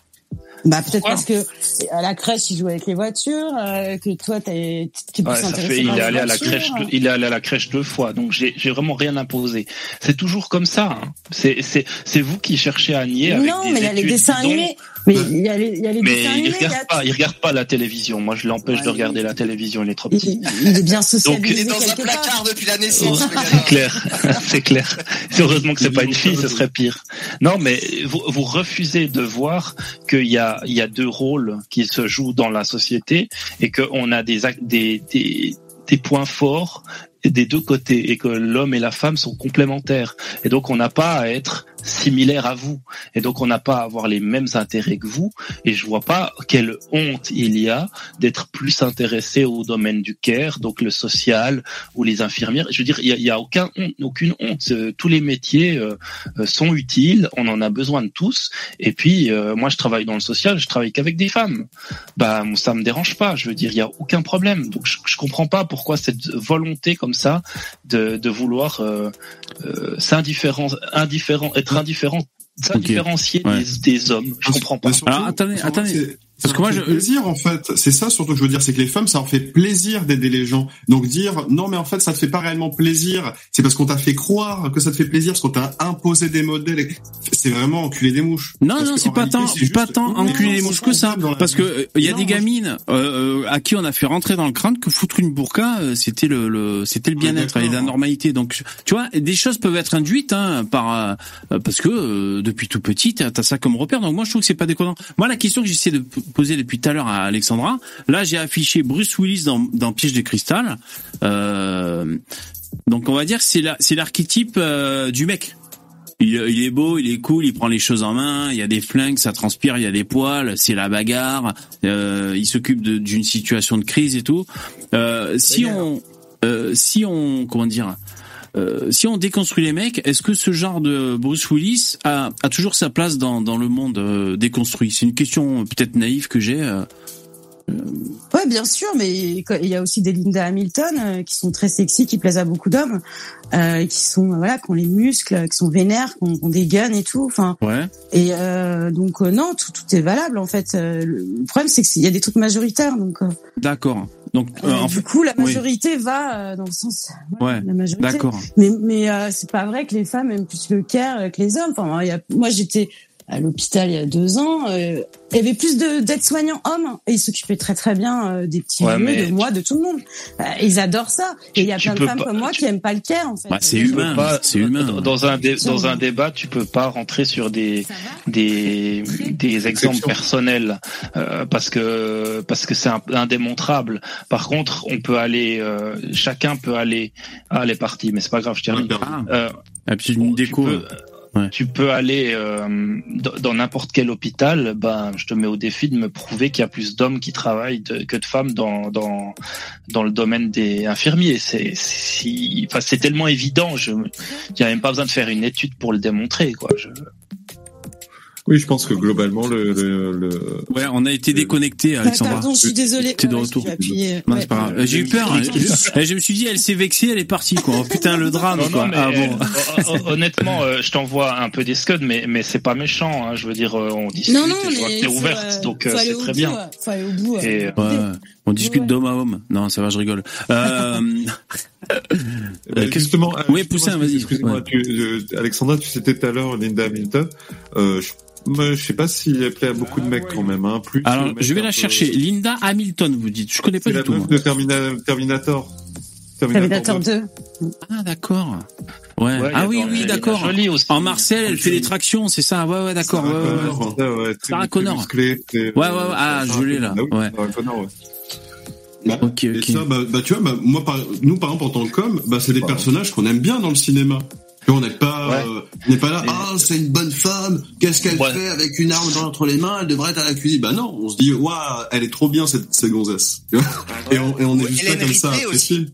Bah peut-être parce que à la crèche il joue avec les voitures, euh, que toi t'es tu ouais, ça fait, il est allé à la crèche, il est allé à la crèche deux fois, donc j'ai j'ai vraiment rien imposé. C'est toujours comme ça. Hein. C'est c'est c'est vous qui cherchez à nier. Avec non, des mais il y a les dessins animés. Mais il y a les, il y a les mais dessins il regarde pas, il regarde pas la télévision. Moi, je l'empêche de regarder la télévision. Il est trop petit. Il, est bien socialisé. Donc, il est dans un placard depuis la naissance. <laughs> c'est clair, c'est clair. Heureusement que c'est pas une fille, ce serait pire. Non, mais vous, vous refusez de voir qu'il y a il y a deux rôles qui se joue dans la société et qu'on a des, des, des, des points forts des deux côtés et que l'homme et la femme sont complémentaires et donc on n'a pas à être similaires à vous. Et donc, on n'a pas à avoir les mêmes intérêts que vous. Et je vois pas quelle honte il y a d'être plus intéressé au domaine du care, donc le social ou les infirmières. Je veux dire, il y a, a aucun, aucune honte. Euh, tous les métiers euh, euh, sont utiles. On en a besoin de tous. Et puis, moi, je travaille dans le social. Je travaille qu'avec des femmes. Bah, ça me dérange pas. Je veux dire, il y a aucun problème. Donc, je, je comprends pas pourquoi cette volonté comme ça de, de vouloir euh, euh, s'indifférent, indifférent, être indifférent, s'indifférencier Ouais. des, des hommes. Je comprends pas. Alors, attendez, attendez. Parce que moi, je- plaisir en fait. C'est ça surtout que je veux dire, c'est que les femmes, ça leur fait plaisir d'aider les gens. Donc dire non, mais en fait, ça te fait pas réellement plaisir. C'est parce qu'on t'a fait croire que ça te fait plaisir, parce qu'on t'a imposé des modèles. C'est vraiment enculer des mouches. Non, Parce non, c'est pas tant, pas tant enculer c'est mouches que ça, parce que il y a Non, des gamines euh, euh, à qui on a fait rentrer dans le crâne que foutre une burqa, euh, c'était le, le c'était le bien-être et la normalité. Donc, tu vois, des choses peuvent être induites hein, par euh, parce que euh, depuis tout petit, t'as as ça comme repère. Donc moi, je trouve que c'est pas déconnant. Moi, la question que j'essaie de p- poser depuis tout à l'heure à Alexandra, là, j'ai affiché Bruce Willis dans, dans Piège de cristal. Euh, donc, on va dire que c'est la- c'est l'archétype euh, du mec. Il, il est beau, il est cool, il prend les choses en main. Il y a des flingues, ça transpire, il y a des poils, c'est la bagarre. euh, il s'occupe d'une situation de crise et tout. Si on, si on, comment dire, euh, si on déconstruit les mecs, est-ce que ce genre de Bruce Willis a, toujours sa place dans, le monde euh, déconstruit? C'est une question peut-être naïve que j'ai. Ouais, bien sûr, mais il y a aussi des Linda Hamilton euh, qui sont très sexy, qui plaisent à beaucoup d'hommes, euh, qui sont euh, voilà, qui ont les muscles, qui sont vénères, qui ont, qui ont des guns et tout. Enfin, Ouais. et euh, donc euh, non, tout, tout est valable en fait. Le problème c'est qu'il y a des trucs majoritaires, donc D'accord. Donc euh, en du coup la oui. majorité va euh, dans le sens. voilà, Ouais, la majorité. d'accord. Mais mais euh, c'est pas vrai que les femmes aiment plus le care que les hommes. Enfin, il y a, moi j'étais à l'hôpital il y a deux ans. euh, il y avait plus de d'aides-soignants hommes et ils s'occupaient très très bien euh, des petits Ouais, vieux, de moi, de tout le monde. Euh, ils adorent ça. Et il y a plein de femmes pas- comme moi tu- qui aiment pas le care en fait. Bah, c'est humain, c'est humain. Dans un, dé- dans un débat, tu peux pas rentrer sur des des des exemples personnels euh, parce que parce que c'est indémontrable. Par contre, on peut aller, euh, chacun peut aller. Ah, les parties, mais c'est pas grave, je termine. Ah, Euh, puis une tu déco. peux- Tu peux aller euh, dans n'importe quel hôpital, ben je te mets au défi de me prouver qu'il y a plus d'hommes qui travaillent que de femmes dans dans dans le domaine des infirmiers. C'est si, enfin tellement évident. Je, il y a même pas besoin de faire une étude pour le démontrer, quoi. Oui, je pense que globalement, le, le, le- Ouais, on a été déconnecté, Ah, Alexandra. Pardon, je suis désolée. T'es de Ouais, retour. j'ai Ouais. c'est pas grave. J'ai eu peur. hein. Je, <laughs> je me suis dit, elle s'est vexée, elle est partie, quoi. Oh, putain, le drame, non, quoi. non, mais ah bon. euh, <laughs> hon- honnêtement, euh, je t'envoie un peu des scuds, mais mais c'est pas méchant. Hein, je veux dire, euh, on discute, Non, non, et je vois que mais t'es ouverte, donc euh, c'est au très bout, bien. ouais. Faut aller au bout. Euh. On discute Ouais. d'homme à homme. Non, ça va, je rigole. Euh, qu'est-ce- <laughs> justement, euh, Oui, Poussin, vas-y. Excuse-moi, Ouais. tu, euh, Alexandra, tu citais tout à l'heure Linda Hamilton. Euh, je, je sais pas si elle plaît à beaucoup de mecs quand même. Hein, plus alors, je vais la peu- chercher. Linda Hamilton, vous dites. Je connais pas du la tout. meuf moi. de Termina- Terminator. Terminator 2. 2. Ah, d'accord. Ouais. ouais, ah oui, oui, d'accord. En Marcel, elle fait des tractions, c'est ça? Ouais, ouais, d'accord. Ouais, Sarah ouais. Connor, ouais, Sarah Connor. Ouais, ouais, ouais. Ah, je l'ai, là. Ah oui, Ouais. Bah, et ça, bah, bah, tu vois, bah, moi, par, nous, par exemple, en tant que com, bah, c'est des personnages qu'on aime bien dans le cinéma. On n'est pas, Ouais. euh, on n'est pas là, ah, c'est une bonne femme, qu'est-ce qu'elle Ouais. fait avec une arme dans- entre les mains, elle devrait être à la cuisine. Bah non, on se dit, waouh, elle est trop bien, cette, cette gonzesse. <laughs> Et, on, et on est juste là comme ça apprécier.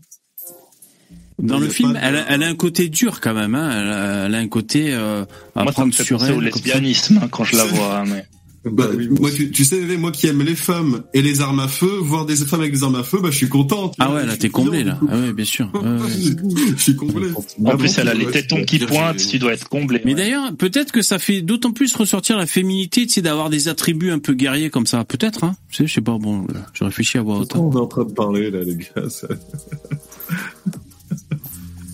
Dans le film, elle, a- elle a un côté dur quand même. Hein. Elle, a, elle a un côté euh, à Moi, ça me prendre fait sur elle. au lesbianisme hein, quand je la vois. hein, mais... Bah, oui, moi, tu, tu sais, moi qui aime les femmes et les armes à feu, voir des femmes avec des armes à feu, bah, je suis content. Ah ouais, là, t'es comblé, là. Ah ouais, bien sûr. Ouais, ouais. <laughs> je suis comblé. En plus, elle a les tétons qui pointent. Tu dois être comblé. Mais ouais. d'ailleurs, peut-être que ça fait d'autant plus ressortir la féminité, tu sais, d'avoir des attributs un peu guerriers comme ça. Peut-être, hein. Tu sais, je sais pas, bon, là, je réfléchis à voix haute. On est en train de parler là, les gars. ça-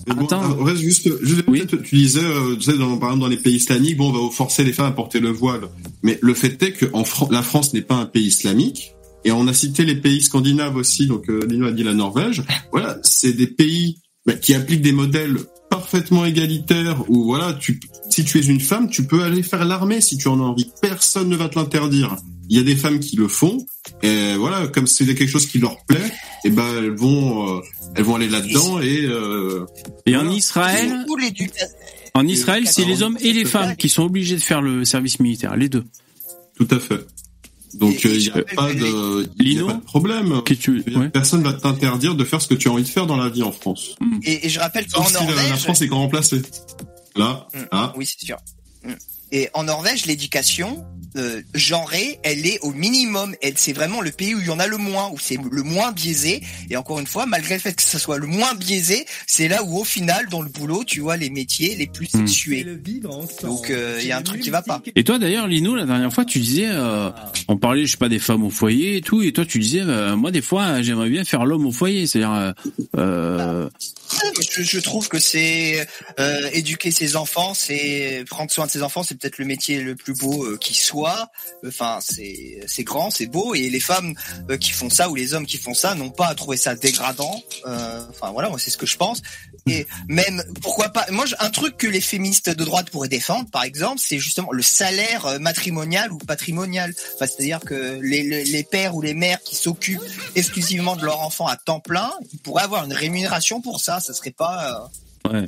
Bon, Attends. en vrai, juste, juste Oui. tu disais, euh, tu sais, dans, par exemple, dans les pays islamiques, bon, on va forcer les femmes à porter le voile. Mais le fait est que en Fran- la France n'est pas un pays islamique. Et on a cité les pays scandinaves aussi, donc euh, Lino a dit la Norvège. Voilà, c'est des pays bah, qui appliquent des modèles parfaitement égalitaires où voilà, tu, si tu es une femme, tu peux aller faire l'armée si tu en as envie. Personne ne va te l'interdire. Il y a des femmes qui le font, et voilà, comme c'est quelque chose qui leur plaît, et ben elles vont, euh, elles vont aller là-dedans et euh, Et en Voilà. Israël. En Israël, c'est les hommes et les femmes qui sont obligés de faire le service militaire, les deux. Tout à fait. Donc il n'y a, pas de, y a pas de problème. Que tu... ouais. Personne va t'interdire de faire ce que tu as envie de faire dans la vie en France. Et, et je rappelle qu'en la, Norvège, la France est grand remplacée. Là, Mm. ah, oui c'est sûr. Et en Norvège, l'éducation euh, genrée, elle est au minimum. Elle, c'est vraiment le pays où il y en a le moins, où c'est le moins biaisé. Et encore une fois, malgré le fait que ce soit le moins biaisé, c'est là où au final, dans le boulot, tu vois les métiers les plus Mm. sexués. Donc euh, il y a un truc qui va pas. Et toi d'ailleurs, Lino, la dernière fois, tu disais, euh, on parlait, je sais pas, des femmes au foyer et tout, et toi tu disais, euh, moi des fois, j'aimerais bien faire l'homme au foyer, c'est-à-dire, euh, euh, Je, je trouve que c'est euh, éduquer ses enfants, c'est prendre soin de ses enfants, c'est peut-être le métier le plus beau euh, qui soit. Enfin, c'est c'est grand, c'est beau, et les femmes euh, qui font ça ou les hommes qui font ça n'ont pas à trouver ça dégradant. Euh, Enfin voilà, moi c'est ce que je pense. Et même pourquoi pas Moi, un truc que les féministes de droite pourraient défendre, par exemple, c'est justement le salaire matrimonial ou patrimonial. Enfin, c'est-à-dire que les, les, pères ou les mères qui s'occupent exclusivement de leur enfant à temps plein, pourraient avoir une rémunération pour ça. Ça serait pas. Ouais.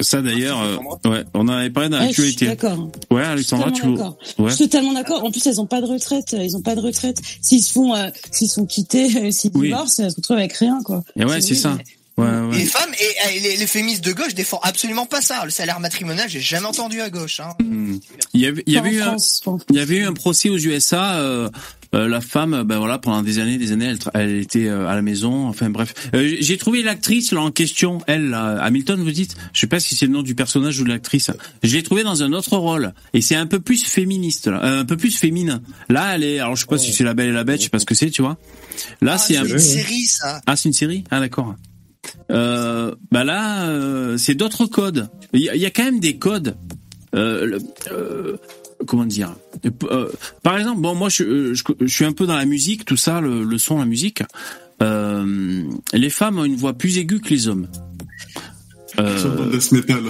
Ça d'ailleurs, euh, ouais, on en avait parlé dans Ouais, je suis l'actualité. d'accord. Ouais, Alexandra, tu. Ouais. Je suis totalement d'accord. En plus, elles ont pas de retraite. Ils ont pas de retraite. S'ils se font, euh, s'ils sont quittés, euh, s'ils Oui. divorcent, elles se retrouvent avec rien, quoi. Et ouais, c'est ça. Ouais, Et ouais. Les femmes et, les, les féministes de gauche défendent absolument pas ça. Le salaire matrimonial, j'ai jamais entendu à gauche. Hein. Hmm. Il y avait, il y avait eu un, France, pas en France. il y avait eu un procès aux USA. Euh, euh, la femme, ben voilà, pendant des années, des années, elle, elle était euh, à la maison. Enfin bref, Euh, j'ai trouvé l'actrice là en question, elle, là, Hamilton, vous dites? Je sais pas si c'est le nom du personnage ou de l'actrice. Je l'ai trouvée dans un autre rôle et c'est un peu plus féministe, là, euh, un peu plus féminin. Là, elle est. Alors je sais pas si c'est la Belle et la Bête, je sais pas ce que c'est, tu vois. Là, Ah, c'est un. une série, ça. Ah, c'est une série? Ah, d'accord. Euh, bah là, euh, c'est d'autres codes. Il y, a- il y a quand même des codes. Euh, le- euh, comment dire Euh, Par exemple, bon, moi, je, je, je suis un peu dans la musique, tout ça, le, le son, la musique. Euh, les femmes ont une voix plus aiguë que les hommes. Euh, sur le death metal.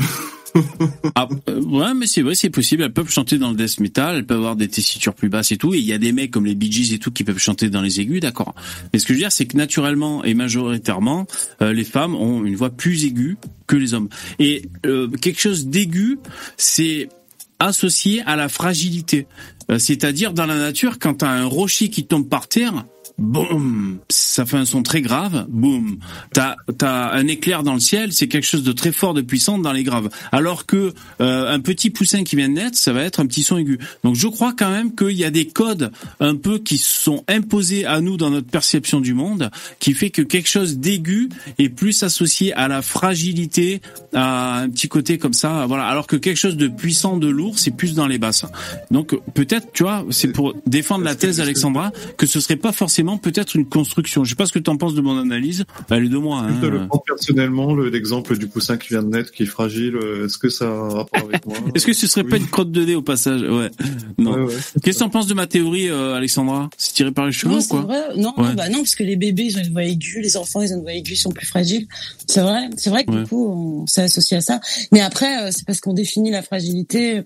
<laughs> ah, euh, ouais, mais c'est vrai, c'est possible. Elles peuvent chanter dans le death metal, elles peuvent avoir des tessitures plus basses et tout. Et il y a des mecs comme les Bee Gees et tout qui peuvent chanter dans les aigus, d'accord. Mais ce que je veux dire, c'est que naturellement et majoritairement, euh, les femmes ont une voix plus aiguë que les hommes. Et euh, quelque chose d'aigu, c'est associé à la fragilité. Euh, C'est-à-dire dans la nature, quand t'as un rocher qui tombe par terre, boum, ça fait un son très grave, boum. T'as as un éclair dans le ciel, c'est quelque chose de très fort, de puissant dans les graves. Alors que euh, un petit poussin qui vient de naître, ça va être un petit son aigu. Donc je crois quand même qu'il y a des codes un peu qui sont imposés à nous dans notre perception du monde, qui fait que quelque chose d'aigu est plus associé à la fragilité, à un petit côté comme ça, voilà. Alors que quelque chose de puissant, de lourd, c'est plus dans les basses. Donc peut-être, tu vois, c'est pour défendre la thèse d'Alexandra que ce serait pas forcément peut-être une construction. Je sais pas ce que tu en penses de mon analyse. Elle est de moi. Je te le Hein. prends personnellement, le- l'exemple du poussin qui vient de naître, qui est fragile, euh, est-ce que ça a un rapport avec <laughs> moi Est-ce que ce serait pas une crotte de nez au passage? Ouais. Non. Ouais, ouais. Qu'est-ce que tu en penses de ma théorie, euh, Alexandra? C'est tiré par les cheveux Non, ou quoi? vrai. Non, Ouais. bah non, parce que les bébés, ils ont une voix aiguë, les enfants, ils ont une voix aiguë, ils sont plus fragiles. C'est vrai. C'est vrai que Ouais. du coup, on s'est associé à ça. Mais après, euh, c'est parce qu'on définit la fragilité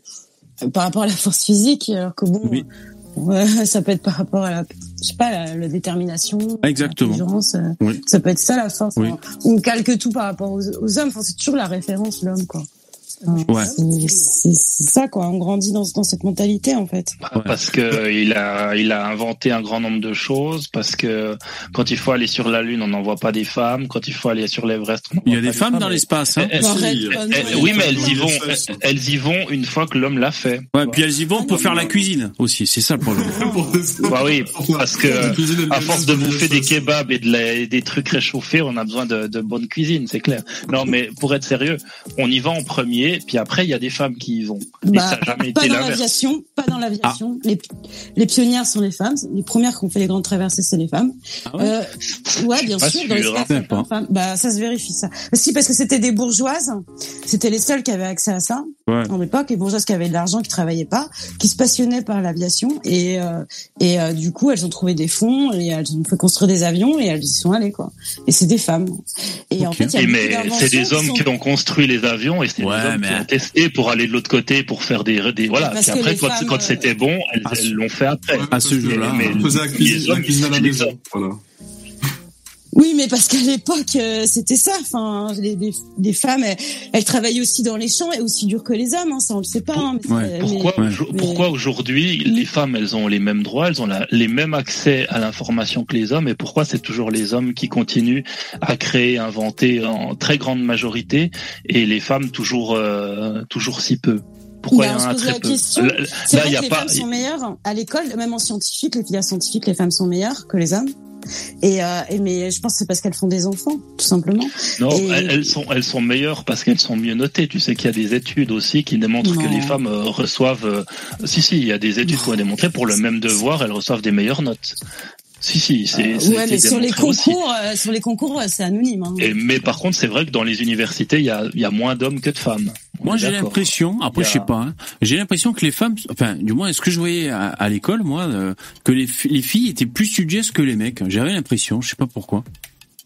par rapport à la force physique, alors que bon, Oui. Ouais, <laughs> ça peut être par rapport à la, je sais pas, la, la détermination, Exactement. l'intelligence, euh, Oui. Ça peut être ça la force. Oui. hein. On calque tout par rapport aux, aux hommes. Enfin, c'est toujours la référence l'homme, quoi. Ouais. c'est- ça, quoi. On grandit dans, dans cette mentalité, en fait. Ouais. Parce que il a, il a inventé un grand nombre de choses. Parce que quand il faut aller sur la Lune, on n'envoie pas des femmes. Quand il faut aller sur l'Everest, on Il y a pas des femmes dans l'espace. Hein. Eh, oui, mais elles y vont. elles- y vont une fois que l'homme l'a fait. Ouais, puis elles y vont pour faire la cuisine aussi. C'est ça le problème. <laughs> Bah oui, parce que à force de bouffer des kebabs et de la- et des trucs réchauffés, on a besoin de, de bonne cuisine, c'est clair. Non, mais pour être sérieux, on y va en premier, puis après il y a des femmes qui y vont. Et Bah, ça n'a jamais pas été dans l'aviation, pas dans l'aviation. Ah. Les, les pionnières sont les femmes. Les premières qui ont fait les grandes traversées, c'est les femmes. Ah ouais Euh, ouais, bien sûr. sûr, dans les hein. A femmes. Bah, ça se vérifie, ça. Si, parce que c'était des bourgeoises. C'était les seules qui avaient accès à ça. Ouais. En l'époque, les bourgeoises qui avaient de l'argent, qui travaillaient pas, qui se passionnaient par l'aviation. Et, euh, et euh, du coup, elles ont trouvé des fonds et elles ont fait construire des avions et elles y sont allées, quoi. Et c'est des femmes. Et en fait, il y a Et mais c'est des hommes sont- qui ont construit les avions et c'est Ouais, des hommes mais- qui ont testé pour aller de l'autre côté pour faire des, des voilà. Parce Puis après, quand, femmes, quand euh, c'était bon, elles Ah, elles l'ont fait après. À ce jeu-là, mais la les hommes, la maison. Voilà. Oui, mais parce qu'à l'époque, euh, c'était ça. Enfin, les, les, les femmes, elles, elles, travaillent aussi dans les champs et aussi dur que les hommes. Hein, ça, on le sait pas. Hein, mais ouais. Pourquoi, mais, pourquoi aujourd'hui les femmes, elles ont les mêmes droits, elles ont la, les mêmes accès à l'information que les hommes, et pourquoi c'est toujours les hommes qui continuent à créer, inventer en très grande majorité, et les femmes toujours, euh, toujours si peu? Pourquoi ben, il y en a très peu? question. Là, là il y a les pas... femmes sont meilleures à l'école, même en scientifique, les filières scientifiques, les femmes sont meilleures que les hommes. Et, euh, et, mais je pense que c'est parce qu'elles font des enfants, tout simplement. Non, et... elles sont elles sont meilleures parce qu'elles sont mieux notées. Tu sais qu'il y a des études aussi qui démontrent non. que les femmes euh, reçoivent. Euh... Si si, il y a des études qui ont démontré pour le même devoir, elles reçoivent des meilleures notes. Si si, c'est euh, ouais, mais sur les concours, euh, sur les concours, c'est anonyme. Hein. Et, mais par contre, c'est vrai que dans les universités, il y a, y a moins d'hommes que de femmes. Moi, j'ai l'impression, après, a... je sais pas, hein, j'ai l'impression que les femmes, enfin, du moins, est-ce que je voyais à, à l'école, moi, euh, que les, les filles étaient plus studieuses que les mecs. J'avais l'impression, je sais pas pourquoi.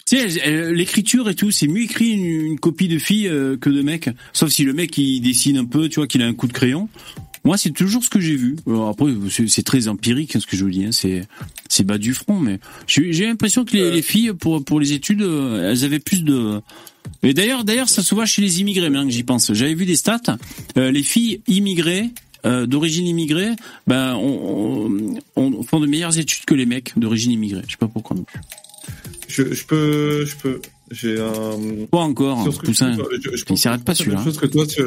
Tu sais, l'écriture et tout, c'est mieux écrit une, une, copie de fille euh, que de mec. Sauf si le mec il dessine un peu, tu vois, qu'il a un coup de crayon. Moi, c'est toujours ce que j'ai vu. Alors après, c'est très empirique hein, ce que je vous dis. Hein. C'est c'est bas du front, mais j'ai l'impression que les, les, filles pour pour les études, euh, elles avaient plus de. Et d'ailleurs, d'ailleurs, ça se voit chez les immigrés, maintenant que j'y pense. J'avais vu des stats. Euh, les filles immigrées euh, d'origine immigrée, ben, on, on, on, font de meilleures études que les mecs d'origine immigrée. Je sais pas pourquoi non plus. Je, je peux, je peux. J'ai un. Pas encore. Poussin. Je, je, je Il s'arrête pas celui-là. Chose que toi, tu,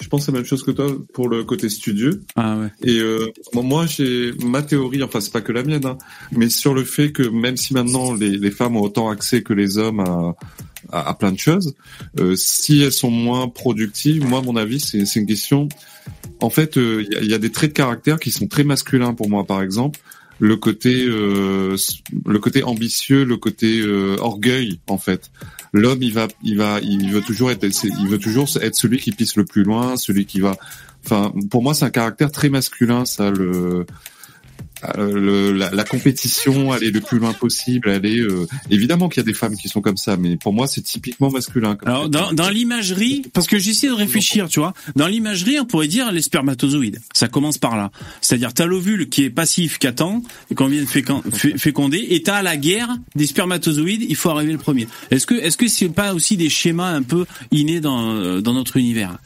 je pense la même chose que toi pour le côté studieux. Ah ouais. Et euh, moi, j'ai ma théorie, enfin c'est pas que la mienne, hein, mais sur le fait que même si maintenant les, les femmes ont autant accès que les hommes à, à, à plein de choses, euh, si elles sont moins productives, moi, à mon avis, c'est une question. En fait, il euh, y, y, a des traits de caractère qui sont très masculins pour moi, par exemple le côté euh, le côté ambitieux, le côté euh, orgueil en fait. L'homme il va il va il veut toujours être il veut toujours être celui qui pisse le plus loin, celui qui va enfin pour moi c'est un caractère très masculin ça le le, la, la, compétition, aller le plus loin possible, aller euh, évidemment qu'il y a des femmes qui sont comme ça, mais pour moi c'est typiquement masculin. Alors dans, dans l'imagerie, parce que j'essaie de réfléchir, tu vois, dans l'imagerie on pourrait dire les spermatozoïdes. Ça commence par là, c'est-à-dire t'as l'ovule qui est passif, qui attend, qu'on vient de féconder, et t'as la guerre des spermatozoïdes. Il faut arriver le premier. Est-ce que est-ce que c'est pas aussi des schémas un peu innés dans dans notre univers?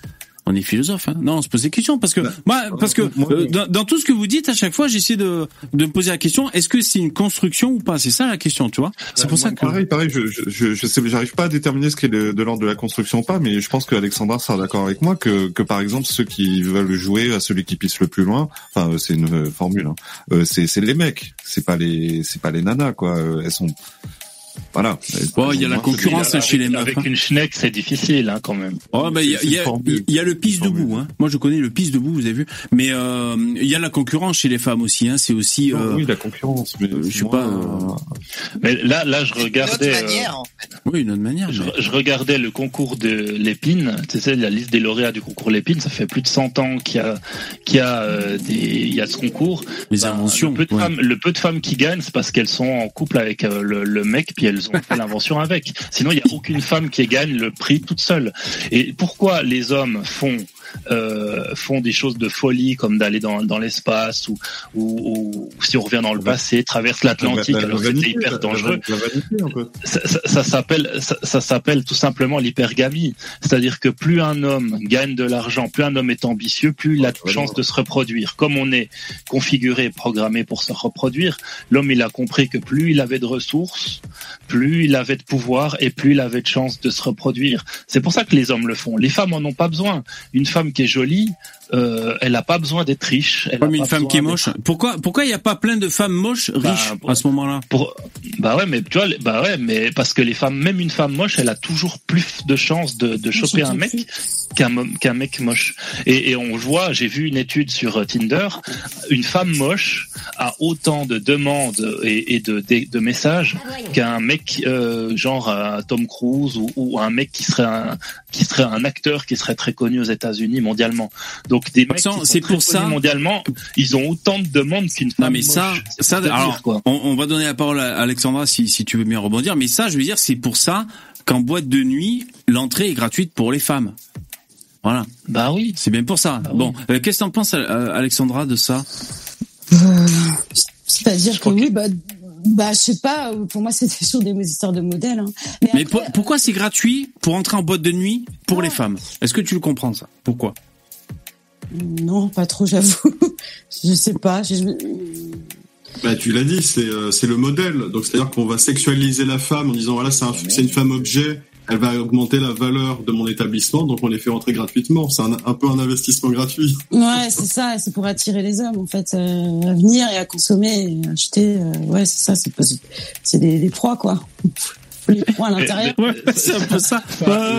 On est philosophe. Hein. Non, on se pose des questions parce que bah, moi, parce que euh, dans, dans, tout ce que vous dites à chaque fois, j'essaie de de me poser la question est-ce que c'est une construction ou pas? C'est ça la question, tu vois. C'est pour ça que pareil, pareil. Je je je sais, j'arrive pas à déterminer ce qui est de, de l'ordre de la construction ou pas, mais je pense que Alexandra sera d'accord avec moi que que par exemple ceux qui veulent jouer à celui qui pisse le plus loin, enfin c'est une euh, formule, hein, euh, c'est c'est les mecs, c'est pas les c'est pas les nanas quoi. elles sont voilà. Bon, il y a la concurrence chez les meufs. Avec hein. une schneck, c'est difficile, hein, quand même. Oh, bah, il y a, y, a, y a le pisse debout, hein. Moi, je connais le pisse debout, vous avez vu. Mais, euh, il y a la concurrence chez les femmes aussi, hein. C'est aussi, euh, Oui, la concurrence, mais euh, je sais pas, Mais là, là, je regardais. Une autre manière, en fait. Oui, une autre manière. Je, je, regardais le concours de l'épine. Tu sais, la liste des lauréats du concours l'épine. Ça fait plus de 100 ans qu'il y a, qu'il y a, euh, des, il y a ce concours. Les ben, inventions. Le peu de ouais. femmes, le peu de femmes qui gagnent, c'est parce qu'elles sont en couple avec euh, le, le mec, puis elles ont fait l'invention avec. Sinon, il n'y a aucune femme qui gagne le prix toute seule. Et pourquoi les hommes font euh, font des choses de folie comme d'aller dans, dans l'espace ou, ou, ou, si on revient dans le passé, traverse l'Atlantique alors que c'était hyper dangereux. Ça, ça, ça s'appelle ça, ça s'appelle tout simplement l'hypergamie, c'est-à-dire que plus un homme gagne de l'argent, plus un homme est ambitieux, plus il a de chance de se reproduire. Comme on est configuré, programmé pour se reproduire, l'homme il a compris que plus il avait de ressources, plus il avait de pouvoir et plus il avait de chance de se reproduire. C'est pour ça que les hommes le font. Les femmes en ont pas besoin. Une femme qui est jolie, euh, elle n'a pas besoin d'être riche. Elle Comme une femme qui est moche. Pourquoi pourquoi il n'y a pas plein de femmes moches riches bah, à ce moment-là pour, Bah ouais, mais tu vois, bah ouais, mais parce que les femmes, même une femme moche, elle a toujours plus de chances de, de choper un mec qu'un qu'un mec moche. Et, et on voit, j'ai vu une étude sur Tinder, une femme moche a autant de demandes et, et de, de, de, messages qu'un mec euh, genre euh, Tom Cruise ou, ou, un mec qui serait un qui serait un acteur qui serait très connu aux États-Unis mondialement. Donc des mecs c'est pour ça mondialement, ils ont autant de demandes qu'une femme. Non mais ça, moche. ça, alors, on, on, va donner la parole à Alexandra si, si tu veux bien rebondir. Mais ça, je veux dire, c'est pour ça qu'en boîte de nuit, l'entrée est gratuite pour les femmes. Voilà. Bah oui. C'est bien pour ça. Bah bon, oui. euh, qu'est-ce que t'en penses, Alexandra, de ça? Euh, C'est-à-dire que oui, bah bah, je sais pas. Pour moi, c'est toujours des histoires de modèles. Hein. Mais, Mais pour, pourquoi c'est gratuit pour entrer en boîte de nuit pour les femmes? Est-ce que tu le comprends ça? Pourquoi? Non, pas trop, j'avoue. <laughs> je sais pas. Je... Bah, tu l'as dit, c'est euh, c'est le modèle. Donc c'est-à-dire qu'on va sexualiser la femme en disant voilà c'est un, c'est une femme objet elle va augmenter la valeur de mon établissement, donc on les fait rentrer gratuitement. C'est un, un, peu un investissement gratuit. Ouais, c'est ça. C'est pour attirer les hommes, en fait, euh, à venir et à consommer, et acheter. Euh, ouais, c'est ça. C'est c'est des, des proies, quoi les proies à l'intérieur. c'est un peu ça.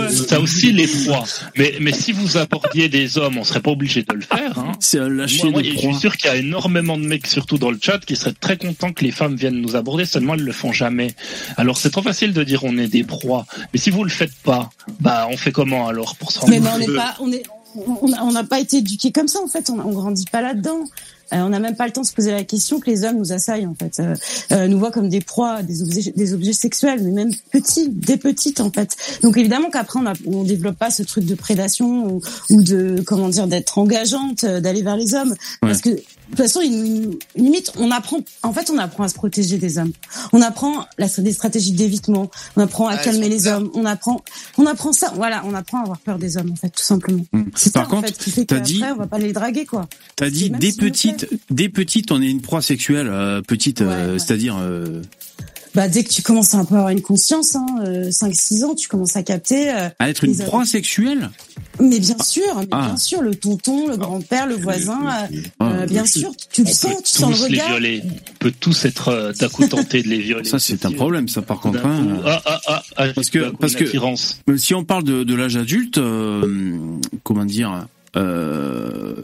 Ça aussi les proies. Mais mais si vous apportiez des hommes, on serait pas obligé de le faire. Hein. C'est un lâcher moi, Je suis sûr qu'il y a énormément de mecs, surtout dans le chat, qui seraient très contents que les femmes viennent nous aborder. Seulement, elles le font jamais. Alors c'est trop facile de dire on est des proies. Mais si vous le faites pas, bah on fait comment alors pour se rendre Mais on n'est pas, on est, on n'a pas été éduqués comme ça en fait. On, on grandit pas là-dedans. Euh, on n'a même pas le temps de se poser la question que les hommes nous assaillent en fait, euh, euh, nous voient comme des proies, des objets, des objets sexuels, mais même petits, des petites en fait. Donc évidemment qu'après on, a, on développe pas ce truc de prédation ou, de comment dire d'être engageante, d'aller vers les hommes, parce que de toute façon, il, limite, on apprend. En fait, on apprend à se protéger des hommes. On apprend la, des stratégies d'évitement. On apprend à calmer les hommes. On apprend, on apprend ça. Voilà, on apprend à avoir peur des hommes, en fait, tout simplement. Mmh. C'est Par ça, contre, en fait, qui fait dit, on va pas les draguer, quoi. T'as dit des petites, des petites, on est une proie sexuelle, euh, petite, euh, c'est-à-dire. Euh... Bah, dès que tu commences un peu à avoir une conscience, hein, 5-6 euh, ans, tu commences à capter. Euh, à être une proie sexuelle Mais bien sûr, mais ah. bien sûr, le tonton, le grand-père, le voisin, euh, bien sûr, tu le sens, tu sens le regard. les violer. On peut tous être d'un coup tentés de les violer. Ça, c'est un problème, ça, par contre. Hein. Ah, ah, ah, ah, parce que, parce que, si on parle de, de l'âge adulte, comment dire,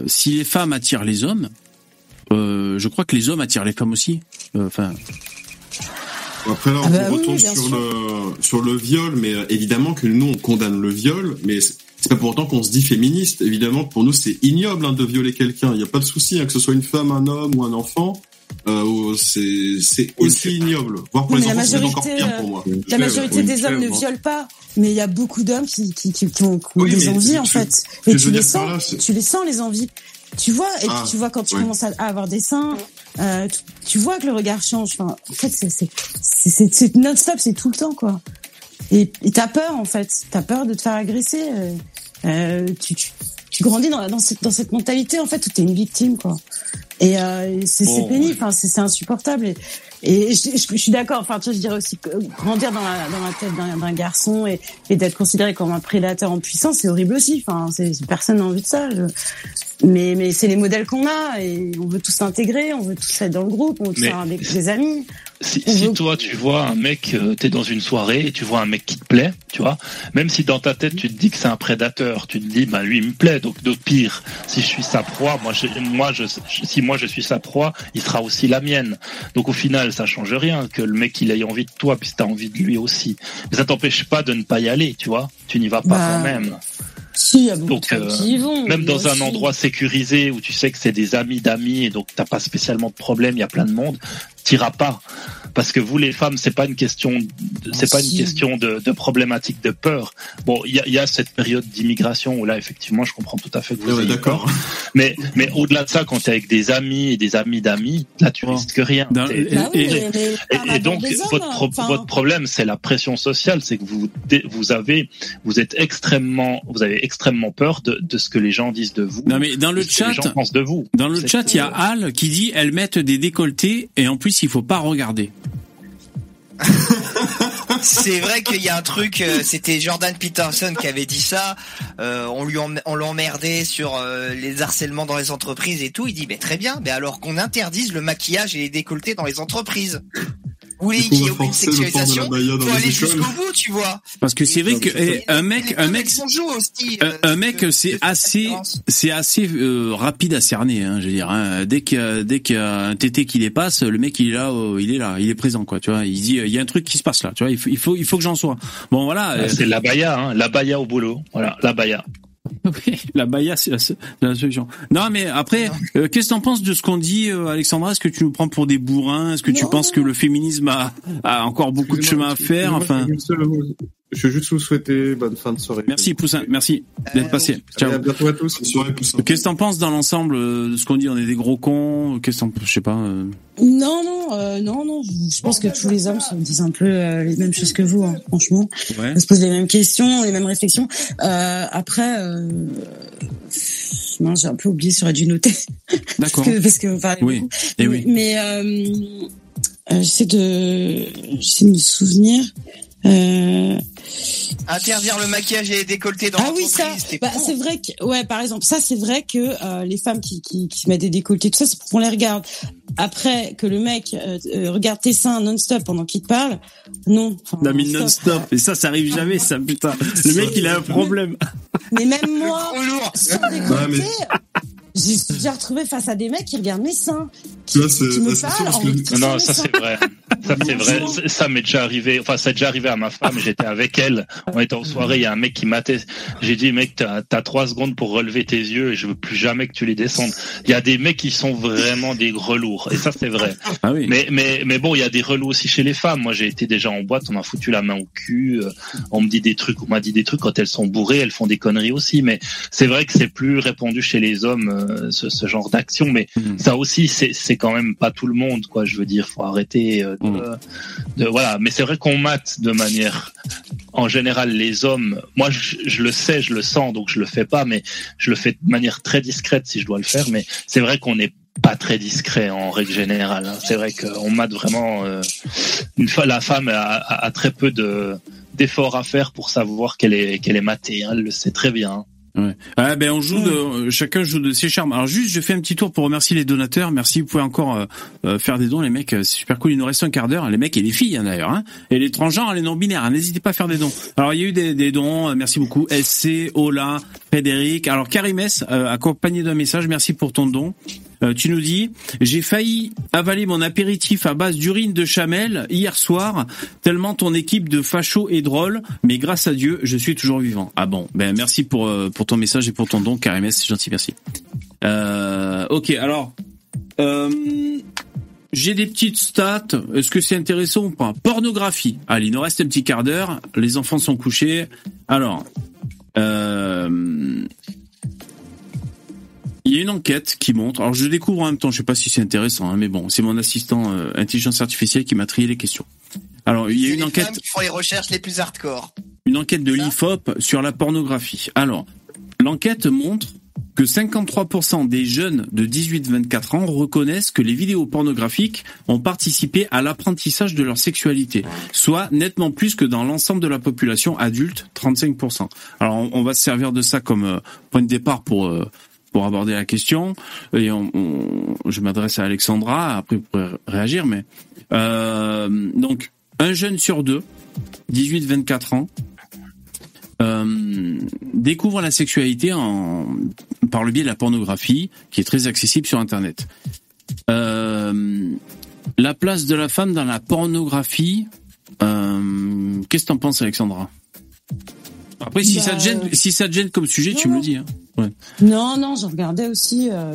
si les femmes attirent les hommes, je crois que les hommes attirent les femmes aussi. Enfin. Après là, on ah bah retourne sur le sur le viol, mais euh, évidemment que nous on condamne le viol, mais c'est pas pour autant qu'on se dit féministe. Évidemment, pour nous c'est ignoble hein, de violer quelqu'un. Il n'y a pas de souci hein, que ce soit une femme, un homme ou un enfant. Euh, c'est aussi ignoble. Voire pour les enfants, c'est encore pire pour moi. Euh, la majorité des hommes ne violent pas, mais il y a beaucoup d'hommes qui, qui, qui, qui, ont, des envies en fait. Et tu les sens, tu les sens les envies. Tu vois, et puis ah, tu vois quand tu commences à, avoir des seins, euh, tu, vois que le regard change. Enfin, en fait, c'est c'est non-stop, c'est tout le temps quoi. Et t'as peur en fait, t'as peur de te faire agresser. Euh, euh tu, tu, tu, grandis dans, dans, cette, dans cette mentalité en fait où t'es une victime quoi. Et euh, c'est pénible, enfin, c'est insupportable. Et, et je, je, suis d'accord. Enfin, tu vois, je dirais aussi que grandir dans la, dans la tête d'un garçon et, et d'être considéré comme un prédateur en puissance, c'est horrible aussi. Enfin, personne n'a envie de ça. mais mais c'est les modèles qu'on a et on veut tous s'intégrer, on veut tous être dans le groupe, on veut tous faire avec des amis. Si, si, toi tu vois un mec, euh, t'es dans une soirée et tu vois un mec qui te plaît, tu vois, même si dans ta tête tu te dis que c'est un prédateur, tu te dis bah lui il me plaît, donc de pire, si je suis sa proie, moi je, moi je, si moi je suis sa proie, il sera aussi la mienne. Donc au final ça change rien que le mec il ait envie de toi puis t'as envie de lui aussi. Mais ça t'empêche pas de ne pas y aller, tu vois, tu n'y vas pas bah, quand même. Si, y a Donc, euh, qui vont, même dans un endroit sécurisé où tu sais que c'est des amis d'amis et donc t'as pas spécialement de problème, il y a plein de monde, t'iras pas parce que vous les femmes c'est pas une question c'est pas une question de, de, problématique de peur. Bon il y a, y a, cette période d'immigration où là effectivement je comprends tout à fait que vous ayez d'accord. mais mais au-delà de ça quand tu es avec des amis et des amis d'amis là tu risques rien. Et, donc votre votre problème c'est la pression sociale. C'est que vous vous avez vous êtes extrêmement vous avez extrêmement peur de, de ce que les gens disent de vous. Non mais dans le chat de vous. dans le chat il y a Al qui dit elles mettent des décolletés et en plus il faut pas regarder. C'est vrai qu'il y a un truc, euh, c'était Jordan Peterson qui avait dit ça. Euh, on lui on l'emmerdait sur euh, les harcèlements dans les entreprises et tout. Il dit mais très bien, mais alors qu'on interdise le maquillage et les décolletés dans les entreprises. Oui, qui a une sexualisation, faut aller jusqu'au bout, tu vois. Parce que c'est vrai que eh, un mec, un mec, un, mec, c'est assez, c'est assez rapide à cerner. Hein, je veux dire, hein. dès que dès qu'il y a un tété qui dépasse, le mec il est là, il est là, il est présent, quoi. Tu vois, il dit, il y a un truc qui se passe là. Tu vois, il faut, il faut, il faut que j'en sois. Bon, voilà. C'est la baya, hein, la baya au boulot. Voilà, la baya. <laughs> Oui, la baya, c'est la, solution. Non, mais après, euh, qu'est-ce que t'en penses de ce qu'on dit, euh, Alexandra? Est-ce que tu nous prends pour des bourrins? Est-ce que tu penses que le féminisme a, a encore beaucoup de chemin à faire? Enfin, Je veux juste vous souhaiter bonne fin de soirée. Merci Poussin, merci d'être passé. Ciao. à bientôt à tous. Bonne soirée, Poussin. Qu'est-ce que t'en penses dans l'ensemble euh, de ce qu'on dit? On est des gros cons. Qu'est-ce que t'en Je sais pas. euh, Non, non, euh, non, non. Je pense que tous les hommes se disent un peu euh, les mêmes choses que vous, hein, franchement. Ouais. On se pose les mêmes questions, les mêmes réflexions. Euh, après, euh, non, j'ai un peu oublié, j'aurais dû noter. <laughs> D'accord. parce que, parce que Oui. Et oui. Mais euh, euh, j'essaie de, j'essaie de me souvenir. Euh, Interdire le maquillage et les décolletés dans ah oui, ça. Bah, c'est vrai que, ouais, par exemple, ça, c'est vrai que euh, les femmes qui, qui, qui se mettent des décolletés, tout ça, c'est pour qu'on les regarde. Après, que le mec euh, regarde tes seins non-stop pendant qu'il te parle, non. Enfin, Non mais stop. non-stop. Et ça, ça arrive jamais, ça, putain. Le mec, il a un problème. Mais même moi, sans Ouais, décolleté, mais- j'ai déjà retrouvé face à des mecs qui regardent mes seins. Tu vois, c'est que Non, ça c'est vrai. Ça c'est vrai. Bonjour. Ça- Ça m'est déjà arrivé. Enfin, ça est déjà arrivé à ma femme. J'étais avec elle. On était en soirée. Il y a un mec qui m'attend. J'ai dit, mec, t'as as trois secondes pour relever tes yeux et je veux plus jamais que tu les descendes. Il y a des mecs qui sont vraiment des relours. Et ça, c'est vrai. Ah oui. Mais, mais, mais bon, il y a des relous aussi chez les femmes. Moi, j'ai été déjà en boîte. On m'a foutu la main au cul. euh, On me dit des trucs. On m'a dit des trucs quand elles sont bourrées. Elles font des conneries aussi. Mais c'est vrai que c'est plus répandu chez les hommes, euh, ce, ce genre d'action. Mais Mhm. ça aussi, c'est quand même pas tout le monde, quoi. Je veux dire, faut arrêter euh, de, Mhm. de- voilà. Mais c'est vrai qu'on mate de manière, en général, les hommes. Moi, je, je le sais, je le sens, donc je le fais pas, mais je le fais de manière très discrète si je dois le faire. Mais c'est vrai qu'on n'est pas très discret en règle générale. hein. C'est vrai qu'on mate vraiment. euh, une fois, la femme a, a- a très peu de d'efforts à faire pour savoir qu'elle est qu'elle est matée. hein. Elle le sait très bien. Ouais. Ah ben on joue de, euh, chacun joue de ses charmes. Alors juste, je fais un petit tour pour remercier les donateurs. Merci, vous pouvez encore euh, euh, faire des dons, les mecs. euh, C'est super cool. Il nous reste un quart d'heure. Les mecs et les filles hein, d'ailleurs. Hein. Et les transgenres, les non binaires. hein. N'hésitez pas à faire des dons. Alors il y a eu des, des dons. merci beaucoup. SC, Ola, Frédéric. Alors Karimès, euh, accompagné d'un message. Merci pour ton don. Euh, tu nous dis, j'ai failli avaler mon apéritif à base d'urine de chamel hier soir, tellement ton équipe de fachos est drôle, mais grâce à Dieu, je suis toujours vivant. Ah bon, ben merci pour euh, pour ton message et pour ton don, Karimès, c'est gentil, merci. Euh, ok, alors, j'ai des petites stats. Est-ce que c'est intéressant ou pas? Pornographie. Allez, il nous reste un petit quart d'heure. Les enfants sont couchés. Alors, euh, il y a une enquête qui montre. Alors je découvre en même temps. Je sais pas si c'est intéressant, hein, mais bon, c'est mon assistant euh, intelligence artificielle qui m'a trié les questions. Alors il y a une les enquête, qui font les recherches les plus hardcore. une enquête de l'IFOP sur la pornographie. Alors l'enquête montre que 53% des jeunes de 18-24 ans reconnaissent que les vidéos pornographiques ont participé à l'apprentissage de leur sexualité, soit nettement plus que dans l'ensemble de la population adulte, 35%. Alors on, on va se servir de ça comme euh, point de départ pour euh, pour aborder la question. Et on, on- je m'adresse à Alexandra, après vous pourrez réagir, mais euh, donc un jeune sur deux, 18-24 ans, euh, découvre la sexualité en, par le biais de la pornographie, qui est très accessible sur Internet. Euh, la place de la femme dans la pornographie, qu'est-ce que t'en penses, Alexandra? Après, si Bah, ça te gêne, si ça te gêne comme sujet, tu me le dis. Hein. Ouais. Non, non, je regardais aussi, euh,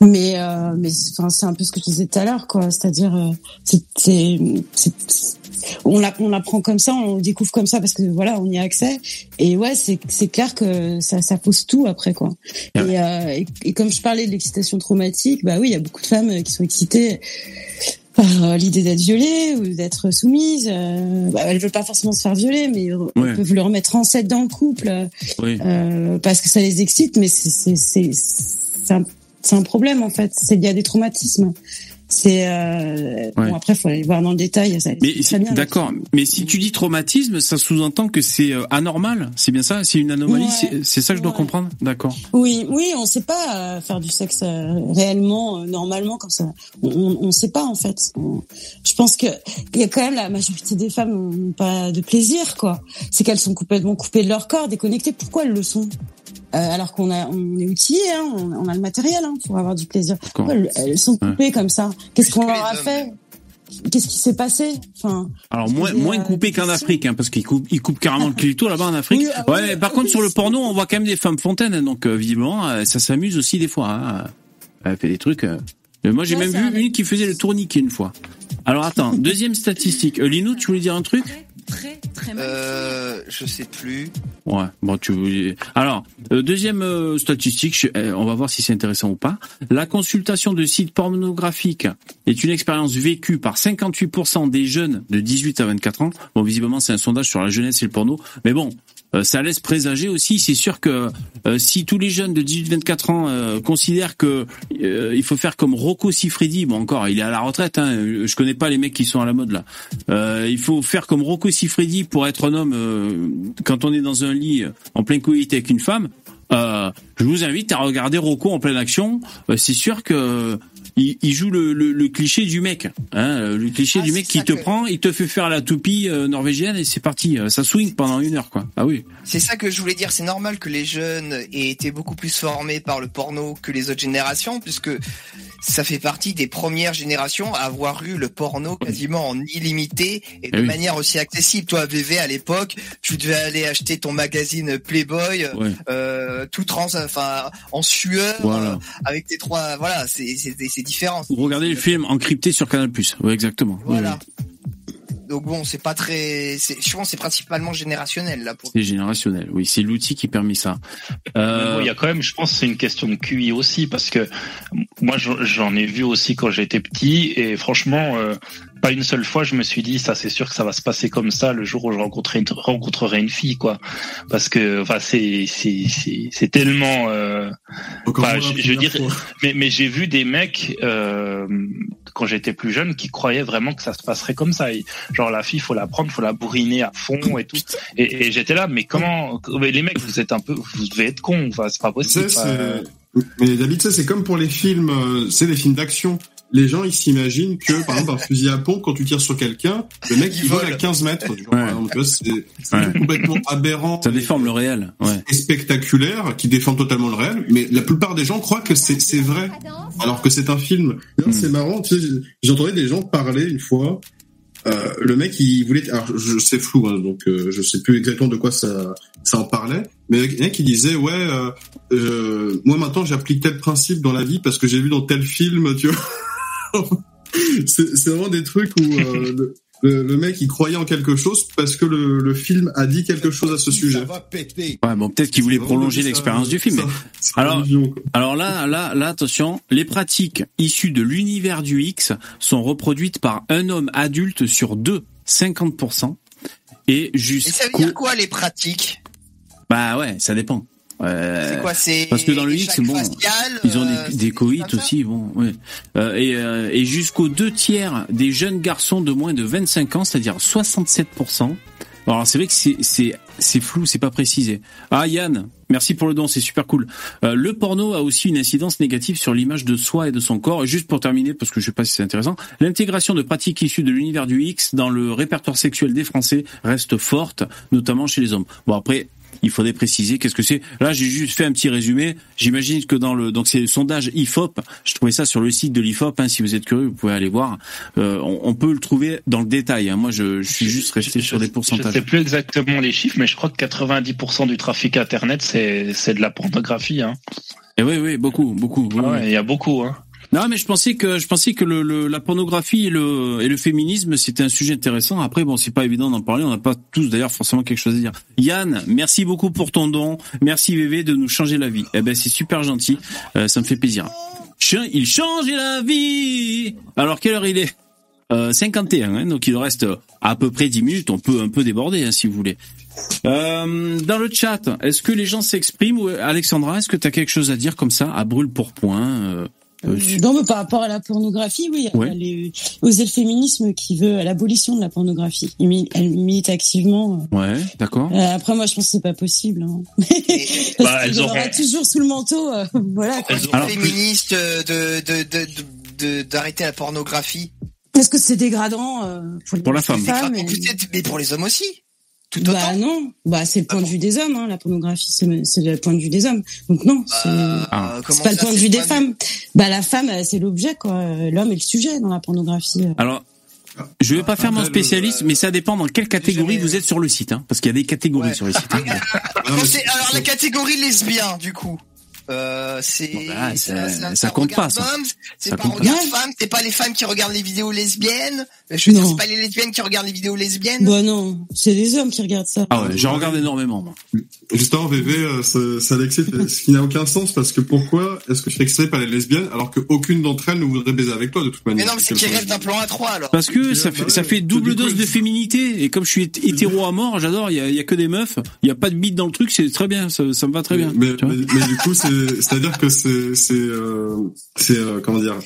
mais euh, mais enfin c'est un peu ce que je disais tout à l'heure, quoi. C'est-à-dire, euh, c'est on la- on l'apprend comme ça, on le découvre comme ça parce que voilà, on y a accès. Et ouais, c'est c'est clair que ça ça pose tout après, quoi. Et, euh, et, et comme je parlais de l'excitation traumatique, bah oui, il y a beaucoup de femmes euh, qui sont excitées par euh, l'idée d'être violée ou d'être soumise. Euh, bah, elles veulent pas forcément se faire violer, mais Ouais. elles peuvent le remettre en scène dans le couple. euh, Oui. euh, parce que ça les excite, mais c'est c'est c'est c'est un, un problème en fait. C'est lié à des traumatismes. C'est euh, Ouais. bon après faut aller voir dans le détail. Ça, Mais bien. d'accord. Mais si tu dis traumatisme, ça sous-entend que c'est euh, anormal. C'est bien ça? C'est une anomalie? Ouais. C'est- C'est ça que je dois Ouais. comprendre? D'accord. Oui, oui, on sait pas euh, faire du sexe euh, réellement, normalement comme ça. On, on, sait pas en fait. On- je pense que il y a quand même la majorité des femmes n'ont pas de plaisir quoi. C'est qu'elles sont complètement coupées de leur corps, déconnectées. Pourquoi elles le sont? Alors qu'on a, on est outillés, hein, on, on a le matériel hein, pour avoir du plaisir. Pourquoi elles, elles sont coupées comme ça Qu'est-ce qu'on leur a fait Qu'est-ce qui s'est passé Enfin, Alors moins moins euh, coupé qu'en. Afrique, hein, parce qu'ils coupent ils coupent carrément le clito là-bas en Afrique. Oui, ah ouais. oui, mais par contre oui, sur le porno, on voit quand même des femmes fontaines, donc euh, visiblement euh, ça s'amuse aussi des fois. Hein. Elle fait des trucs. euh. Moi j'ai Ouais, même vu un- une qui faisait le tourniquet une fois. Alors attends, deuxième statistique. Euh, Lino, tu voulais dire un truc? Très très mal. Euh, je sais plus. Ouais, bon, tu. Alors, euh, deuxième euh, statistique, je- on va voir si c'est intéressant ou pas. La consultation de sites pornographiques est une expérience vécue par 58% des jeunes de 18 à 24 ans. Bon, visiblement, c'est un sondage sur la jeunesse et le porno, mais bon. Euh, Ça laisse présager aussi, c'est sûr que euh, si tous les jeunes de 18-24 ans euh, considèrent que il faut faire comme Rocco Siffredi, bon encore, il est à la retraite, hein, je connais pas les mecs qui sont à la mode là. Il faut faire comme Rocco Siffredi pour être un homme quand on est dans un lit en plein coït avec une femme. Je vous invite à regarder Rocco en pleine action. C'est sûr que il, il joue le, le, le cliché du mec, hein, le cliché Ah, du mec qui te que- prend, il te fait faire la toupie euh, norvégienne et c'est parti. Euh, Ça swing pendant une heure quoi. Ah oui. C'est ça que je voulais dire. C'est normal que les jeunes aient été beaucoup plus formés par le porno que les autres générations, puisque ça fait partie des premières générations à avoir eu le porno quasiment en illimité et de Eh oui. manière aussi accessible. Toi, VV, à l'époque, tu devais aller acheter ton magazine Playboy, Ouais. euh, tout trans, enfin, en sueur, Voilà. euh, avec tes trois, voilà, c'est différent. Ou regardez le film encrypté sur Canal+. Ouais, exactement. Oui, Voilà. oui. Donc bon, c'est pas très, je pense, que c'est principalement générationnel là pour. C'est générationnel. Oui, c'est l'outil qui permet ça. Euh, bon, il y a quand même, je pense, c'est une question de QI aussi, parce que moi, j'en- j'en ai vu aussi quand j'étais petit, et franchement, euh, pas une seule fois, je me suis dit, ça, c'est sûr que ça va se passer comme ça le jour où je rencontrerai une, rencontrerai une fille, quoi. Parce que, enfin, c'est, c'est, c'est, tellement. Euh, je- je veux dire- mais, mais j'ai vu des mecs euh, quand j'étais plus jeune qui croyaient vraiment que ça se passerait comme ça. Et genre la fille, faut la prendre, faut la bourriner à fond et tout. Et, et j'étais là, mais comment mais Les mecs, vous êtes un peu, vous devez être cons. Enfin, c'est pas possible. Mais David, sais, c'est comme pour les films, euh, c'est les films d'action. Les gens, ils s'imaginent que, par exemple, un fusil à pompe, quand tu tires sur quelqu'un, le mec, Il il vole à vole. 15 mètres. Genre, Ouais. par exemple, tu vois, c'est c'est Ouais. complètement aberrant. ça déforme le réel. Ouais. et spectaculaire, qui déforme totalement le réel, mais la plupart des gens croient que c'est c'est vrai, alors que c'est un film. D'ailleurs, C'est marrant, tu sais, j'entendais des gens parler une fois. Euh, le mec, il voulait, alors je c'est flou, hein, donc euh, je sais plus exactement de quoi ça, ça en parlait, mais il y en a qui disait ouais, euh, euh, moi maintenant j'applique tel principe dans la vie parce que j'ai vu dans tel film, tu vois. C'est vraiment des trucs où euh, le, le, le mec il croyait en quelque chose parce que le, le film a dit quelque chose à ce sujet. Ouais, bon, peut-être qu'il voulait prolonger l'expérience du film. mais- ça- Alors-. Alors là, là, là, attention, les pratiques issues de l'univers du X sont reproduites par un homme adulte sur deux, 50%. Et Et ça veut jusqu'au... dire quoi les pratiques? Bah ouais, ça dépend. Euh, C'est quoi C'est parce que dans le X, bon, faciales, Ils ont euh, des, des coïts comme ça aussi, bon, ouais. Euh, et euh, et jusqu'aux deux tiers des jeunes garçons de moins de 25 ans, c'est-à-dire 67%. Alors c'est vrai que c'est c'est c'est flou, c'est pas précisé. Ah Yann, merci pour le don, c'est super cool. Euh, le porno a aussi une incidence négative sur l'image de soi et de son corps. Et juste pour terminer, parce que je sais pas si c'est intéressant, l'intégration de pratiques issues de l'univers du X dans le répertoire sexuel des Français reste forte, notamment chez les hommes. Bon après, il faudrait préciser qu'est-ce que c'est. Là, j'ai juste fait un petit résumé. J'imagine que dans le donc c'est le sondage IFOP. Je trouvais ça sur le site de l'IFOP. Hein, si vous êtes curieux, vous pouvez aller voir. Euh, on, on peut le trouver dans le détail. Hein. Moi, je, je suis juste resté sur des Je pourcentages. sais plus exactement les chiffres, mais je crois que 90% du trafic internet c'est c'est de la pornographie. Hein. Et oui, oui, beaucoup, beaucoup. oui, Ah ouais, il y a beaucoup. Hein. Non, mais je pensais que je pensais que le, le- la pornographie et le et le féminisme c'était un sujet intéressant. Après, bon, c'est pas évident d'en parler. On n'a pas tous d'ailleurs forcément quelque chose à dire. Yann, merci beaucoup pour ton don. Merci VV de nous changer la vie. Eh ben, c'est super gentil. Euh, ça me fait plaisir. Il change la vie. Alors quelle heure il est? Euh, 51, hein, donc il reste à peu près 10 minutes. On peut un peu déborder hein, si vous voulez. Euh, dans le chat, est-ce que les gens s'expriment? Alexandra, est-ce que tu as quelque chose à dire comme ça à brûle pour point euh, euh, Non, mais par rapport à la pornographie, oui, Ouais. elle est oser le féminisme qui veut l'abolition de la pornographie. Elle milite activement. Ouais, d'accord. Euh, après, moi, je pense que c'est pas possible. Hein. <laughs> Parce Bah, elles auront- toujours sous le manteau. euh, <laughs> voilà. quoi. Elles ont- Alors, féministe euh, de de de de- de- d'arrêter la pornographie. Parce que c'est dégradant euh, pour, les Pour la femme. femmes. Mais, et- mais pour les hommes aussi. Tout autant. Bah non, bah c'est le point de vue des hommes. Hein, la pornographie, c'est le point de vue des hommes. Donc non, c'est Euh, Ah. c'est pas le point de vue des femmes. Bah la femme, euh, c'est l'objet quoi. L'homme est le sujet dans la pornographie. Alors, je vais pas faire mon spécialiste, le- mais ça dépend dans quelle catégorie vous êtes sur le site, hein, parce qu'il y a des catégories Ouais. sur le site. hein. <laughs> Ah, alors la catégorie lesbien du coup. Euh, c'est Bon, bah, ça- ça, ça compte pas, ça. C'est pas c'est les femmes qui regardent les vidéos lesbiennes. Je veux dire, c'est pas les lesbiennes qui regardent les vidéos lesbiennes. Bah non, c'est les hommes qui regardent ça. Ah ouais, j'en regarde énormément, moi. Justement, VV, euh, ça, fait- <laughs> ce qui n'a aucun sens parce que pourquoi est-ce que je serais excité par les lesbiennes alors qu'aucune d'entre elles ne voudrait baiser avec toi de toute Mais manière non, mais c'est qu'ils rêvent d'un plan à trois alors. Parce que ça bah fait, ouais, ça fait c'est double dose de féminité. Et comme je suis hétéro à mort, j'adore, il y a, il y a que des meufs. Il y a pas de bite dans le truc, c'est très bien, ça, ça me va très bien. Mais, mais, mais du coup, c'est, c'est-à-dire que c'est, c'est, euh, c'est, euh, comment dire,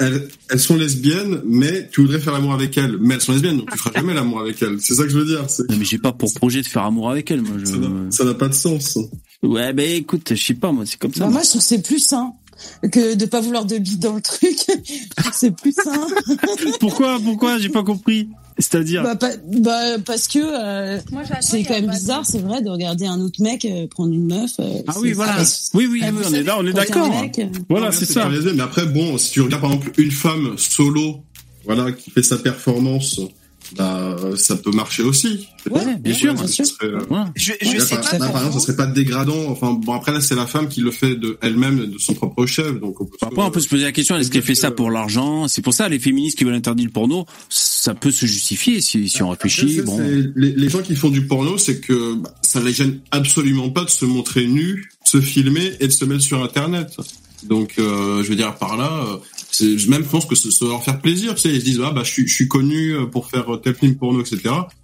elles, elles sont lesbiennes, mais tu voudrais faire l'amour avec elles. Mais elles sont lesbiennes, donc tu feras jamais l'amour avec elles. C'est ça que je veux dire. C'est, Non, mais j'ai pas pour projet de faire amour avec elle, moi. ça n'a- Je... ça n'a pas de sens. Ouais, ben écoute, je sais pas, moi, c'est comme ça. Bah, moi, je trouve que c'est plus sain que de pas vouloir de bite dans le truc. <laughs> je trouve que c'est plus sain. Pourquoi, pourquoi, j'ai pas compris? C'est-à-dire. bah, bah, parce que euh, c'est quand même bizarre, c'est vrai, de regarder un autre mec euh, prendre une meuf. euh, ah oui, voilà. Oui, oui, Ah, oui, on est savez, là, on est d'accord. euh, Voilà, c'est ça. Mais après, bon, si tu regardes par exemple une femme solo, voilà, qui fait sa performance, bah, ça peut marcher aussi. Ouais, bien sûr. Ouais, ce serait, euh, Voilà. Je, Là, je sais par, pas là, pour par exemple, vous. ça serait pas dégradant. Enfin, bon, après là, c'est la femme qui le fait de elle-même, de son propre chef. Donc, on peut Après, on peut se poser la question, est-ce qu'elle fait ça pour l'argent? C'est pour ça, les féministes qui veulent interdire le porno, ça peut se justifier si, si on réfléchit. C'est- Bon. Les, les gens qui font du porno, c'est que bah, ça les gêne absolument pas de se montrer nus, de se filmer et de se mettre sur Internet. Donc, euh, je veux dire par là, euh, c'est je même pense que ça doit leur faire plaisir. Tu sais, ils se disent ah bah je suis, je suis connu euh, pour faire tel film porno, etc.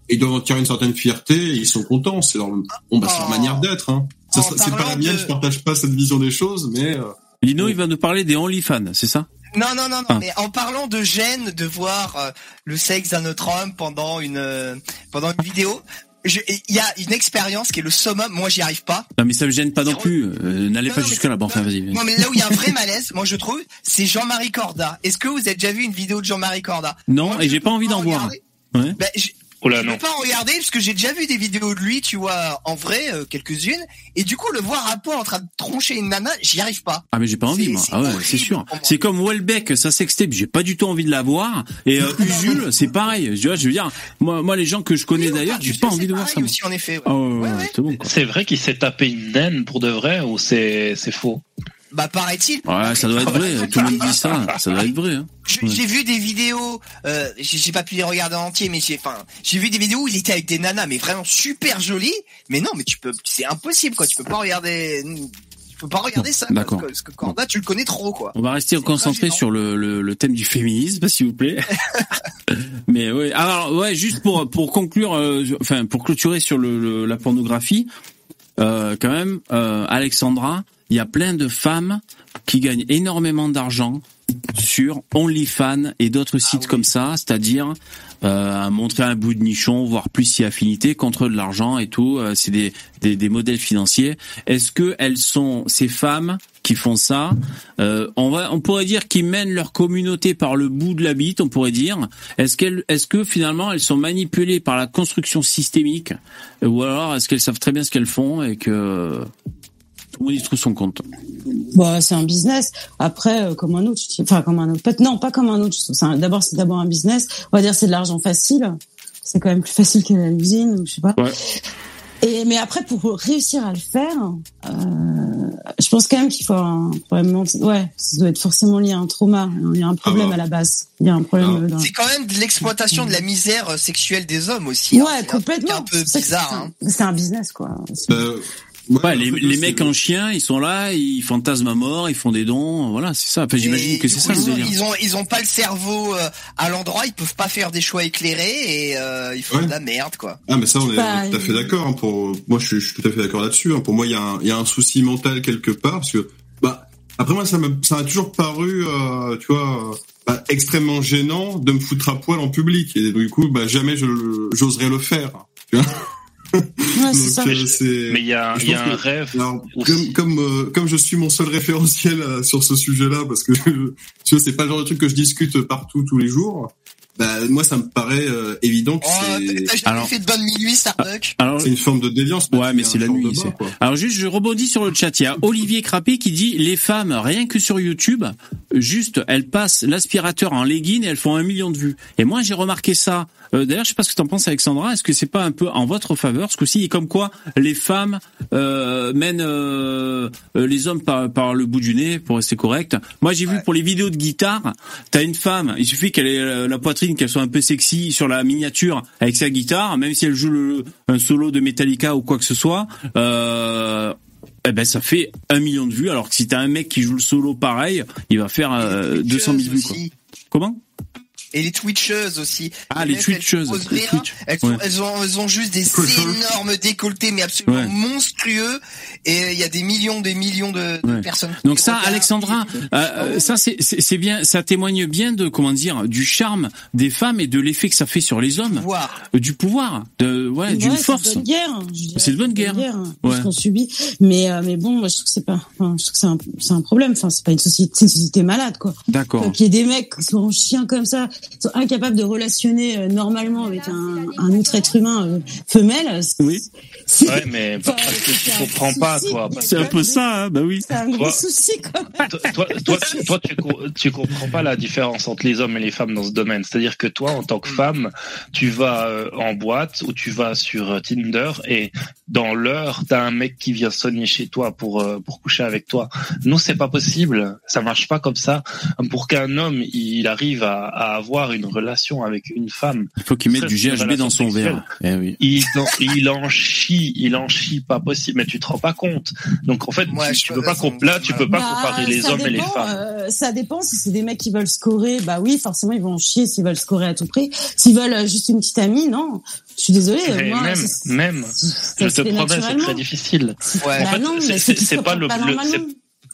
Et ils doivent en tirer une certaine fierté. Et ils sont contents. C'est leur bon bah leur Oh. manière d'être. Hein. Ça- c'est pas la mienne. de- Je partage pas cette vision des choses, mais euh, Lino, il va nous parler des OnlyFans, c'est ça? Non, non, non, non, Ah. mais en parlant de gêne de voir euh, le sexe d'un autre homme pendant une euh, pendant une vidéo, il y a une expérience qui est le summum. Moi, j'y arrive pas. Non, mais ça me gêne pas non plus. Euh, N'allez pas jusque là. Bon, enfin, vas-y. Non, mais là où il y a un vrai <laughs> malaise, moi je trouve, c'est Jean-Marie Corda. Est-ce que vous avez déjà vu une vidéo de Jean-Marie Corda? Non, Moi, et j'ai pas envie d'en voir. Ouais. Je, Oh je non. peux pas en regarder parce que j'ai déjà vu des vidéos de lui, tu vois, en vrai, euh, quelques-unes, et du coup le voir à point en train de troncher une nana, j'y arrive pas. Ah mais j'ai pas envie C'est- moi. c'est Ah ouais, horrible c'est sûr. C'est comme Welbeck, sa sextape, j'ai pas du tout envie de la voir. Et euh, <laughs> Usul, c'est pareil. Tu vois, je veux dire, moi, moi les gens que je connais Oui, d'ailleurs, j'ai pas envie de voir ça. pareil moi. aussi en effet. ouais. Ouais, ouais, Ouais, ouais, ouais. c'est bon. Quoi. C'est vrai qu'il s'est tapé une naine pour de vrai ou c'est c'est faux? Bah paraît-il. Ouais, ça doit être vrai. Tout le monde dit ça. Ça doit être vrai. Hein. Ouais. J'ai vu des vidéos, euh, j'ai pas pu les regarder en entier, mais j'ai, enfin, j'ai vu des vidéos où il était avec des nanas, mais vraiment super jolies. Mais non, mais tu peux, c'est impossible quoi. Tu peux pas regarder, tu peux pas regarder ça. D'accord. Parce que, parce que Corda, tu le connais trop quoi. On va rester concentré sur le, le, le thème du féminisme, s'il vous plaît. <laughs> Mais ouais, alors ouais, juste pour pour conclure, euh, enfin pour clôturer sur le, le- la pornographie, euh, quand même, euh, Alexandra, il y a plein de femmes qui gagnent énormément d'argent sur OnlyFans et d'autres sites comme ça, c'est-à-dire euh, montrer un bout de nichon, voire plus si affinité contre de l'argent et tout. Euh, c'est des, des, des modèles financiers. Est-ce que elles sont ces femmes qui font ça euh, On va, on pourrait dire qu'ils mènent leur communauté par le bout de la bite. On pourrait dire. Est-ce qu'elles, est-ce que finalement elles sont manipulées par la construction systémique, ou alors est-ce qu'elles savent très bien ce qu'elles font et que tout le monde y trouve son compte Bah, c'est un business. Après, euh, comme un autre, enfin comme un autre. Non, pas comme un autre. D'abord, c'est d'abord un business. On va dire c'est de l'argent facile. C'est quand même plus facile que la l'usine ou je sais pas. Ouais. Et mais après, pour réussir à le faire, euh, je pense quand même qu'il faut un problème. ment- Ouais, ça doit être forcément lié à un trauma. Il y a un problème bah. à la base. Il y a un problème. Ah. euh, dans- C'est quand même de l'exploitation de la misère sexuelle des hommes aussi. hein. Ouais, C'est un complètement. Un peu C'est ça que bizarre. c'est Hein. un- C'est un business, quoi. Euh, ouais, Ouais, les, les mecs en chien, ils sont là, ils fantasment à mort, ils font des dons, voilà, c'est ça. Enfin, j'imagine que c'est ça le ils ont, délire. ils ont ils ont pas le cerveau euh, à l'endroit, ils peuvent pas faire des choix éclairés et euh, ils font Ouais. de la merde quoi. Ah mais ça on est tout à fait d'accord. Hein, pour moi je suis, je suis tout à fait d'accord là-dessus. hein. Pour moi il y a un il y a un souci mental quelque part parce que bah après moi ça m'a ça a toujours paru euh, tu vois euh, bah, extrêmement gênant de me foutre à poil en public et du coup bah jamais je j'oserais le faire. Tu vois Ouais, c'est ça. Donc, euh, Mais il y a, y un que- rêve. alors, aussi. comme comme euh, comme je suis mon seul référentiel euh, sur ce sujet-là parce que <laughs> tu vois c'est pas le genre de truc que je discute partout tous les jours. Bah moi ça me paraît euh, évident que Oh, c'est t'as jamais Alors- fait de bonne minuit Starbuck Alors, c'est une forme de déviance. Ouais, mais c'est la nuit, bas, quoi. alors juste, je rebondis sur le chat. Il y a Olivier Crappé qui dit les femmes, rien que sur YouTube, juste, elles passent l'aspirateur en legging et elles font un million de vues. Et moi, j'ai remarqué ça Euh, D'ailleurs, je sais pas ce que t'en penses, Alexandra. Est-ce que c'est pas un peu en votre faveur ce coup-ci, et comme quoi les femmes euh, mènent euh, euh, les hommes par, par le bout du nez, pour rester correct. Moi, j'ai vu pour les vidéos de guitare, t'as une femme, il suffit qu'elle ait euh, la poitrine, qu'elle soit un peu sexy sur la miniature avec sa guitare, même si elle joue le, un solo de Metallica ou quoi que ce soit. Euh, eh ben ça fait un million de vues alors que si t'as un mec qui joue le solo pareil il va faire euh, 200 000 vues quoi. Comment? Et les twitcheuses aussi. Ah, les twitcheuses, les rien. twitch. Elles, sont- Ouais. elles ont, elles ont juste des Twitcheuses. énormes décolletés, mais absolument Ouais. monstrueux. Et il y a des millions, des millions de, de Ouais. personnes. Donc ça, regardent. Alexandra, euh, euh, ça c'est c'est c'est bien, ça témoigne bien de comment dire du charme des femmes et de l'effet que ça fait sur les hommes, Voir. Euh, du pouvoir, de ouais, Ouais, d'une c'est force. de bonne guerre. hein. C'est de bonne guerre. hein, Ouais. Ce qu'on subit. Mais, euh, mais bon, moi, je trouve que c'est pas, enfin, je trouve que c'est un, c'est un problème. Enfin, c'est pas une société, c'est une société malade, quoi. D'accord. Qu'il y ait des mecs qui sont chiens comme ça, sont incapables de relationner euh, normalement avec un, un autre être humain euh, femelle. c'est- Oui. Ouais, mais <laughs> Enfin, parce que tu comprends pas, souci, toi. C'est un peu ça, hein, bah oui. C'est un gros Toi- souci, quand même. toi, toi, toi, tu- toi, tu, co- tu comprends pas la différence entre les hommes et les femmes dans ce domaine. C'est-à-dire que toi, en tant que femme, tu vas euh, en boîte ou tu vas sur euh, Tinder et dans l'heure, t'as un mec qui vient sonner chez toi pour euh, pour coucher avec toi. Nous, c'est pas possible. Ça marche pas comme ça. Pour qu'un homme il arrive à, à avoir une relation avec une femme, Il faut qu'il mette du GHB dans son verre. Eh oui. il en, il en chie, il en chie pas possible. Mais tu te rends pas compte. Donc en fait, Ouais, tu, peux pas là, tu peux pas Bah, comparer les hommes et les femmes. euh, ça dépend si c'est des mecs qui veulent scorer, bah oui, forcément ils vont en chier s'ils veulent scorer à tout prix. S'ils veulent euh, juste une petite amie, non. Je suis désolée. euh, Mais moi, même, même, ça je te promets, c'est très difficile. Ouais. Bah En fait, non, c'est- pas le-.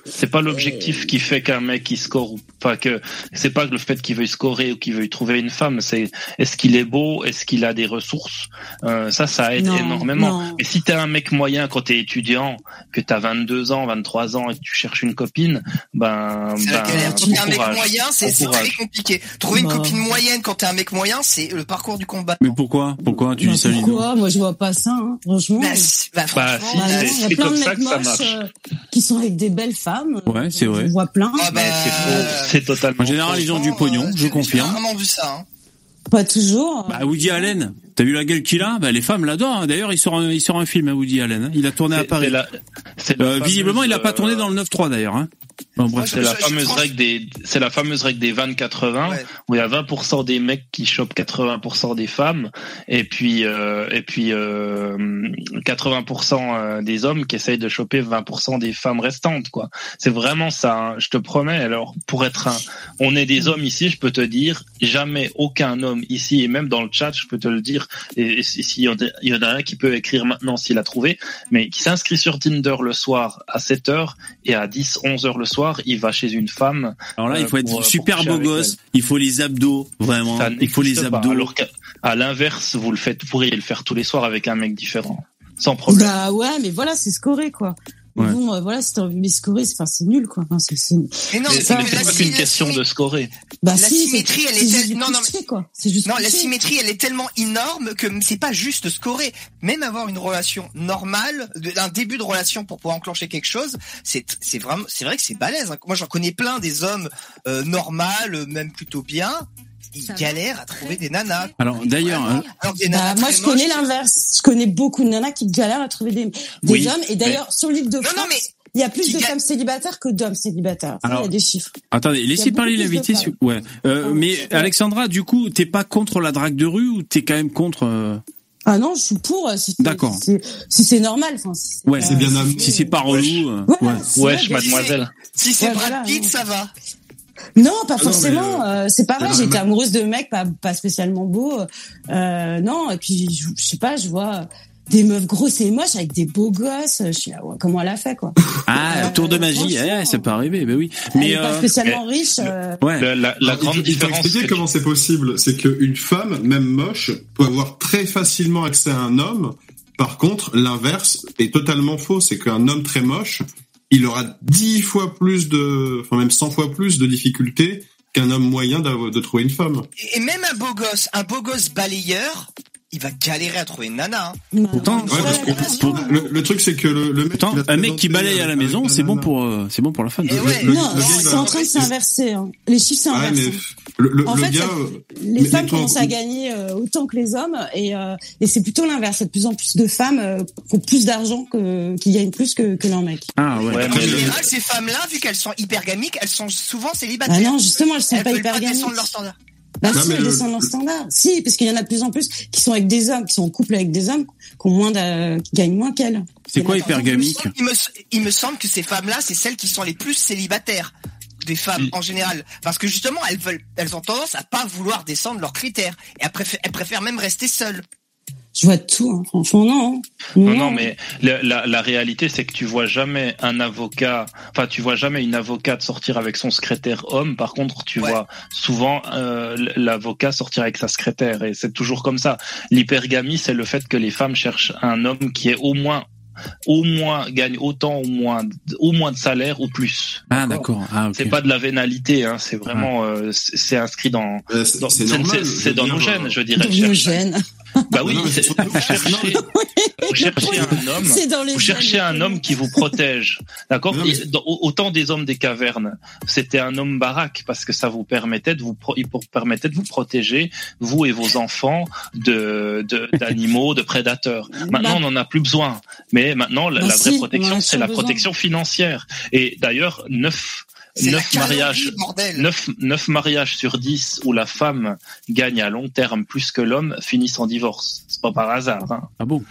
C'est pas l'objectif qui fait qu'un mec il score ou pas que c'est pas le fait qu'il veuille scorer ou qu'il veuille trouver une femme, c'est est-ce qu'il est beau, est-ce qu'il a des ressources, Euh, ça ça aide Non, énormément. non. Mais si t'es un mec moyen quand t'es étudiant, que t'as 22 ans, 23 ans et que tu cherches une copine, ben, C'est la ben galère. Quand t'es un mec moyen, c'est très compliqué. Trouver une Bah. copine moyenne quand t'es un mec moyen, c'est le parcours du combat. Mais pourquoi? Pourquoi tu Bah, dis ça, Lino pourquoi Moi je vois pas ça, hein, franchement. Bah, bah, Bah, franchement, si, Bah, c'est- non, il y a c'est plein comme de ça mecs que ça marche. euh, qui sont avec des belles femmes. Ouais, c'est vrai. Je vois plein. Ah, bah, Mais c'est faux, c'est totalement En général, ils ont du pognon, euh, je confirme. J'ai rarement vu ça. Hein. Pas toujours. Bah, Woody Allen, t'as vu la gueule qu'il a? Bah, Les femmes l'adorent. hein. D'ailleurs, il sort un, il sort un film à Woody Allen. hein. Il a tourné à Paris. la- Euh, fameuse, visiblement, il a pas tourné euh, dans le 9-3 d'ailleurs. Hein. Bon. C'est la fameuse règle des, c'est la fameuse règle des 20-80 Ouais. où il y a 20% des mecs qui chopent 80% des femmes et puis euh, et puis euh, 80% euh, des hommes qui essayent de choper 20% des femmes restantes quoi. C'est vraiment ça. hein. Je te promets. Alors pour être un, on est des hommes ici. Je peux te dire jamais aucun homme ici et même dans le chat, je peux te le dire. Et, et si- s'il y en a- il y en a un qui peut écrire maintenant s'il a trouvé, mais qui s'inscrit sur Tinder le soir à 7 heures et à 10, 11 heures le soir, il va chez une femme. Alors là, il faut euh, être pour, euh, super beau gosse. Il faut les abdos, vraiment. Ça Il faut les n'existe pas. abdos. Alors qu'à à l'inverse, vous le faites, vous pourriez le faire tous les soirs avec un mec différent, sans problème. Bah ouais, mais voilà, c'est scoré quoi. Mais Ouais. Bon, euh, voilà, si t'as envie de scorer, c'est enfin, c'est nul quoi. Enfin, c'est, c'est... Mais non, mais mais c'est mais mais c'est la pas qu'une question symétrie- de scorer. Bah La si, symétrie, c'est, elle est c'est juste telle- non, non, cliché, quoi. C'est juste Non, la symétrie, elle est tellement énorme que c'est pas juste scorer. Même avoir une relation normale, un début de relation pour pouvoir enclencher quelque chose, c'est c'est vraiment, c'est vrai que c'est balèze. hein. Moi, j'en connais plein des hommes euh, normales, euh, même plutôt bien. Ils Ça galèrent à trouver des nanas. Alors d'ailleurs, hein, des Bah, moi, je connais l'inverse. Je connais beaucoup de nanas qui galèrent à trouver des, des Oui, hommes. Et d'ailleurs, sur l'île de Non, France, non, mais il y a plus qui de ga- femmes célibataires que d'hommes célibataires. Ça, Alors- il y a des chiffres. attendez, laissez parler l'invité. Ouais. Euh, Ah, mais. Alexandra, du coup, t'es pas contre la drague de rue ou t'es quand même contre euh, Ah non, je suis pour. euh, Si D'accord. Si c'est, si c'est normal. Enfin, si c'est Ouais, pas- c'est bien si c'est pas relou. euh, Ouais, Wesh, mademoiselle. si c'est Brad Pitt, ça va. Non, pas Ah non, forcément. mais, euh, c'est pareil. mais J'ai non, été mais- amoureuse de mecs pas, pas spécialement beaux. Euh, non, et puis je, je sais pas, je vois des meufs grosses et moches avec des beaux gosses. Je suis là, ouais, comment elle a fait quoi Ah, Euh, tour de magie. Eh, ça peut arriver. Ben oui. Elle Mais est pas euh, spécialement riche. euh, ouais. La, la Alors, grande il il différence. expliquer tu- comment c'est possible. C'est qu'une femme, même moche, peut avoir très facilement accès à un homme. Par contre, l'inverse est totalement faux. C'est qu'un homme très moche, il aura dix fois plus de, enfin même 100 fois plus de difficultés qu'un homme moyen de trouver une femme. Et même un beau gosse, un beau gosse balayeur, il va galérer à trouver une nana. hein. Pourtant, non, Ouais, parce que pour- le, le truc c'est que le, le mec, Pourtant, un mec qui balaye à la maison, c'est bon pour, euh, c'est bon pour la femme. Et ouais, le- non, c'est en train de s'inverser. hein. Les chiffres s'inversent. Le, le, En le fait, gars, ça- euh, les femmes toi, commencent à gagner euh, autant que les hommes et, euh, et c'est plutôt l'inverse. Il y a de plus en plus de femmes euh, qui ont plus d'argent que qui gagnent plus que, que leurs mecs. Ah ouais. Ouais, En général, ces femmes-là, vu qu'elles sont hypergamiques, elles sont souvent célibataires. Ah non, justement, elles sont elles pas veulent hyper pas leur standard. Bah Non, si, mais elles le- descendent leur le- standard. Si, parce qu'il y en a de plus en plus qui sont avec des hommes, qui sont en couple avec des hommes, qui ont moins qui gagnent moins qu'elles. C'est quoi hypergamique il me, il me semble que ces femmes-là, c'est celles qui sont les plus célibataires des femmes Oui. en général, parce que justement, elles veulent, elles ont tendance à pas vouloir descendre leurs critères et elles préfèrent, elles préfèrent même rester seules. Je vois tout, hein. franchement non. hein. Non, non, mais la, la, la réalité, c'est que tu vois jamais un avocat, enfin, tu vois jamais une avocate sortir avec son secrétaire homme. Par contre, tu Ouais. vois souvent euh, l'avocat sortir avec sa secrétaire, et c'est toujours comme ça. L'hypergamie, c'est le fait que les femmes cherchent un homme qui est au moins, au moins gagne autant, au moins, au moins de salaire ou plus. Ah d'accord. Ah. C'est pas de la vénalité, hein, c'est vraiment, euh, c'est inscrit dans, euh, c'est dans- nos dire, gènes, je dirais. Dans nos gènes. Bah oui, Non, vous cherchez, vous cherchez un homme. Vous cherchez un homme qui vous protège, d'accord Autant des hommes des cavernes, c'était un homme baraque parce que ça vous permettait de vous pro- il vous permettait de vous protéger vous et vos enfants de de- d'animaux, de, prédateurs. Maintenant, Bah- on n'en a plus besoin. Mais maintenant, la, Bah la vraie protection, c'est la besoin. protection financière. Et d'ailleurs, neuf C'est la neuf calorie, mariages. bordel. Neuf, neuf mariages sur 10 où la femme gagne à long terme plus que l'homme finissent en divorce. C'est pas par hasard. Hein. Ah bon?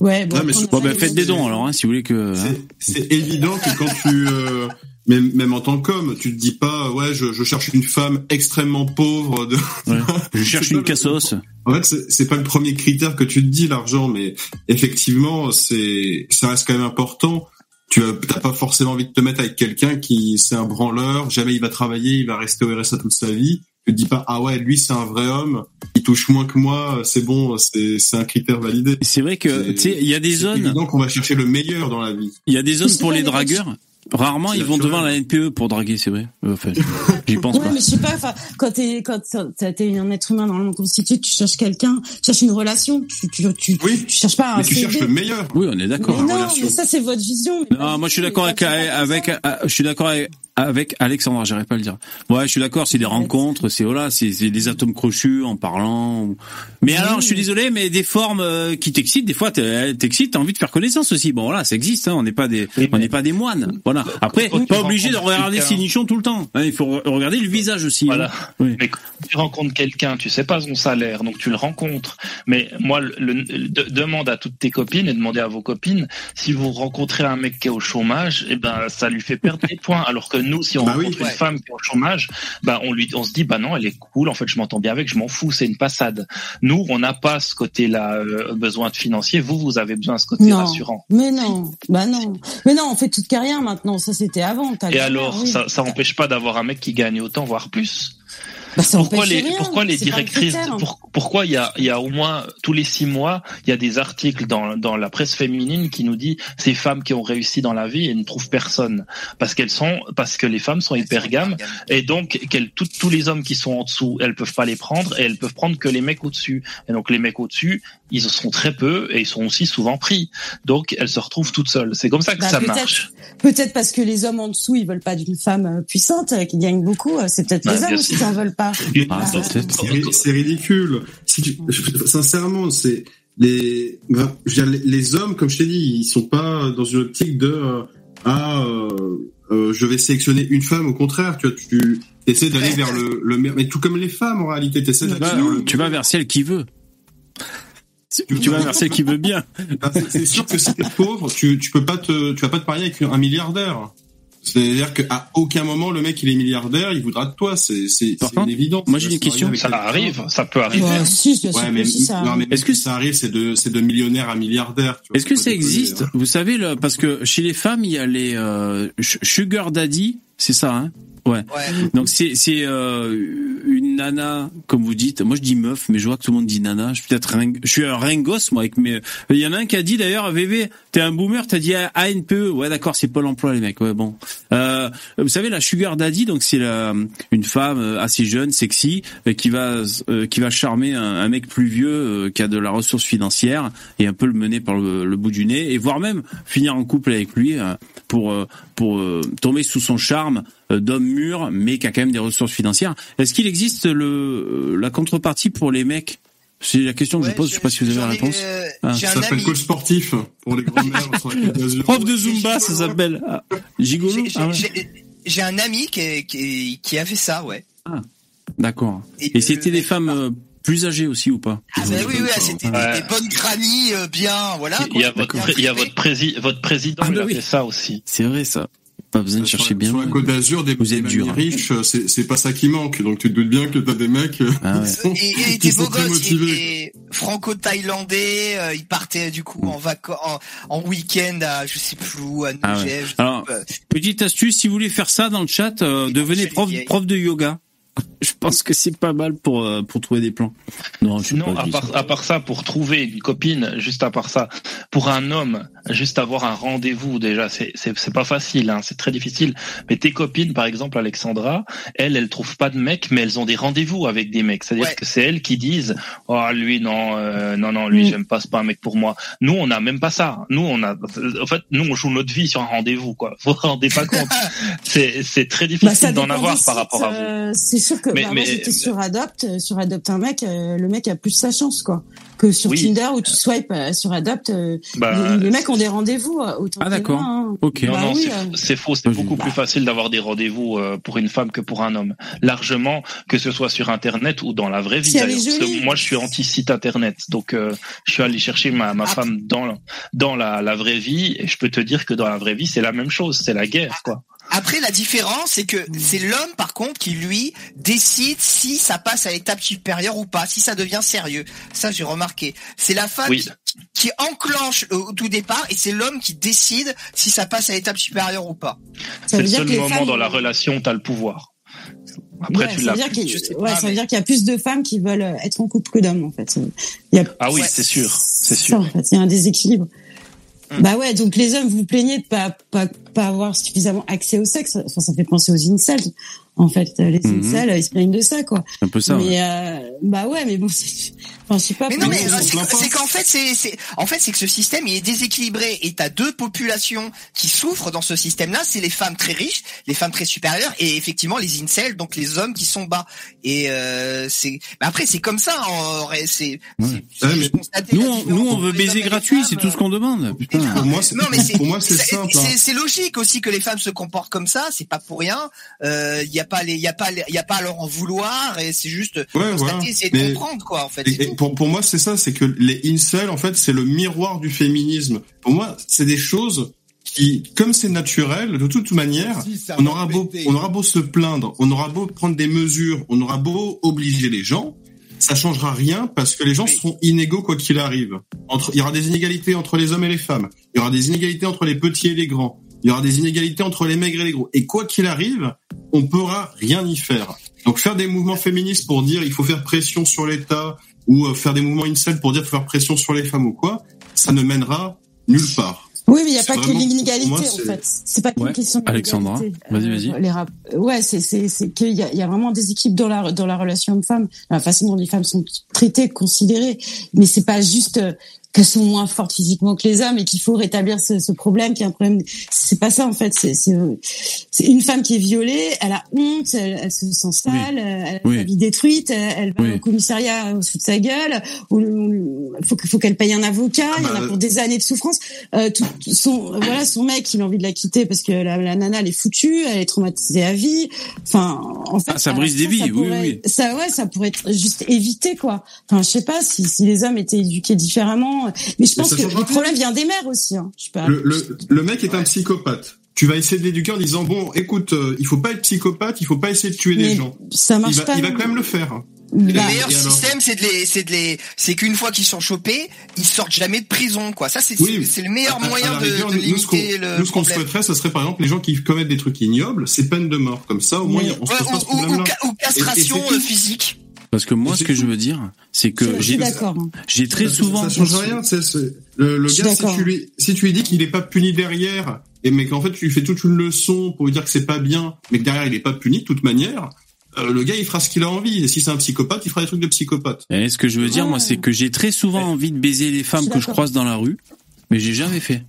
Ouais, bon, Non, mais Bon ben faites des dons alors hein, si vous voulez que. hein. C'est évident que quand tu, euh, même, même en tant qu'homme, tu te dis pas, ouais, je, je cherche une femme extrêmement pauvre. De... Ouais. Je <laughs> cherche une le- cassos. En fait, c'est- c'est pas le premier critère que tu te dis l'argent, mais effectivement, c'est ça reste quand même important. Tu as- t'as pas forcément envie de te mettre avec quelqu'un qui c'est un branleur, jamais il va travailler, il va rester au RSA toute sa vie. Tu te dis pas ah ouais lui c'est un vrai homme, il touche moins que moi, c'est bon, c'est c'est un critère validé. C'est vrai que C'est- tu sais il y a des zones, évident qu'on va chercher le meilleur dans la vie. il y a des zones pour les dragueurs. Rarement ils vont devant la NPE pour draguer, c'est vrai. Euh, Enfin, j'y pense Ouais, pas. mais je sais pas, enfin, quand t'es, quand t'es un être humain normalement constitué, tu cherches quelqu'un, tu cherches une relation, tu, tu, tu, Oui. tu cherches pas un Mais tu cherches le meilleur. Oui, on est d'accord. non, relation. mais ça c'est votre vision. Non, moi je suis d'accord avec, avec, euh, je suis d'accord avec, avec Alexandra, j'arrive pas à le dire. Ouais, je suis d'accord, c'est des rencontres, c'est voilà, c'est des atomes crochus en parlant. ou- Mais alors, je suis désolé, mais des formes euh, qui t'excitent, des fois t'es- t'excites, t'as envie de faire connaissance aussi. Bon voilà, ça existe, hein, on n'est pas des, Oui, on mais- n'est pas des moines. Voilà. Après, Quand tu pas obligé de regarder ses nichons tout le temps. hein, il faut re- regarder le visage aussi. hein. Voilà. Oui. Mais quand tu rencontres quelqu'un, tu sais pas son salaire, donc tu le rencontres. Mais moi, le, le- de- demande à toutes tes copines et demandez à vos copines si vous rencontrez un mec qui est au chômage, et ben ça lui fait perdre des points. Alors que nous, si on Bah oui. rencontre Ouais. une femme qui est au chômage, bah on lui, on se dit bah non, elle est cool. En fait, je m'entends bien avec, je m'en fous, c'est une passade. Nous, on n'a pas ce côté-là euh, besoin de financier. Vous, vous avez besoin de ce côté Non. rassurant. Mais non, bah non. Mais non, on fait toute carrière maintenant. Ça c'était avant. t'as Et alors, oui. ça, ça empêche pas d'avoir un mec qui gagne autant, voire plus. Bah, pourquoi les rien, pourquoi les directrices pour- pourquoi il y a il y a au moins tous les six mois il y a des articles dans dans la presse féminine qui nous dit ces femmes qui ont réussi dans la vie et ne trouvent personne. Parce qu'elles sont parce que les femmes sont hypergames et donc qu'elles toutes tous les hommes qui sont en dessous elles peuvent pas les prendre et elles peuvent prendre que les mecs au dessus et donc les mecs au dessus ils sont très peu et ils sont aussi souvent pris. Donc elles se retrouvent toutes seules. C'est comme ça que Bah, ça marche. Peut-être parce que les hommes en dessous, ils veulent pas d'une femme euh, puissante euh, qui gagne beaucoup. euh, C'est peut-être Bah, les hommes qui en veulent pas. Ah, Ah. C'est ri- c'est ridicule. Si tu, je- sincèrement, c'est les, ben, je veux dire, les, les hommes, comme je t'ai dit, ils sont pas dans une optique de euh, ah, euh, euh, je vais sélectionner une femme. Au contraire, tu vois, tu essaies d'aller vers le, le meilleur. Mais tout comme les femmes, en réalité, tu essaies d'aller vers le. tu vas vers celle qui veut. Tu vas vers celle qui veut bien. Ben, c'est- C'est sûr que si t'es pauvre, tu, tu peux pas te, tu vas pas te marier avec un milliardaire. C'est-à-dire qu'à aucun moment le mec il est milliardaire, il voudra de toi. C'est c'est évidence. moi, j'ai une question. ça arrive ça peut arriver Ouais, si, Ouais, mais, si, ça non, mais Est-ce que ça arrive, c'est de, c'est de millionnaire à milliardaire. tu vois, Est-ce que ça existe. Vous savez, le, parce que chez les femmes, il y a les euh, sugar daddy, c'est ça, hein? Ouais. Ouais. Donc c'est c'est euh, une nana, comme vous dites. Moi je dis meuf, mais je vois que tout le monde dit nana. Je suis peut-être ring- je suis un ringos moi avec mes. Il y en a un qui a dit d'ailleurs, VV, t'es un boomer, t'as dit ANPE. Ouais d'accord, c'est Pôle Emploi les mecs. Ouais bon. Euh, vous savez la sugar daddy, donc c'est la- une femme euh, assez jeune, sexy, euh, qui va euh, qui va charmer un, un mec plus vieux euh, qui a de la ressource financière et un peu le mener par le, le bout du nez et voire même finir en couple avec lui pour euh, pour euh, tomber sous son charme euh, d'homme mûr, mais qui a quand même des ressources financières. Est-ce qu'il existe le la contrepartie pour les mecs? C'est la question que je pose. Je, sais pas si vous avez la réponse. Ah. Ça s'appelle coach sportif pour les grands mères. Prof de zumba, ça s'appelle. Ah, gigolo. J'ai un ami qui, qui, qui a fait ça, ouais. Ah, d'accord. Et, c'était des femmes plus âgées aussi ou pas Ah bah oui, oui, c'était des, bonnes grannies bien, voilà. Il y a votre, il y a votre, votre président qui a fait ça aussi. C'est vrai ça. Pas besoin de chercher bien. Sur la Côte d'Azur, des vous êtes dur, riches, c'est pas ça qui manque. Donc tu te doutes bien que t'as des mecs ah et, et, et qui sont très motivés. franco-thaïlandais, euh, ils partaient du coup en vacances, en, week-end à je sais plus où, à ah ouais. Alors, petite astuce, si vous voulez faire ça dans le chat, euh, devenez prof, prof de yoga. Je pense que c'est pas mal pour euh, pour trouver des plans. Non, non à, part, à part ça, pour trouver une copine, juste à part ça, pour un homme, juste avoir un rendez-vous déjà, c'est c'est pas facile, hein, c'est très difficile. Mais tes copines, par exemple, Alexandra, elles, elles trouvent pas de mecs, mais elles ont des rendez-vous avec des mecs. C'est-à-dire que c'est elles qui disent, oh lui non, euh, non non, lui mm. j'aime pas, c'est pas un mec pour moi. Nous, on a même pas ça. Nous, on a, en fait, nous on joue notre vie sur un rendez-vous, quoi. <laughs> Vous vous rendez pas compte <laughs> C'est c'est très bah, difficile d'en avoir par rapport à vous. Euh, sûr que mais, bah, moi j'étais sur Adopt, euh, sur Adopt un mec, euh, le mec a plus sa chance quoi que sur Tinder où tu swipes euh, sur Adopt. Bah, les, mecs ont des rendez-vous. Autant ah d'accord. Hein. Ok. Non, bah non, c'est faux. C'est beaucoup plus facile d'avoir des rendez-vous pour une femme que pour un homme. Largement, que ce soit sur Internet ou dans la vraie vie. moi, je suis anti-site Internet, donc je suis allé chercher ma, ma ah. femme dans dans la, la vraie vie et je peux te dire que dans la vraie vie, c'est la même chose. C'est la guerre, quoi. Après, la différence, c'est que c'est l'homme, par contre, qui lui décide si ça passe à l'étape supérieure ou pas, si ça devient sérieux. Ça, j'ai remarqué. C'est la femme qui, enclenche au tout départ, et c'est l'homme qui décide si ça passe à l'étape supérieure ou pas. C'est le seul moment dans la relation où tu as le pouvoir. Après, tu l'as. Ça, ouais, ça veut dire qu'il y a plus de femmes qui veulent être en couple que d'hommes, en fait. Il y a... Ah oui, c'est sûr, c'est sûr. en fait, il y a un déséquilibre. Mm. Bah ouais, donc les hommes, vous, plaignez de pas, pas, pas avoir suffisamment accès au sexe. Enfin, ça fait penser aux incels. En fait, les mm -hmm. incels, ils se plaignent de ça, quoi. Un peu ça. Mais ouais. euh, bah ouais, mais bon, <laughs> enfin, je sais pas. Mais non, mais c'est qu'en fait, c'est, en fait, c'est que ce système il est déséquilibré et t'as deux populations qui souffrent dans ce système-là. C'est les femmes très riches, les femmes très supérieures, et effectivement les incels, donc les hommes qui sont bas. Et euh, c'est, bah après, c'est comme ça. C'est, ouais. nous, on, nous, on veut baiser gratuit, c'est tout ce qu'on demande. Putain. Pour moi, c'est, pour moi, c'est simple. Hein. C'est logique aussi que les femmes se comportent comme ça. C'est pas pour rien. Euh, il y a pas les, il y a pas, il y a pas à leur en vouloir et c'est juste ouais, constater, c'est de comprendre quoi en fait. Et, pour pour moi c'est ça, c'est que les incels en fait c'est le miroir du féminisme. Pour moi c'est des choses qui, comme c'est naturel, de toute manière, on aura beau, on aura beau se plaindre, on aura beau prendre des mesures, on aura beau obliger les gens, ça changera rien parce que les gens seront inégaux quoi qu'il arrive. Entre, il y aura des inégalités entre les hommes et les femmes. Il y aura des inégalités entre les petits et les grands. Il y aura des inégalités entre les maigres et les gros. Et quoi qu'il arrive, on pourra rien y faire. Donc faire des mouvements féministes pour dire il faut faire pression sur l'État ou euh, faire des mouvements incel pour dire qu'il faut faire pression sur les femmes ou quoi, ça ne mènera nulle part. Oui, mais il n'y a pas que l'inégalité, en fait. C'est pas qu'une question Alexandra, vas-y, vas-y. Euh, les rap... Ouais, c'est, c'est, c'est qu'il y a, y a vraiment des équipes dans la, dans la relation homme-femme, la façon dont les femmes sont traitées, considérées. Mais c'est pas juste, euh, qu'elles sont moins fortes physiquement que les hommes et qu'il faut rétablir ce, ce problème qui est un problème c'est pas ça en fait. C'est c'est une femme qui est violée elle a honte elle, elle se sent sale elle a sa vie détruite elle, va au commissariat au sous de sa gueule il faut faut qu'elle paye un avocat il y en a pour des années de souffrance. Euh, tout, son voilà son mec il a envie de la quitter parce que la, la nana elle est foutue elle est traumatisée à vie. Enfin en fait ah, ça brise des vies oui oui ça ouais ça pourrait être juste évité quoi. Enfin je sais pas si si les hommes étaient éduqués différemment mais je pense que le problème vient des mères aussi. Hein. Je pas... le, le, le, mec est un psychopathe. Tu vas essayer de l'éduquer en disant bon, écoute, euh, il faut pas être psychopathe, il faut pas essayer de tuer des gens. Ça marche il va, pas. Il va quand même le faire. Le bah, meilleur système, c'est de les, c'est de les, c'est qu'une fois qu'ils sont chopés, ils sortent jamais de prison, quoi. Ça, c'est, c'est le meilleur moyen de, de, limiter nous, le. Nous, ce qu'on souhaiterait, ça serait par exemple les gens qui commettent des trucs ignobles, c'est peine de mort. Comme ça, au moins, on se pose ou, ou, ou, castration euh, physique. Parce que moi, ce que je veux dire, c'est que j'ai, j'ai très souvent. Ça change rien. Le, le gars, si tu lui, si tu lui dis qu'il est pas puni derrière, et mais qu'en fait tu lui fais toute une leçon pour lui dire que c'est pas bien, mais que derrière il est pas puni de toute manière, euh, le gars il fera ce qu'il a envie. Et si c'est un psychopathe, il fera des trucs de psychopathe. Et ce que je veux dire, moi, c'est que j'ai très souvent envie de baiser les femmes que je croise dans la rue, mais j'ai jamais fait.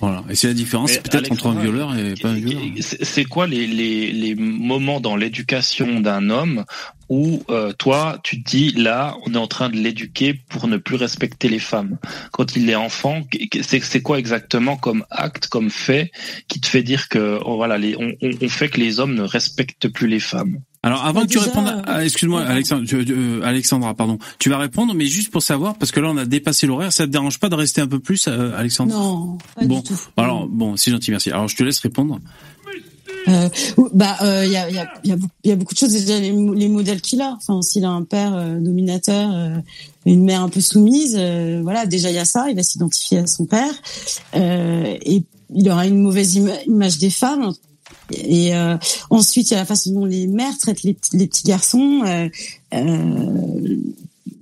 Voilà. Et c'est la différence peut-être entre un violeur et pas un violeur. C'est quoi les, les, les moments dans l'éducation d'un homme où euh, toi tu te dis là on est en train de l'éduquer pour ne plus respecter les femmes? Quand il est enfant c'est quoi exactement comme acte comme fait qui te fait dire que oh, voilà les, on, on fait que les hommes ne respectent plus les femmes? Alors avant que tu répondes, excuse-moi Alexandre, euh, Alexandra, pardon, tu vas répondre, mais juste pour savoir, parce que là on a dépassé l'horaire, ça te dérange pas de rester un peu plus, euh, Alexandre Non, pas bon. du tout. Alors bon, c'est gentil, merci. Alors je te laisse répondre. Euh, bah, il euh, y, a, y, a, y, a, beaucoup de choses déjà les, les modèles qu'il a. Enfin, s'il a un père euh, dominateur, euh, une mère un peu soumise, voilà, déjà il y a ça. Il va s'identifier à son père et il aura une mauvaise image des femmes. Et ensuite, il y a la façon dont les mères traitent les, les petits garçons.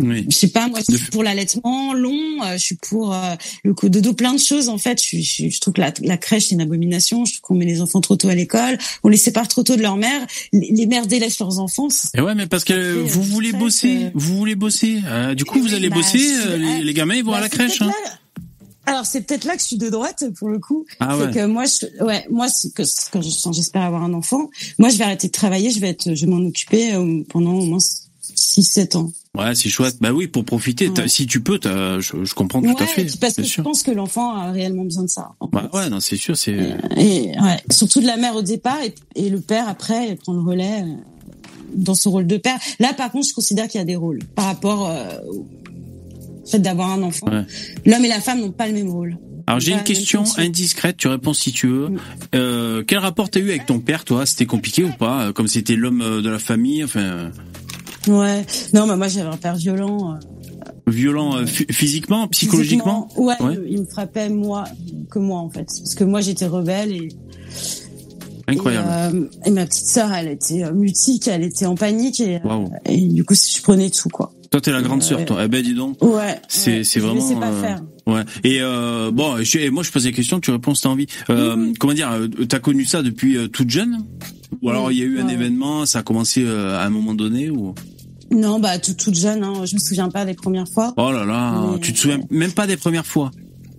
Oui. Je sais pas, moi, je suis pour l'allaitement long, euh, je suis pour euh, le coup de dos, plein de choses. En fait, je, je, je trouve que la, la crèche c'est une abomination. Je trouve qu'on met les enfants trop tôt à l'école, on les sépare trop tôt de leur mère. Les, les mères délaissent leurs enfants. Et ouais, mais parce que vous voulez bosser, vous voulez bosser. Euh, du coup, vous allez bah, bosser. les, les, gamins ils vont bah, à la crèche. Hein. Alors c'est peut-être là que je suis de droite pour le coup. Ah ouais. que moi, je, ouais, moi, que, quand j'espère avoir un enfant, moi je vais arrêter de travailler, je vais être, je vais m'en occuper pendant au moins 6-7 ans. Ouais, c'est chouette. Bah oui, pour profiter. Si tu peux, je, je, comprends tout à fait. Parce que je pense que l'enfant a réellement besoin de ça. Bah ouais, non, c'est sûr. C'est et, ouais, surtout de la mère au départ et, et le père après prend le relais euh, dans ce rôle de père. Là, par contre, je considère qu'il y a des rôles par rapport euh, fait d'avoir un enfant. L'homme et la femme n'ont pas le même rôle. Alors j'ai une question indiscrète, tu réponds si tu veux. Mm. Euh, quel rapport t'as eu avec ton père, toi? C'était compliqué ou pas? Comme c'était l'homme euh, de la famille, enfin. Ouais. Non, mais moi j'avais un père violent. Euh, violent euh, physiquement, psychologiquement? ouais, il me frappait moi que moi en fait, parce que moi j'étais rebelle et. Incroyable. Euh, et, ma petite sœur, elle était mutique, elle était en panique et, et du coup je prenais tout quoi. Toi t'es la grande sœur, toi. Eh ben dis donc. Ouais. C'est c'est vraiment. Je pas faire. Ouais. Et euh, bon, je, moi je pose des questions, tu réponds si t'as envie. Euh, Comment dire, t'as connu ça depuis toute jeune? Ou alors il y a eu un événement, ça a commencé à un moment donné ou? Non, bah toute, toute jeune. Hein. Je me souviens pas des premières fois. Oh là là, tu te souviens même pas des premières fois?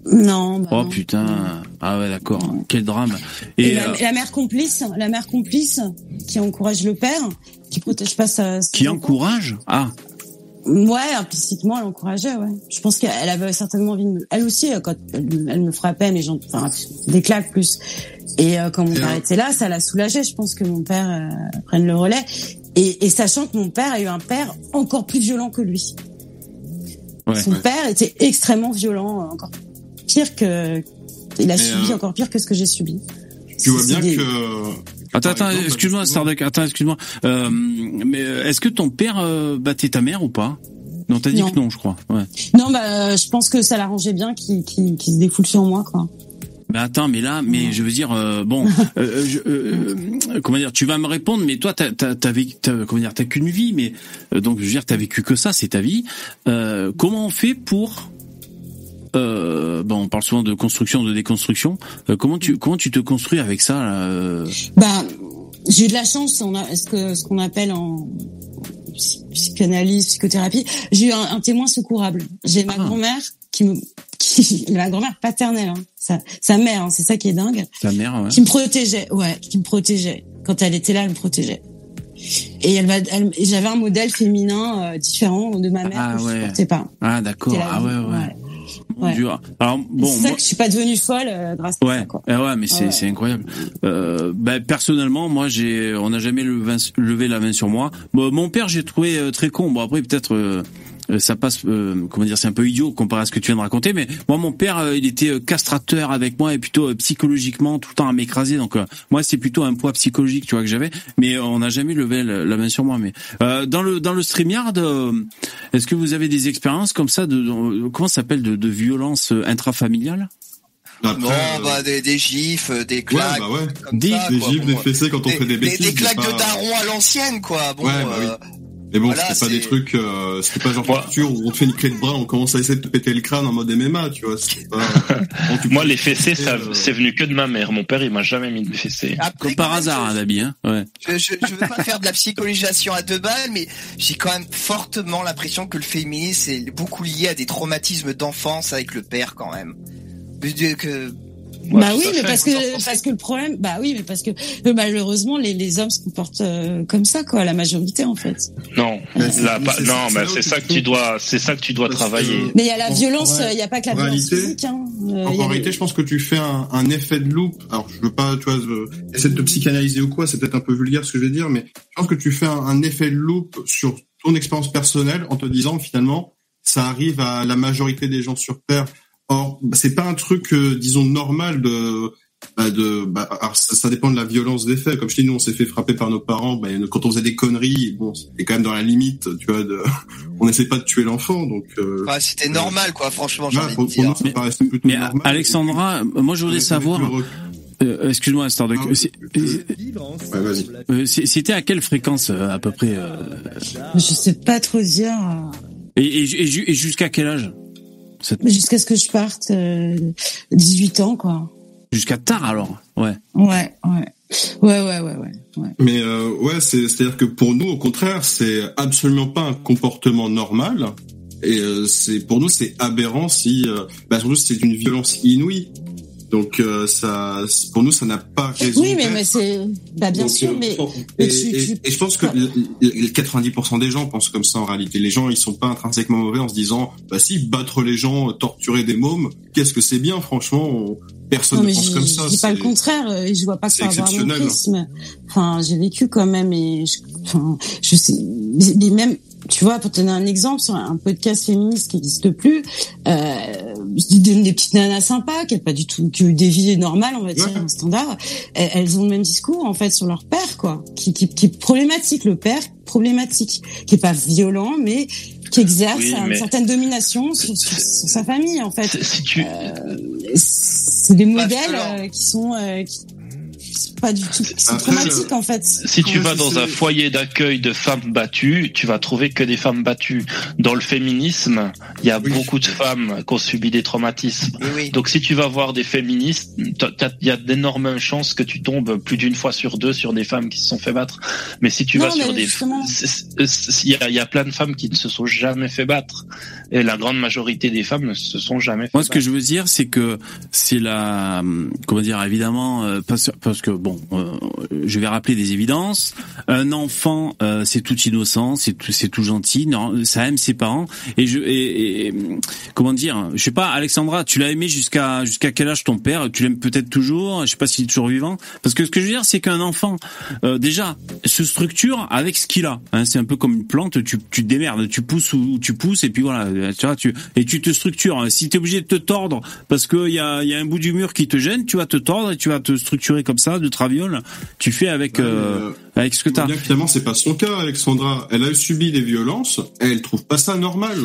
Non. Bah oh putain. Ah ouais, d'accord. Quel drame. Et, euh, la, mère complice, la mère complice qui encourage le père, qui protège pas sa. Qui encourage? Ah. Ouais, implicitement, elle encourageait, ouais. Je pense qu'elle avait certainement envie de me... Elle aussi, euh, quand elle, me frappait, mais j'en... Enfin, des claques plus. Et euh, quand mon père était là, ça la soulageait. Je pense que mon père euh, prenne le relais. Et, et, sachant que mon père a eu un père encore plus violent que lui. Ouais, Son père était extrêmement violent, encore pire que... Il a subi encore pire que ce que j'ai subi. Tu vois bien que Attends, attends, excuse-moi, Starduck, attends, excuse-moi. Euh, mais euh, est-ce que ton père euh, battait ta mère ou pas? Non, t'as dit que non, je crois. Ouais. Non, bah, je pense que ça l'arrangeait bien qu'il qu se défoule sur moi, quoi. Mais attends, mais là, mais je veux dire, euh, bon, <laughs> euh, je, comment dire, tu vas me répondre, mais toi, t'as, t'as, t'as, comment dire, t'as qu'une vie, mais donc je veux dire, t'as vécu que ça, c'est ta vie. comment on fait pour euh, bon, on parle souvent de construction, de déconstruction. Euh, comment tu comment tu te construis avec ça là euh Bah, j'ai eu de la chance. On a ce que ce qu'on appelle en psychanalyse, psychothérapie. J'ai eu un, témoin secourable. J'ai ma ah. grand-mère qui me <laughs> qui, ma grand-mère paternelle, hein, sa, sa mère, hein, c'est ça qui est dingue. Sa mère, ouais. Qui me protégeait, ouais, qui me protégeait. Quand elle était là, elle me protégeait. Et elle elle, j'avais un modèle féminin euh, différent de ma mère ah, que ouais. je supportais pas. Ah d'accord. Ah ouais, ouais. ouais. Ouais. Alors bon, c'est ça que je suis pas devenue folle euh, grâce ouais. à ça. Quoi. Eh ouais, mais c'est c'est incroyable. Euh, ben, personnellement, moi j'ai, on n'a jamais levé, levé la main sur moi. Bon, mon père, j'ai trouvé euh, très con. Bon après peut-être euh, ça passe, euh, comment dire, c'est un peu idiot comparé à ce que tu viens de raconter, mais moi, mon père, euh, il était castrateur avec moi et plutôt psychologiquement tout le temps à m'écraser. Donc moi, c'est plutôt un poids psychologique, tu vois, que j'avais. Mais on n'a jamais levé la, main sur moi. Mais dans le dans le Streamyard, est-ce que vous avez des expériences comme ça de, comment ça s'appelle de, de violence intrafamiliale? Non, bah des, des gifs, des claques, ouais, bah ouais. des, ça, des gifs, des fessées quand on fait des bêtises. Des, claques de daron à l'ancienne, quoi. Bon, ouais, bah oui. Mais bon, c'était pas des trucs, euh, c'était pas genre Arthur où on te fait une clé de bras, on commence à essayer de te péter le crâne en mode MMA, tu vois. Pas... Moi, les fessées, ça, euh, c'est venu que de ma mère. Mon père, il m'a jamais mis de fessées. Comme par hasard, hein, Dabi, hein. Ouais. Je, je, je, veux pas faire de la psychologisation à deux balles, mais j'ai quand même fortement l'impression que le féminisme est beaucoup lié à des traumatismes d'enfance avec le père, quand même. Que bah oui, mais parce que parce que le problème, bah oui, mais parce que euh, malheureusement les, les hommes se comportent euh, comme ça quoi, la majorité en fait. Non, pas, non, mais c'est ça que tu dois, c'est ça que tu dois travailler. Mais il y a la violence, il y a pas que la violence physique. Hein. en réalité, je pense que tu fais un, un, effet de loupe. Alors, je veux pas, tu vois, essayer de te psychanalyser ou quoi, c'est peut-être un peu vulgaire ce que je vais dire, mais je pense que tu fais un, un effet de loupe sur ton expérience personnelle en te disant finalement, ça arrive à la majorité des gens sur Terre. Or, bah, c'est pas un truc, euh, disons, normal de bah de bah, alors ça, ça, dépend de la violence des faits. Comme je dis nous on s'est fait frapper par nos parents. Bah, quand on faisait des conneries bon c'était quand même dans la limite tu vois de <laughs> on n'essaie pas de tuer l'enfant donc euh, bah, c'était normal quoi franchement ouais, pour, pour nous, ça paraissait plutôt mais normal, Alexandra moi je voulais savoir euh, excuse-moi Starduck ah, euh, c'était à quelle fréquence à peu près euh... je sais pas trop dire. et, et, et jusqu'à quel âge? Jusqu'à ce que je parte, 18 ans, quoi. Jusqu'à tard alors, ouais. Ouais, ouais. Ouais, ouais, ouais, ouais. Mais euh, ouais, c'est c'est-à-dire que pour nous, au contraire, c'est absolument pas un comportement normal. Et euh, c'est pour nous, c'est aberrant si, euh, bah surtout, c'est une violence inouïe. Donc euh, ça, pour nous, ça n'a pas raison. Oui, mais, mais c'est, bah bien Donc, sûr, euh, mais, et, je pense que le- le- 90% des gens pensent comme ça en réalité. Les gens, ils sont pas intrinsèquement mauvais en se disant, bah si battre les gens, torturer des mômes, qu'est-ce que c'est bien, franchement. on- personne non, ne pense je, comme je ça. dis pas le contraire, euh, je vois pas ça avoir un exceptionnel. prisme. Enfin, j'ai vécu quand même, et je, enfin, je sais, mais même, tu vois, pour te donner un exemple sur un podcast féministe qui n'existe plus, euh, donne des petites nanas sympas, qui n'ont pas du tout, qui ont eu des vies normales, on va dire, Ouais. standard. Elles, ont le même discours, en fait, sur leur père, quoi, qui, qui, qui est problématique, le père problématique, qui est pas violent, mais qui exerce Oui, une certaine domination sur, sur- sur sa famille, en fait Si- tu, c'est des modèles euh, qui sont euh, qui, qui sont pas du tout qui sont Après, traumatiques en fait. Si tu vas c'est- dans un c'est- foyer d'accueil de femmes battues, tu vas trouver que des femmes battues. Dans le féminisme, il y a Oui. beaucoup de femmes qui ont subi des traumatismes. Oui, oui. Donc si tu vas voir des féministes, il y a d'énormes chances que tu tombes plus d'une fois sur deux sur des femmes qui se sont fait battre. Mais si tu Non, vas sur des... c'est- c'est- Il y a, il y a plein de femmes qui ne se sont jamais fait battre. Et la grande majorité des femmes ne se sont jamais fait Moi, ce que battre. je veux dire, c'est que c'est la, comment dire, évidemment, euh, parce, que bon, euh, je vais rappeler des évidences. Un enfant, euh, c'est tout innocent, c'est tout, gentil, non, ça aime ses parents. Et je, comment dire, je sais pas, Alexandra, tu l'as aimé jusqu'à jusqu'à quel âge ton père? Tu l'aimes peut-être toujours? Je sais pas s'il est toujours vivant. Parce que ce que je veux dire, c'est qu'un enfant, euh, déjà, se structure avec ce qu'il a. Hein, c'est un peu comme une plante, tu, te démerdes, tu pousses où tu pousses, et puis voilà, tu vois, tu et tu te structures. Si tu es obligé de te tordre parce qu'il y a, y a un bout du mur qui te gêne, tu vas te tordre et tu vas te structurer comme ça, de traviole. Tu fais avec Ouais, euh, euh, avec ce que t'as. finalement, c'est pas son cas, Alexandra. Elle a subi des violences, et elle trouve pas ça normal.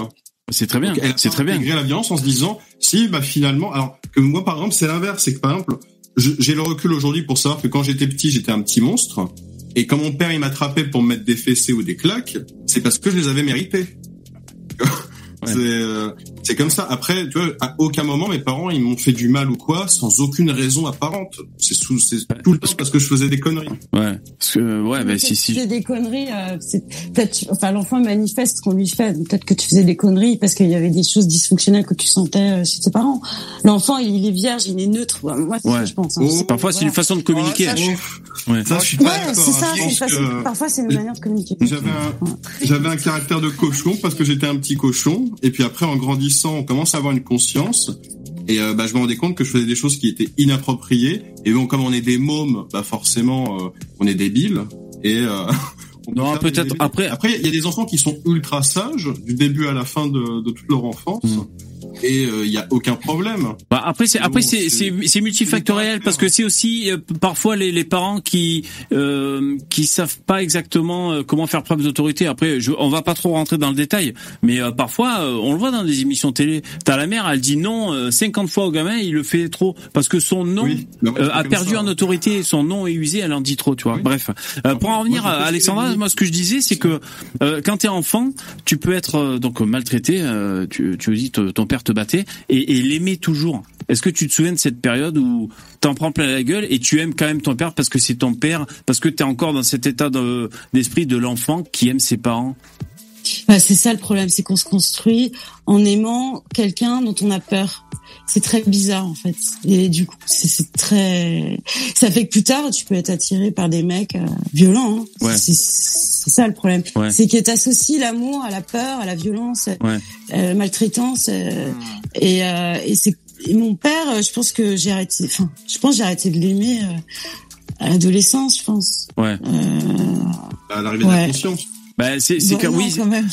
C'est très bien, Donc, elle a c'est très bien. la violence en se disant, si, bah finalement, alors que moi par exemple, c'est l'inverse, c'est que par exemple, j'ai le recul aujourd'hui pour savoir que quand j'étais petit, j'étais un petit monstre, et quand mon père il m'attrapait pour me mettre des fessées ou des claques, c'est parce que je les avais mérités. Ouais. C'est euh, c'est comme ça. Après, tu vois, à aucun moment mes parents ils m'ont fait du mal ou quoi, sans aucune raison apparente. C'est sous, c'est tout le temps parce que je faisais des conneries. Ouais, parce que ouais, bah si si. C'est des conneries. euh, c'est peut-être, tu- enfin, l'enfant manifeste ce qu'on lui fait. Peut-être que tu faisais des conneries parce qu'il y avait des choses dysfonctionnelles que tu sentais euh, chez tes parents. L'enfant, il est vierge, il est neutre. Ouais, Moi, c'est ce Ouais. que je pense. hein. Oh, Parfois, c'est une façon de communiquer. Oh, ça, je- Ouais. Ça, je suis Ouais, pas d'accord. c'est ça. hein. Façon- que- Parfois, c'est une manière de communiquer. J'avais un, j'avais un caractère de cochon parce que j'étais un petit cochon. Et puis après, en grandissant, on commence à avoir une conscience. Et euh, bah, je me rendais compte que je faisais des choses qui étaient inappropriées. Et bon, comme on est des mômes, bah forcément, euh, on est débiles. Et euh, <laughs> Non, peut-être après- Après, il y a des enfants qui sont ultra sages du début à la fin de, de toute leur enfance. Mm. Et euh, il y a aucun problème. Bah après c'est après c'est c'est- multifactoriel parce que c'est aussi euh, parfois les, les parents qui euh, qui savent pas exactement euh, comment faire preuve d'autorité. Après je, on va pas trop rentrer dans le détail, mais euh, parfois euh, on le voit dans des émissions télé. T'as la mère, elle dit non euh, 50 fois au gamin, il le fait trop parce que son nom Oui, euh, a perdu ça. en autorité, son nom est usé, elle en dit trop, tu vois. Oui. Bref, Euh, pour en revenir à Alexandra, moi ce que je disais c'est que euh, quand t'es enfant, tu peux être euh, donc maltraité. euh, tu tu dis ton père te battait et, l'aimer toujours. Est-ce que tu te souviens de cette période où t'en prends plein la gueule et tu aimes quand même ton père parce que c'est ton père, parce que t'es encore dans cet état de- d'esprit de l'enfant qui aime ses parents? Bah, c'est ça le problème, c'est qu'on se construit en aimant quelqu'un dont on a peur. C'est très bizarre en fait. Et du coup, c'est très. Ça fait que plus tard, tu peux être attiré par des mecs euh, violents. Hein. Ouais. C'est ça le problème. Ouais. C'est que t'associes l'amour à la peur, à la violence, Ouais. euh, maltraitance. euh, et euh, et c'est et mon père, euh, je pense que j'ai arrêté. Enfin, je pense que j'ai arrêté de l'aimer euh, à l'adolescence, je pense. Ouais. Euh, À l'arrivée de la conscience. Bah, c'est c'est bon, quand non, oui. quand même.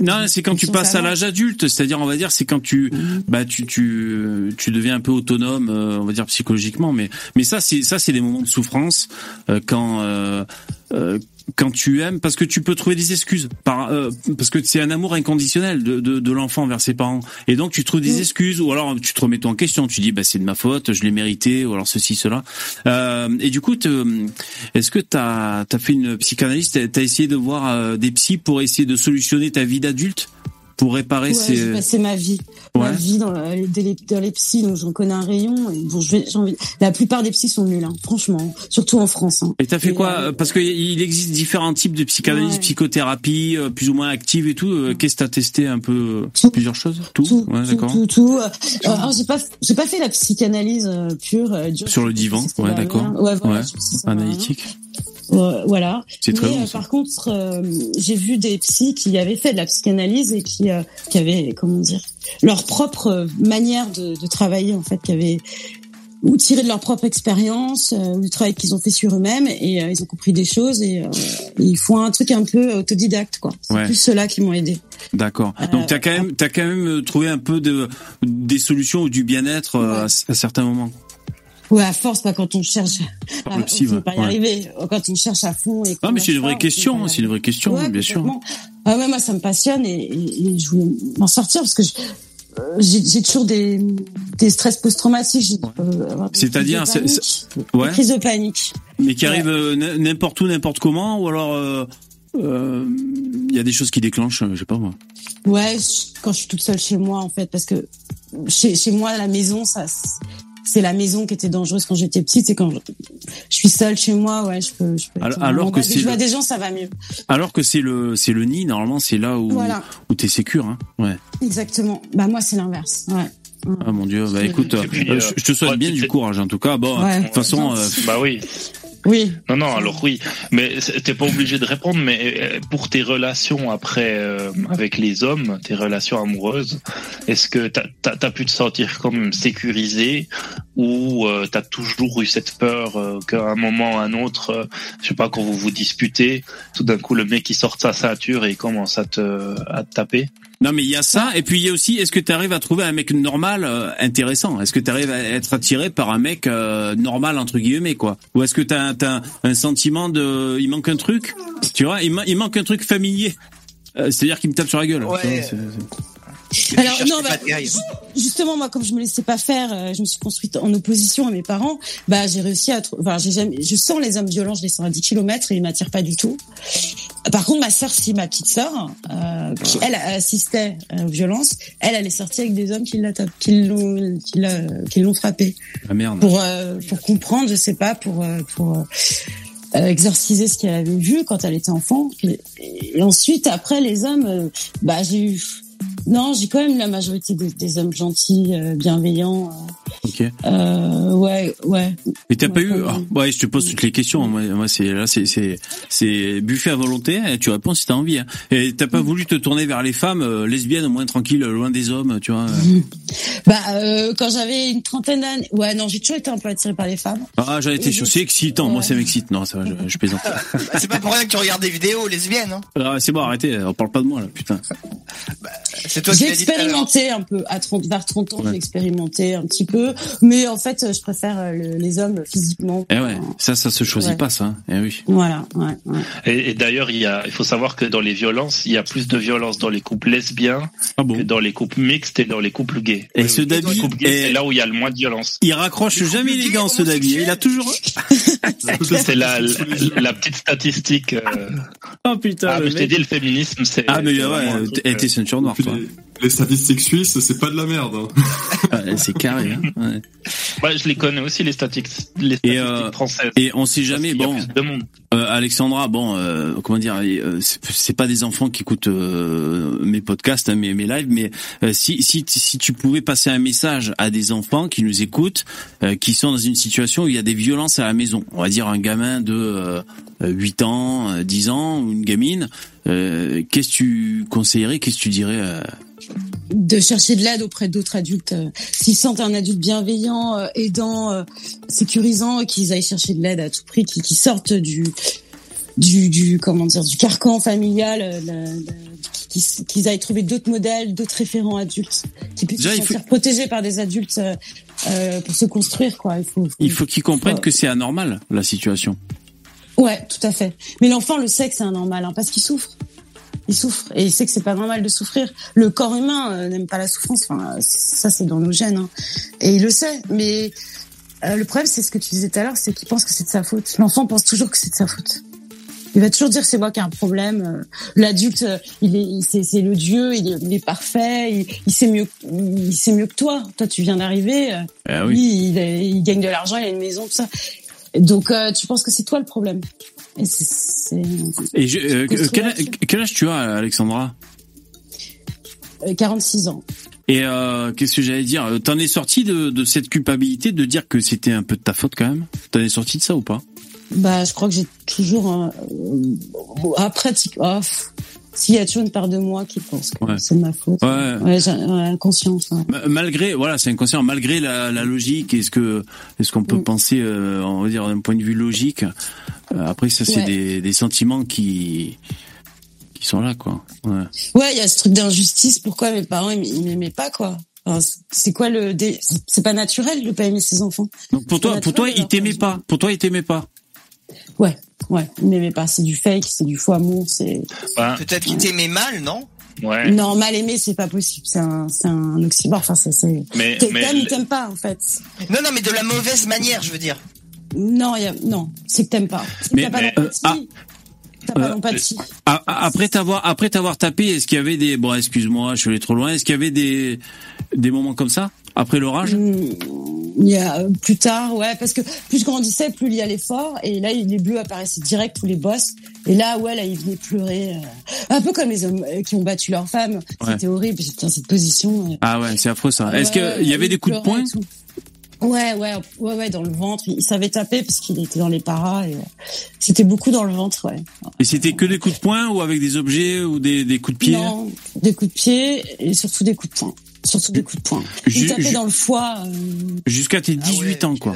Non, c'est quand tu passes à l'âge adulte, c'est-à-dire on va dire c'est quand tu Mhm. bah tu tu tu deviens un peu autonome, euh, on va dire psychologiquement, mais mais ça c'est ça c'est des moments de souffrance euh, quand euh, euh, quand tu aimes parce que tu peux trouver des excuses. Par euh, parce que c'est un amour inconditionnel de, de, de l'enfant vers ses parents. Et donc tu trouves des Mhm. excuses ou alors tu te remets toi en question. Tu dis bah c'est de ma faute je l'ai mérité ou alors ceci cela. Euh, et du coup est-ce que t'as as fait une psychanalyse? T'as as essayé de voir euh, des psys pour essayer de solutionner ta vie d'adulte? Pour réparer Ouais, ces j'ai passé ma vie, ma vie dans, dans les, dans les psys, donc j'en connais un rayon. Et bon, envie. La plupart des psys sont nuls, hein, franchement, surtout en France. Hein. Et t'as fait Et, quoi euh, Parce qu'il il existe différents types de psychanalyse, Ouais. psychothérapie, euh, plus ou moins active et tout. Euh, Qu'est-ce que t'as testé un peu Tout. Plusieurs choses? Tout, Tout, tout, d'accord. tout, tout. Euh, alors j'ai pas, j'ai pas fait la psychanalyse euh, pure. euh, dure. Sur le divan, ouais, la d'accord. Ouais, voilà, Analytique. Ouais, voilà. Mais, bon. euh, par contre, euh, j'ai vu des psys qui avaient fait de la psychanalyse et qui, euh, qui avaient, comment dire, leur propre euh, manière de, de travailler en fait, qui avaient ou tiré de leur propre expérience, euh, ou du travail qu'ils ont fait sur eux-mêmes, et euh, ils ont compris des choses et euh, ils font un truc un peu autodidacte, quoi. C'est Ouais. plus ceux-là qui m'ont aidé. D'accord. Euh, Donc t'as quand même, t'as quand même euh, trouvé un peu de des solutions ou du bien-être euh, Ouais. à, à certains moments. Ouais, à force, pas quand on cherche. À- psy, on pas y Ouais. arriver. Quand on cherche à fond et. Non, mais c'est une vraie question. C'est une vraie question, bien sûr. Ah ouais, moi ça me passionne et, et- et je voulais m'en sortir parce que je- euh, j'ai toujours des, des stress post-traumatiques. euh, C'est-à-dire. Ouais. Des crises de panique. Mais qui Ouais. arrive euh, n'importe où, n'importe comment, ou alors euh, euh, il y a des choses qui déclenchent, je sais pas moi. Ouais, quand je suis toute seule chez moi en fait, parce que chez, chez moi à la maison, ça c'est la maison qui était dangereuse quand j'étais petite et quand je, je suis seule chez moi, ouais, je peux. Je peux Alors- que c'est je vois le- des gens, ça va mieux. Alors que c'est le c'est le nid, normalement c'est là où Voilà, où t'es sécure, hein. Ouais. exactement. Bah moi c'est l'inverse. Ouais. Ah mon dieu, bah écoute, puis, euh, je te souhaite ouais, bien du courage en tout cas. Bon, Ouais. de toute façon, euh, Bah oui. Oui. Non, non, alors oui. Mais t'es pas obligé de répondre, mais euh, pour tes relations après euh, avec les hommes, tes relations amoureuses, est-ce que t'as as, pu te sentir même sécurisé ou euh, t'as toujours eu cette peur euh, qu'à un moment ou un autre, je sais pas, quand vous vous disputez, tout d'un coup le mec il sort sa ceinture et il commence à te, à te taper? Non mais il y a ça, et puis il y a aussi, est-ce que tu arrives à trouver un mec normal euh, intéressant? Est-ce que tu arrives à être attiré par un mec euh, normal entre guillemets quoi? Ou est-ce que t'as as, un, un sentiment de, il manque un truc? Tu vois, il, ma- il manque un truc familier. Euh, C'est-à-dire qu'il me tape sur la gueule. Ouais. Tu vois, Alors non, bah, justement moi comme je me laissais pas faire, euh, je me suis construite en opposition à mes parents. Bah j'ai réussi à, enfin j'ai jamais, je sens les hommes violents, je les sens à 10 km et ils m'attirent pas du tout. Par contre ma sœur, si ma petite sœur, euh, qui elle assistait euh, aux violences, elle elle est sortie avec des hommes qui l'a qui l'ont, qui l'ont frappé Ah merde. pour euh, pour comprendre, je sais pas, pour pour euh, exorciser ce qu'elle avait vu quand elle était enfant. Et, et ensuite, après, les hommes, euh, bah j'ai eu, non, j'ai quand même eu la majorité des, des hommes gentils, euh, bienveillants. Ok. Euh, ouais, ouais. Mais t'as pas Ouais, eu quand ah. Ouais, je te pose toutes les questions. Moi, moi c'est là, c'est c'est c'est buffet à volonté. Et tu réponds si t'as envie. Hein. Et t'as pas voulu te tourner vers les femmes euh, lesbiennes, au moins tranquilles, loin des hommes, tu vois. euh. <laughs> Bah, euh, quand j'avais une trentaine d'années, ouais, non, j'ai toujours été un peu attirée par les femmes. Ah, j'en étais sûr. C'est excitant. Moi, ça m'excite. Non, ça va. Je, je plaisante. Bah, <laughs> c'est pas pour rien que tu regardes des vidéos lesbiennes. Hein. Ah, c'est bon, arrêtez. On parle pas de moi là, putain. C'est toi qui J'ai expérimenté un peu à 30, vers 30 ans, Ouais. j'ai expérimenté un petit peu, mais en fait, je préfère euh, le- les hommes physiquement. Eh ouais, ça, ça se choisit Ouais. pas, ça. Eh oui. Voilà, ouais, ouais. Et, et d'ailleurs, il y a, il faut savoir que dans les violences, il y a plus de violence dans les couples lesbiens Ah que dans les couples mixtes et dans les couples gays. Et ce Dans les Dabi, couples gays, c'est là où il y a le moins de violence. il raccroche jamais les gants, ce Dabi. Il a toujours. <laughs> C'est la, la, la petite statistique. euh. Oh putain. Ah, mais je t'ai dit, le féminisme, c'est. Ah, mais ouais, t'es euh, t'es ceinture noire, toi. Les, les statistiques suisses, c'est pas de la merde. hein. Ouais, c'est carré. Hein. Ouais. Bah, je les connais aussi les statistiques, les statistiques Et, euh, françaises. Et on sait jamais, bon, plus de monde. euh, Alexandra, bon, euh, comment dire, euh, c'est- pas des enfants qui écoutent euh, mes podcasts, hein, mes, mes lives, mais euh, si, si, si tu pouvais passer un message à des enfants qui nous écoutent, euh, qui sont dans une situation où il y a des violences à la maison, on va dire un gamin de euh, 8 ans, euh, 10 ans, ou une gamine, euh, qu'est-ce que tu conseillerais, qu'est-ce que tu dirais euh, de chercher de l'aide auprès d'autres adultes. Euh, S'ils sentent un adulte bienveillant, euh, aidant, sécurisant, qu'ils aillent chercher de l'aide à tout prix, qu'ils qu'ils sortent du du, du comment dire du carcan familial, qu'ils qu'ils aillent trouver d'autres modèles, d'autres référents adultes, qui puissent Déjà, se faut- sentir protégés par des adultes euh, pour se construire quoi. Il faut, Il faut qu'ils comprennent que c'est anormal la situation. Ouais, tout à fait. Mais l'enfant le sait que c'est anormal, hein, parce qu'il souffre. Il souffre et il sait que c'est pas normal de souffrir. Le corps humain euh, n'aime pas la souffrance. Enfin, ça c'est dans nos gènes, hein. et il le sait. Mais euh, le problème, c'est ce que tu disais tout à l'heure, c'est qu'il pense que c'est de sa faute. L'enfant pense toujours que c'est de sa faute. Il va toujours dire c'est moi qui ai un problème. Euh, L'adulte, il est, c'est, c'est le dieu, il est, il est parfait, il, il sait mieux, il sait mieux que toi. Toi, tu viens d'arriver. Ah lui, oui. il, il gagne de l'argent, il a une maison, tout ça. Donc, euh, tu penses que c'est toi le problème. Et Et je, euh, quel, âge tu as, Alexandra euh, 46 ans. Et euh, qu'est-ce que j'allais dire? T'en es sorti de, de cette culpabilité de dire que c'était un peu de ta faute quand même? T'en es sorti de ça ou pas? Bah, je crois que j'ai toujours un, euh, oh, s'il y a toujours une part de moi qui pense que Ouais. c'est de ma faute. Ouais. Ouais, ouais, conscience. Malgré, voilà, c'est inconscient. Malgré la, la logique, est-ce que, est-ce qu'on peut Mm. penser, euh, on va dire d'un point de vue logique euh, Après, ça, c'est des, des sentiments qui, qui sont là, quoi. Ouais. Il y a ce truc d'injustice. Pourquoi mes parents ils m'aimaient pas quoi? C'est- quoi le dé- C'est pas naturel de pas aimer ses enfants. Donc pour toi, pour toi, naturel, il t'aimait pas. Pour toi, il t'aimait pas. Ouais, ouais, ils m'aimaient pas. C'est du fake, c'est du faux amour. C'est Bah, Peut-être qu'il t'aimait mal, non? Ouais. non mal aimé, c'est pas possible. C'est un, c'est un oxymore. Enfin, c'est, c'est. Mais, T'aimes mais ou t'aimes pas en fait. Non, non, mais de la mauvaise manière, je veux dire. Non, il y a, non, c'est que t'aimes pas. Mais- pas euh, ah. Euh, Après t'avoir, après t'avoir tapé, est-ce qu'il y avait des, bon, excuse-moi, je suis allé trop loin. Est-ce qu'il y avait des, des moments comme ça après l'orage? Hmm, Il y a euh, plus tard, ouais, parce que plus je grandissais, plus il y allait fort, et là les bleus apparaissaient direct tous les boss, et là ouais là ils venaient pleurer, euh, un peu comme les hommes qui ont battu leurs femmes, Ouais. c'était horrible, j'étais dans cette position. Ah ouais, c'est affreux ça. Est-ce ouais, qu'il y avait des coups de poing? Ouais, ouais, ouais, ouais, dans le ventre. Il savait taper parce qu'il était dans les paras. Et, euh, c'était beaucoup dans le ventre, ouais. Et c'était que des coups de poing ou avec des objets ou des, des coups de pied? Non, des coups de pied et surtout des coups de poing. Surtout des coups de poing. Il tapait ju- dans le foie. euh, Jusqu'à tes 18 Ah ouais, ans, quoi.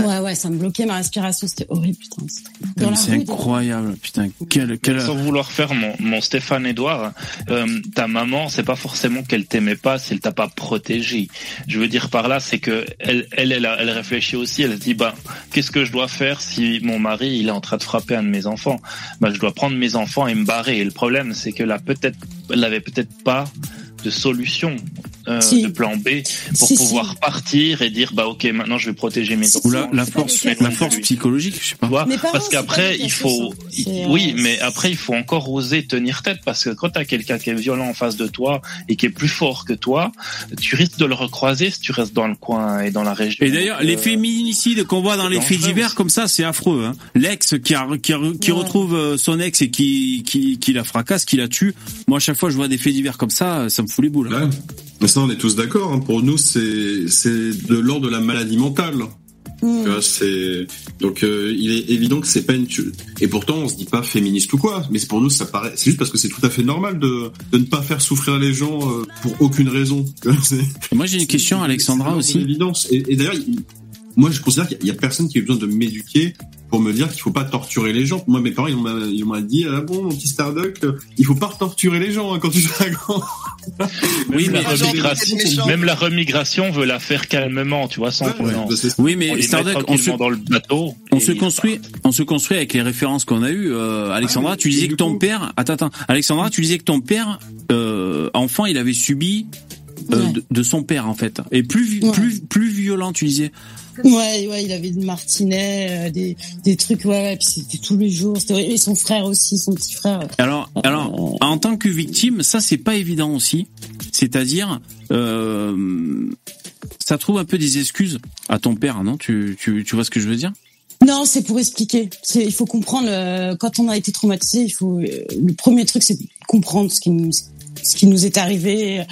Ouais, ouais, ça me bloquait ma respiration. C'était horrible, putain. C'est incroyable, putain. Quel, quel... Sans vouloir faire mon, mon Stéphane Edouard, euh, ta maman, c'est pas forcément qu'elle t'aimait pas, c'est qu'elle t'a pas protégé. Je veux dire par là, c'est que elle, elle, elle, elle réfléchit aussi. Elle se dit, bah, qu'est-ce que je dois faire si mon mari il est en train de frapper un de mes enfants? Bah, je dois prendre mes enfants et me barrer. Et le problème, c'est que là, peut-être, elle avait peut-être pas de solution. euh, Si. de plan B pour Si, pouvoir si. partir et dire bah ok maintenant je vais protéger mes enfants Ou la, la force, la psychologique, je sais pas. vois parents, parce qu'après il faut oui euh, mais après il faut encore oser tenir tête parce que quand t'as quelqu'un qui est violent en face de toi et qui est plus fort que toi tu risques de le recroiser si tu restes dans le coin et dans la région Et d'ailleurs, les euh, féminicides qu'on voit dans les faits divers comme ça, c'est affreux. Hein. L'ex qui, a, qui, a- qui Ouais. retrouve euh, son ex et qui, qui, qui la fracasse, qui la tue. Moi, à chaque fois, je vois des faits divers comme ça, ça me fout les boules. hein. Ouais. Mais ça, on est tous d'accord. hein. Pour nous, c'est c'est de l'ordre de la maladie mentale. Tu vois, c'est donc euh, il est évident que c'est pas une tu- et pourtant on se dit pas féministe ou quoi. Mais c'est pour nous ça paraît. C'est juste parce que c'est tout à fait normal de de ne pas faire souffrir les gens euh, pour aucune raison. <laughs> Moi, j'ai une question, Alexandra aussi. évidence. Et, et d'ailleurs, il- moi je considère qu'il y a personne qui a besoin de m'éduquer pour me dire qu'il faut pas torturer les gens. Moi, mes parents, ils m'ont ils m'ont dit ah bon mon petit Starduck, il faut pas torturer les gens hein, quand tu seras grand. <laughs> Oui, même, mais la remigration, même la remigration veut la faire calmement tu vois sans Ouais, non. bah, c'est- Oui, mais Starduck, on se, tranquillement dans le bateau on se construit, on se construit avec les références qu'on a eues. Euh, Alexandra, Ah oui, tu disais que ton coup- père, attends, attends, Alexandra, tu disais que ton père, euh, enfant, il avait subi euh, Ouais. de, de son père en fait, et plus Ouais. plus plus violent, tu disais. Ouais, ouais, il avait des martinets, euh, des, des trucs, ouais, ouais, puis c'était tous les jours. Et son frère aussi, son petit frère. Alors, alors, en tant que victime, ça c'est pas évident aussi. C'est-à-dire, euh, ça trouve un peu des excuses à ton père, non? Tu, tu, tu vois ce que je veux dire? Non, c'est pour expliquer. Il faut comprendre euh, quand on a été traumatisé. Il faut euh, le premier truc, c'est comprendre ce qui nous, ce qui nous est arrivé.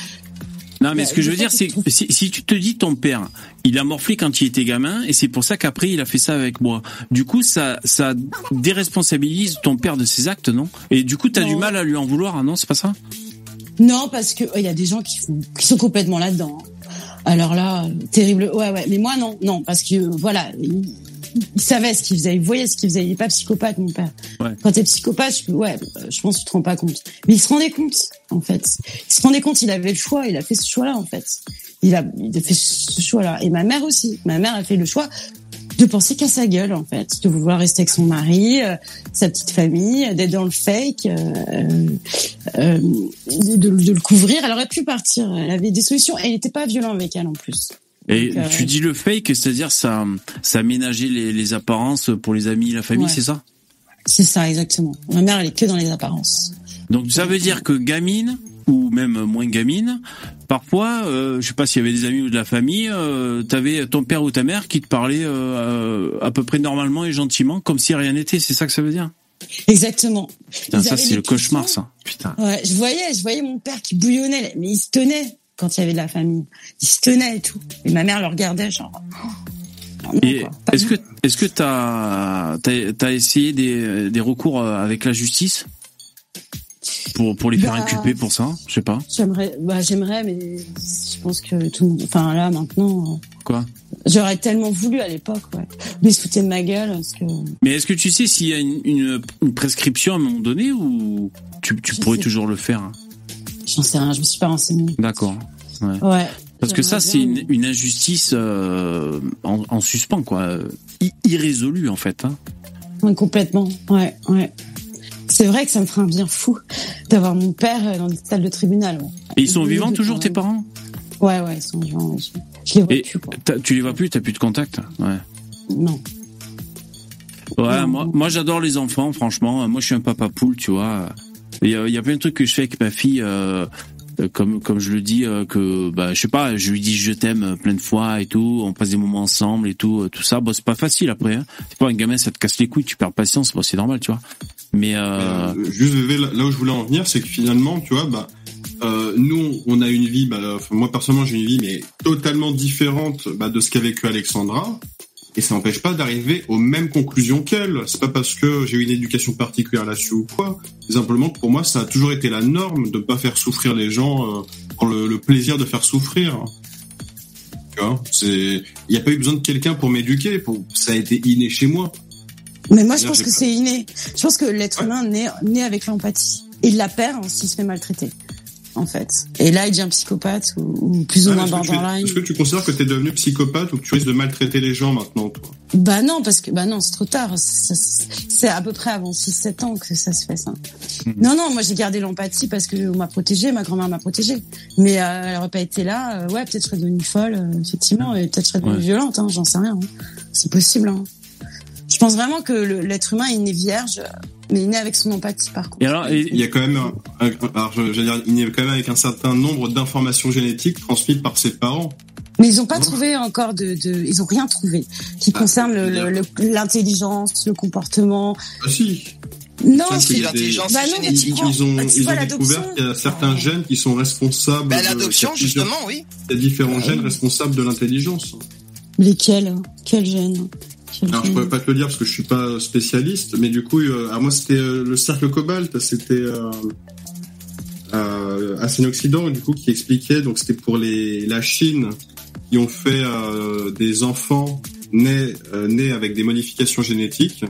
Non, mais ce que je veux dire, que c'est trouves- si, si tu te dis ton père, il a morflé quand il était gamin, et c'est pour ça qu'après il a fait ça avec moi. Du coup, ça, ça déresponsabilise ton père de ses actes, non? Et du coup, t'as du mal à lui en vouloir, hein, non C'est pas ça? Non, parce que il y a des gens qui, font- qui sont complètement là-dedans. Alors là, euh, terrible. Ouais, ouais. Mais moi, non, non, parce que voilà, il, savait ce qu'il faisait, il voyait ce qu'il faisait. Il est pas psychopathe, mon père. Ouais. Quand t'es psychopathe, je, ouais, je pense que tu te rends pas compte. Mais il se rendait compte, en fait. Il se rendait compte, il avait le choix, il a fait ce choix-là, en fait. Il a, il a fait ce choix-là. Et ma mère aussi. Ma mère a fait le choix de penser qu'à sa gueule, en fait, de vouloir rester avec son mari, euh, sa petite famille, d'être dans le fake, euh, euh, de, de- de le couvrir. Elle aurait pu partir. Elle avait des solutions. Et il n'était pas violent avec elle en plus. Et Donc, euh, tu dis le fake, c'est-à-dire ça, ça aménageait les, les apparences pour les amis, la famille, Ouais. c'est ça? C'est ça, exactement. Ma mère, elle est que dans les apparences. Donc ça veut dire que gamine ou même moins gamine, parfois, euh, je sais pas s'il y avait des amis ou de la famille, euh, t'avais ton père ou ta mère qui te parlait euh, à peu près normalement et gentiment, comme si rien n'était. C'est ça que ça veut dire? Exactement. Putain, Ils ça c'est le cauchemar, ça. Putain. Ouais, je voyais, je voyais mon père qui bouillonnait, mais il se tenait quand il y avait de la famille. Il se tenait et tout. Et ma mère le regardait, genre. oh, est-ce que est-ce que t'as t'as essayé des des recours euh, avec la justice? Pour pour les faire Bah, inculper pour ça Je sais pas. J'aimerais, bah, j'aimerais, mais je pense que tout enfin, là, maintenant, euh, Quoi? j'aurais tellement voulu à l'époque, ouais. Mais ils se foutaient de ma gueule, parce que, Mais est-ce que tu sais s'il y a une, une, une prescription à un moment donné ou tu, tu pourrais sais. toujours le faire hein? J'en sais rien, je me suis pas renseignée. D'accord. Ouais. Parce que ça, c'est une, une injustice euh, en, en suspens, quoi. i- irrésolue, en fait. Hein. Ouais, complètement. Ouais, ouais. C'est vrai que ça me ferait un bien fou d'avoir mon père euh, dans des salles de tribunal. Ouais, Et ils sont Oui, vivants toujours, tes parents? Ouais, ouais, ils sont vivants. Je, je les vois Et plus, quoi. tu les vois plus, t'as plus de contact? Ouais. Non. Ouais, Non. moi, moi j'adore les enfants, franchement. Moi, je suis un papa poule, tu vois. Il y a, il y a plein de trucs que je fais avec ma fille, euh, euh, comme comme je le dis, euh, que bah je sais pas, je lui dis je t'aime euh, plein de fois et tout. On passe des moments ensemble et tout, euh, tout ça. Bon, c'est pas facile après. Hein. C'est pas un gamin, ça te casse les couilles, tu perds patience. Bon, c'est normal, tu vois. Mais euh, Euh, juste là, où je voulais en venir, c'est que finalement, tu vois, bah, euh, nous, on a une vie, bah, moi personnellement, j'ai une vie, mais totalement différente bah, de ce qu'a vécu Alexandra. Et ça n'empêche pas d'arriver aux mêmes conclusions qu'elle. C'est pas parce que j'ai eu une éducation particulière là-dessus ou quoi. C'est simplement que pour moi, ça a toujours été la norme de pas faire souffrir les gens euh, pour le, le plaisir de faire souffrir. Tu vois, c'est, il n'y a pas eu besoin de quelqu'un pour m'éduquer. Pour, ça a été inné chez moi. Mais moi, je pense que pas- c'est inné. Je pense que l'être humain naît, naît avec l'empathie. Il la perd hein, s'il se fait maltraiter, en fait. Et là, il devient psychopathe ou, ou plus ou Ah, moins borderline. est-ce que tu considères que tu es devenu psychopathe ou que tu risques de maltraiter les gens maintenant, toi Bah non, parce que bah non, c'est trop tard. C'est à peu près avant 6-7 ans que ça se fait ça. Mhm. Non, non, moi j'ai gardé l'empathie parce que on m'a protégée, ma grand-mère m'a protégée. Mais euh, elle aurait pas été là, euh, ouais, peut-être je serais devenue folle, euh, effectivement, et peut-être je serais devenue Ouais. violente, hein, j'en sais rien. hein. C'est possible. Hein. Je pense vraiment que l'être humain il naît vierge, mais il naît avec son empathie par contre. et alors, et- Il y a quand même, un, un- alors je, dire, il a quand même avec un certain nombre d'informations génétiques transmises par ses parents. Mais ils ont pas trouvé encore de, de, ils ont rien trouvé qui Ah, concerne le- bien. le- le- l'intelligence, le, comportement. Ah si, Non, a l'intelligence Bah est non, mais ils, ont, bah, ils découvert qu'il y a certains gènes qui sont responsables. Bah, de- l'adoption, justement, oui. Il y a différents Ah gènes responsables de l'intelligence. lesquels, quels gènes Alors je pourrais pas te le dire parce que je suis pas spécialiste, mais du coup, euh, à moi c'était euh, le cercle cobalt, c'était euh, euh, un occident du coup qui expliquait donc c'était pour les la Chine qui ont fait euh, des enfants nés euh, nés avec des modifications génétiques.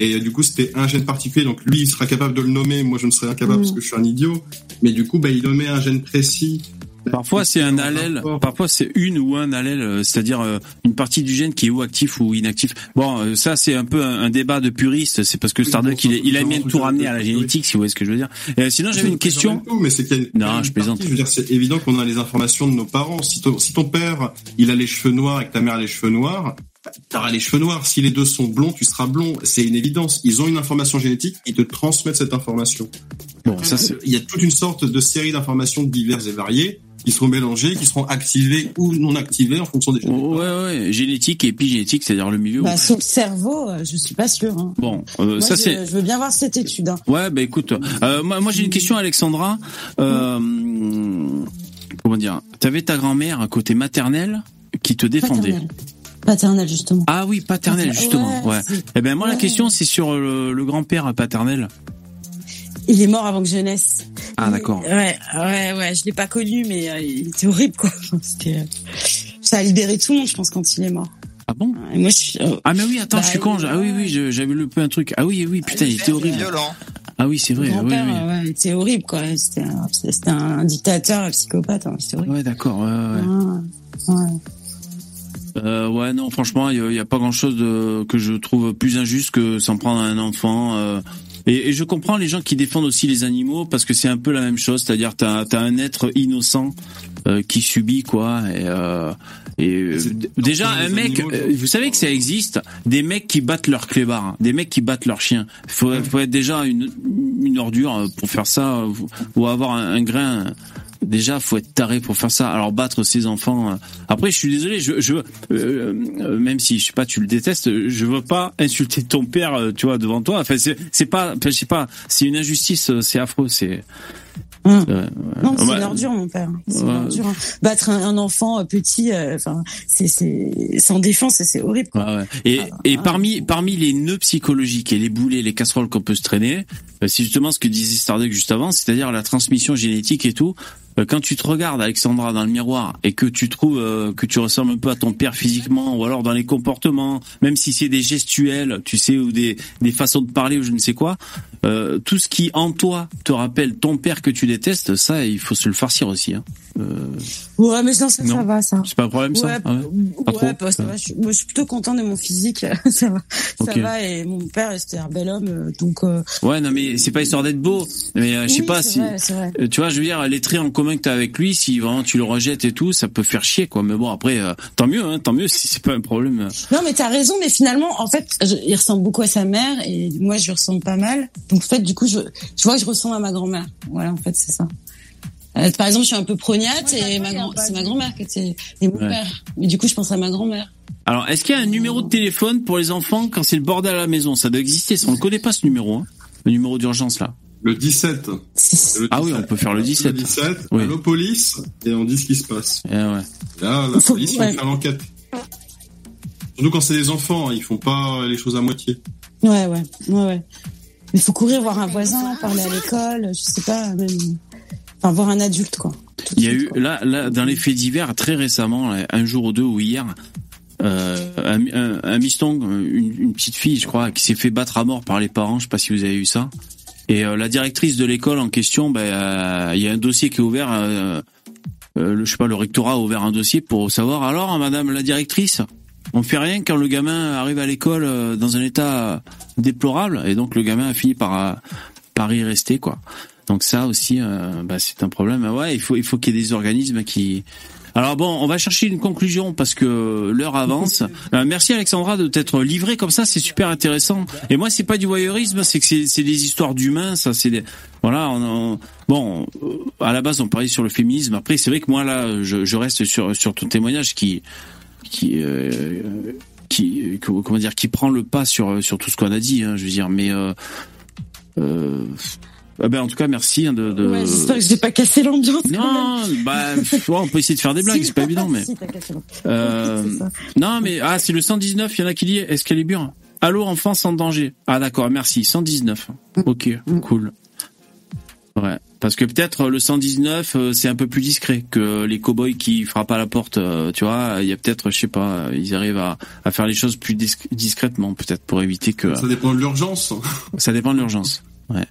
Et du coup c'était un gène particulier donc lui il sera capable de le nommer. Moi je ne serais incapable Mm. parce que je suis un idiot. Mais du coup bah il nommait un gène précis Parfois c'est un allèle, parfois c'est une ou un allèle, euh, c'est-à-dire euh, une partie du gène qui est ou actif ou inactif. Bon, euh, ça c'est un peu un, débat de puriste, c'est parce que Starduck il, aime bien tout ramener à la génétique, si vous voyez ce que je veux dire. Sinon j'avais une question. Mais c'est Non, je plaisante. partie, je veux dire, c'est évident qu'on a les informations de nos parents. Si ton, si ton père, il a les cheveux noirs et que ta mère a les cheveux noirs, t'auras les cheveux noirs. Si les deux sont blonds, tu seras blond. C'est une évidence. Ils ont une information génétique, ils te transmettent cette information. Bon, ça c'est Il y a toute une sorte de série d'informations diverses et variées. Qui seront mélangés, qui seront activés ou non activés en fonction des génétiques. Ouais, ouais, génétique et épigénétique, c'est-à-dire le milieu. Bah, sur le cerveau, euh, je suis pas sûr. Hein. Bon, euh, ça je, c'est. Je veux bien voir cette étude. Hein. Ouais, bah écoute, euh, moi, moi j'ai une question, Alexandra. Euh, comment dire? T'avais ta grand-mère côté maternel qui te défendait. Paternelle. Justement. Ah oui, paternel justement. Ouais. Eh ben moi la question c'est sur le, le grand-père paternel. Il est mort avant que je naisse. Ah d'accord. Ouais, ouais, ouais. Je l'ai pas connu, mais euh, il était horrible, quoi. C'était, euh, ça a libéré tout le monde, je pense, quand il est mort. Ah bon? Et moi, je suis. euh, Ah mais oui, attends, Bah, je suis con. oui, Ah oui, oui, j'avais lu un truc. Ah oui, oui, putain, il était horrible. Violent. Ah oui, c'est mon vrai. Oui, grand-père, oui. euh, ouais, il était horrible, quoi. C'était un, c'était un dictateur, un psychopathe. Hein. C'était horrible. Ouais, d'accord. Ouais, ouais. Ouais. Ouais. Euh, ouais, non, franchement, il y, a- pas grand-chose de que je trouve plus injuste que s'en prendre à un enfant. euh, et, et je comprends les gens qui défendent aussi les animaux parce que c'est un peu la même chose, c'est-à-dire t'as as un être innocent euh, qui subit quoi. Et, euh, et euh, déjà un mec, animaux, euh, vous savez que ça existe, des mecs qui battent leur clébard, hein, des mecs qui battent leur chien. Faut, faut être déjà une, une ordure euh, pour faire ça ou avoir un, un grain. Déjà, faut être taré pour faire ça. Alors battre ses enfants. euh, Après, je suis désolé. Je, je euh, euh, même si je sais pas, tu le détestes, je veux pas insulter ton père, tu vois, devant toi. Enfin, c'est pas, je sais pas, c'est une injustice, c'est affreux, c'est. Hum. ouais. Non, c'est Ouais. une ordure, mon père. C'est Ouais. une ordure. hein. Battre un, un enfant petit, euh, enfin, c'est, c'est, sans défense, et c'est horrible. Ouais, ouais. Et, et parmi parmi les nœuds psychologiques et les boulets, les casseroles qu'on peut se traîner, c'est justement ce que disait Starduck juste avant, c'est-à-dire la transmission génétique et tout. Euh, Quand tu te regardes, Alexandra, dans le miroir et que tu trouves euh, que tu ressembles un peu à ton père physiquement, ou alors dans les comportements, même si c'est des gestuels, tu sais, ou des, des façons de parler ou je ne sais quoi, euh, tout ce qui en toi te rappelle ton père que tu détestes, ça, il faut se le farcir aussi. Hein. Euh, Ouais, mais non, ça, Non. ça va, ça. c'est pas un problème ça Ouais, Ah ouais Pas ouais, trop bah, ça va. Je, moi, je suis plutôt content de mon physique. <laughs> ça va, Ok. ça va. Et mon père, c'était un bel homme, euh, donc. euh, Ouais, non, mais c'est pas histoire d'être beau. Mais je sais oui, pas si. vrai, Tu vois, je veux dire, les traits en commun que t'as avec lui, si vraiment tu le rejettes et tout, ça peut faire chier, quoi. Mais bon, après, euh, tant mieux, hein, tant mieux <laughs> si c'est pas un problème. Non, mais t'as raison. Mais finalement, en fait, je- il ressemble beaucoup à sa mère et moi, je lui ressemble pas mal. Donc, en fait, du coup, je, je vois que je ressemble à ma grand-mère. Voilà, en fait, c'est ça. Euh, par exemple, je suis un peu prognate et ma grand, c'est ma grand-mère qui était et mon Ouais. père. Mais du coup, je pense à ma grand-mère. Alors, est-ce qu'il y a un numéro de téléphone pour les enfants quand c'est le bordel à la maison? Ça doit exister, ça. On ne connaît pas ce numéro, hein. Le numéro d'urgence, là. Le 17. C'est- Le Ah oui, 17. on peut faire le 17. Le 17, Oui. allo police, et on dit ce qui se passe. Eh ouais. Là, la Faut- police, ouais. ils font l'enquête. Surtout quand c'est des enfants, hein, ils font pas les choses à moitié. Ouais, ouais, ouais, ouais. Mais faut courir voir un voisin, parler à l'école, je sais pas, même, enfin voir un adulte quoi. Tout Il y a suite, eu, quoi. là, là, dans les faits divers, très récemment, là, un jour ou deux ou hier, euh, un, un, un miston, une, une petite fille, je crois, qui s'est fait battre à mort par les parents. Je sais pas si vous avez eu ça. Et euh, la directrice de l'école en question, ben, euh, il y a un dossier qui est ouvert. Euh, le, je sais pas, le rectorat a ouvert un dossier pour savoir. Alors, Madame la directrice, on fait rien quand le gamin arrive à l'école dans un état déplorable, et donc le gamin a fini par par y rester, quoi. Donc ça aussi, euh, bah, c'est un problème. Ouais, il faut il faut qu'il y ait des organismes qui. Alors bon, on va chercher une conclusion parce que l'heure avance. Euh, merci Alexandra de t'être livrée comme ça, c'est super intéressant. Et moi, c'est pas du voyeurisme, c'est que c'est des histoires d'humains, ça. C'est des... voilà. On, on- bon, euh, à la base, on parlait sur le féminisme. Après, c'est vrai que moi là, je, je reste sur sur ton témoignage qui qui euh, qui euh, comment dire qui prend le pas sur sur tout ce qu'on a dit. Hein, je veux dire, mais euh, euh, ah ben en tout cas, merci hein, de. de... Ouais, j'espère que j'ai pas cassé l'ambiance. Non, bah, ouais, on peut essayer de faire des blagues, <laughs> Si. c'est pas évident, mais. Si, t'as cassé l'ambiance. Euh, non, mais ah, c'est le 119. Il y en a qui dit Excalibur. Allô, enfance en danger. Ah, d'accord, merci. 119. Ok, cool. Ouais, parce que peut-être le 119, euh, c'est un peu plus discret que les cowboys qui frappent à la porte. euh, tu vois, il y a peut-être, je sais pas, ils arrivent à, à faire les choses plus dis- discrètement, peut-être pour éviter que. Ça dépend de l'urgence. Ça dépend de l'urgence. Ouais.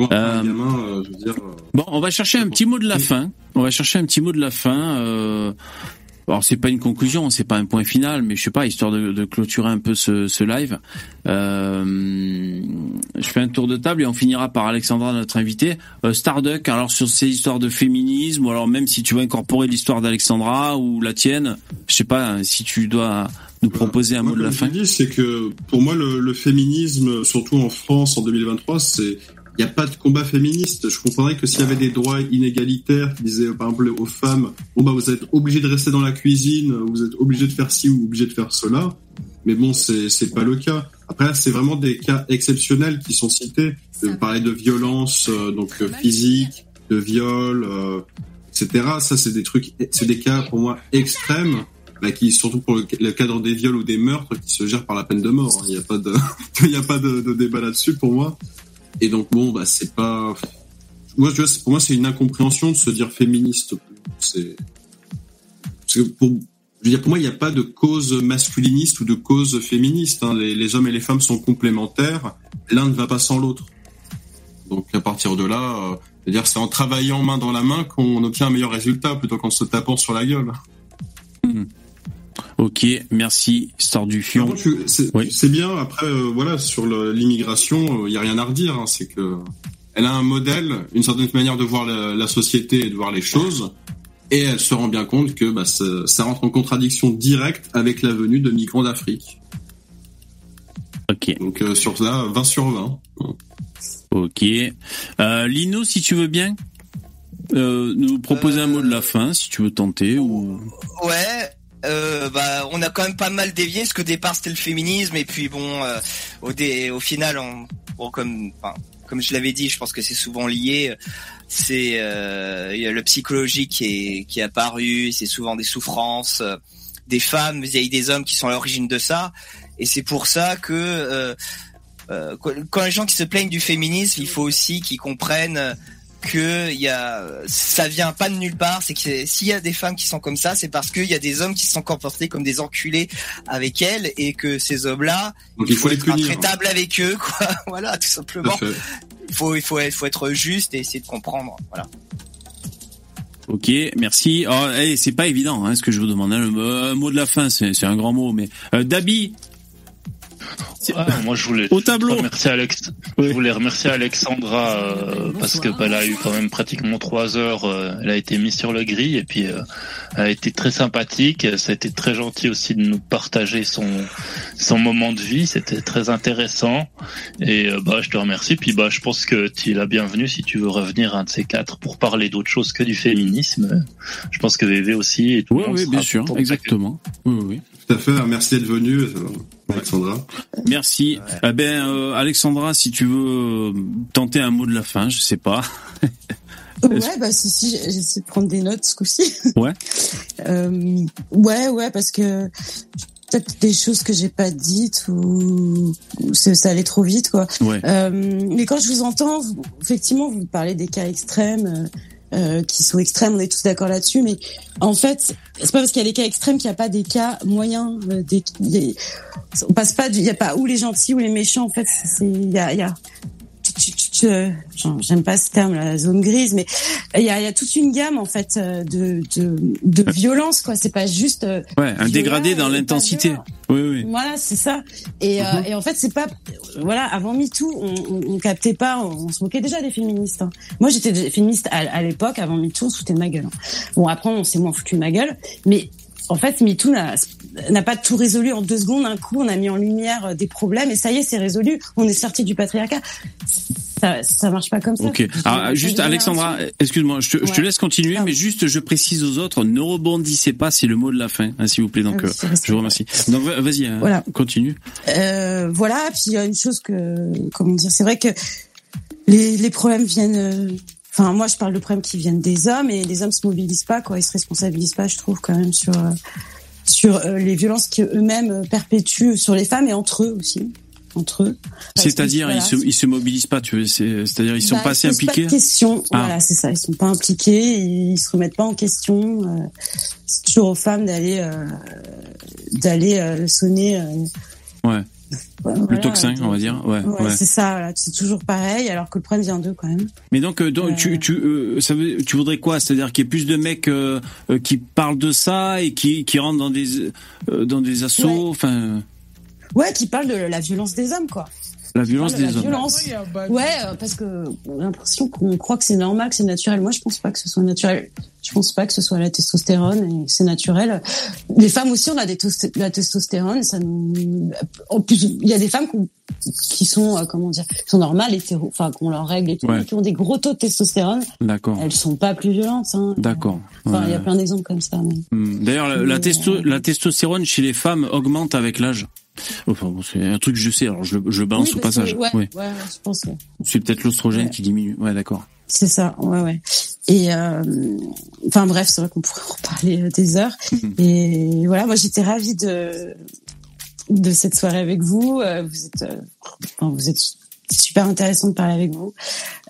Bon, Euh, gamin, euh, je veux dire. euh, Bon, on va chercher un petit mot de la fin. On va chercher un petit mot de la fin. Euh... Alors c'est pas une conclusion, c'est pas un point final, mais je sais pas, histoire de, de clôturer un peu ce, ce live. Euh... Je fais un tour de table et on finira par Alexandra, notre invitée. Euh, Starduck, alors sur ces histoires de féminisme, ou alors même si tu veux incorporer l'histoire d'Alexandra ou la tienne, je sais pas si tu dois nous proposer un mot de la fin. je dis, c'est que pour moi, le, le féminisme, surtout en France en 2023, c'est il n'y a pas de combat féministe. Je comprendrais que s'il y avait des droits inégalitaires qui disaient par exemple aux femmes, bon bah vous êtes obligés de rester dans la cuisine, vous êtes obligés de faire ci ou obligés de faire cela. Mais bon, c'est c'est pas le cas. Après, c'est vraiment des cas exceptionnels qui sont cités. De parler de violence euh, donc euh, physique, de viol, euh, etc. Ça, c'est des trucs, c'est des cas pour moi extrêmes. Bah, qui surtout pour le, cadre des viols ou des meurtres qui se gèrent par la peine de mort. Il n'y a pas de, <laughs> il y a pas de, de débat là-dessus pour moi. Et donc bon, bah c'est pas. Moi, je vois, pour moi, c'est une incompréhension de se dire féministe. C'est parce que pour, je veux dire, pour moi, il n'y a pas de cause masculiniste ou de cause féministe. Hein. Les, hommes et les femmes sont complémentaires. L'un ne va pas sans l'autre. Donc à partir de là, euh, c'est en travaillant main dans la main qu'on obtient un meilleur résultat plutôt qu'en se tapant sur la gueule. Mmh. Ok, merci, Histoire du Fion. C'est bien. Après, euh, voilà, sur l'immigration, il euh, y a rien à redire. Hein, c'est que elle a un modèle, une certaine manière de voir la, la, société et de voir les choses, et elle se rend bien compte que bah, ça, ça, rentre en contradiction directe avec la venue de migrants d'Afrique. Ok. Donc euh, sur ça, 20 sur 20. Ok. Lino, si tu veux bien, nous proposer un mot de la fin, si tu veux tenter ou. Ouais euh, bah, on a quand même pas mal dévié, parce qu'au départ c'était le féminisme, et puis bon, euh, au, dé, au final, on, bon, comme, enfin, comme je l'avais dit, je pense que c'est souvent lié. C'est euh, le psychologique qui est, qui est apparu, c'est souvent des souffrances euh, des femmes vis-à-vis des hommes qui sont à l'origine de ça, et c'est pour ça que euh, euh, quand les gens qui se plaignent du féminisme, il faut aussi qu'ils comprennent que y a, ça vient pas de nulle part. C'est que s'il y a des femmes qui sont comme ça, c'est parce qu'il y a des hommes qui se sont comportés comme des enculés avec elles et que ces hommes-là, il faut, être intraitable avec eux, quoi. <laughs> voilà, tout simplement. il faut, il faut, il faut être juste et essayer de comprendre. Voilà. Ok, merci. Oh, hey, c'est pas évident, hein, ce que je vous demande. Hein. Le mot de la fin, c'est un grand mot, mais euh, Dabi, ah, moi, je voulais au tableau. Remercier Alex. Je voulais remercier Alexandra euh, parce que bah, elle a eu quand même pratiquement trois heures. Euh, elle a été mise sur le gris et puis euh, elle a été très sympathique. Ça a été très gentil aussi de nous partager son son moment de vie. C'était très intéressant et bah je te remercie. Puis bah je pense que tu es la bienvenue si tu veux revenir un de ces quatre pour parler d'autre chose que du féminisme. Je pense que VV aussi et tout. Oui, oui, bien sûr, exactement. Oui, oui. Tout à fait. Merci d'être venu. Alexandra. Merci. Eh ben, euh, Alexandra, si tu veux tenter un mot de la fin, je sais pas. <laughs> ouais, bah si, si, j'essaie de prendre des notes ce coup-ci. Ouais. <laughs> euh, ouais, ouais, parce que peut-être des choses que j'ai pas dites ou, ça allait trop vite, quoi. Ouais. Euh, mais quand je vous entends, effectivement, vous parlez des cas extrêmes. Euh, euh, qui sont extrêmes, on est tous d'accord là-dessus, mais en fait, c'est pas parce qu'il y a des cas extrêmes qu'il n'y a pas des cas moyens. Euh, des, on passe pas, il y a pas ou les gentils ou les méchants. En fait, il y a, y a j'aime pas ce terme, la zone grise, mais il y a, y a, toute une gamme en fait euh, de, de, de violence quoi. C'est pas juste euh, ouais un dégradé dans l'intensité. Oui oui. Voilà c'est ça. Et, euh, mhm. et en fait c'est pas voilà avant MeToo on, on, on, captait pas, on, se moquait déjà des féministes. Hein. Moi j'étais féministe à, à l'époque avant MeToo on se foutait de ma gueule. Hein. Bon après on s'est moins foutu de ma gueule, mais en fait, MeToo n'a pas tout résolu en deux secondes. Un coup, on a mis en lumière des problèmes et ça y est, c'est résolu. On est sorti du patriarcat ça, ça marche pas comme ça. Ok. Alors, juste Alexandra, excuse-moi, je, te, je te laisse continuer, mais juste je précise aux autres, ne rebondissez pas, c'est le mot de la fin, hein, s'il vous plaît. Donc, ah euh, je vous remercie. Donc, vas-y, hein, voilà. continue. Euh, voilà. Puis il y a une chose que, comment dire, c'est vrai que les, les problèmes viennent. Euh, enfin, moi, je parle de problèmes qui viennent des hommes et les hommes se mobilisent pas, quoi. Ils se responsabilisent pas, je trouve, quand même sur euh, sur les violences qu'eux-mêmes perpétuent sur les femmes et entre eux aussi entre eux. C'est-à-dire ils se ils se mobilisent pas, tu veux, c'est-à-dire ils sont bah, pas assez impliqués. Pas de question, ah. voilà, c'est ça, ils sont pas impliqués, ils se remettent pas en question. Euh, c'est toujours aux femmes d'aller euh, d'aller euh, sonner. ouais. Le tocsin, on va dire. Ouais, ouais, c'est ça. C'est toujours pareil, alors que le problème vient d'eux quand même. Mais donc, donc tu tu ça veut, tu voudrais quoi? C'est-à-dire qu'il y ait plus de mecs qui parlent de ça et qui qui rentrent dans des dans des assauts, enfin. Ouais, qui parle de la violence des hommes, quoi. La violence des la hommes. violence. Ouais, euh, parce que on a l'impression qu'on croit que c'est normal, que c'est naturel. Moi, je pense pas que ce soit naturel. Je pense pas que ce soit la testostérone et c'est naturel. Les femmes aussi, on a des la testostérone. Ça nous... En plus, il y a des femmes qui, ont- qui sont, euh, comment dire, qui sont normales, hétéro, enfin, qui ont leurs règles et tout, Ouais. qui ont des gros taux de testostérone. D'accord. Elles sont pas plus violentes. Hein. D'accord. Enfin, il y a Ouais. plein d'exemples comme ça. mais- Hmm. D'ailleurs, la, la testo- la testostérone chez les femmes augmente avec l'âge. Enfin, bon, c'est un truc que je sais, alors je, je balance Oui, au que- passage. Ouais, Oui. ouais, ouais, je pense. ouais. C'est peut-être l'ostrogène qui diminue. Ouais, d'accord. C'est ça, ouais, ouais. Et euh, enfin bref, c'est vrai qu'on pourrait en parler euh, des heures. Mhm. Et voilà, moi j'étais ravie de de cette soirée avec vous. Euh, Vous êtes, enfin, vous êtes super intéressant de parler avec vous.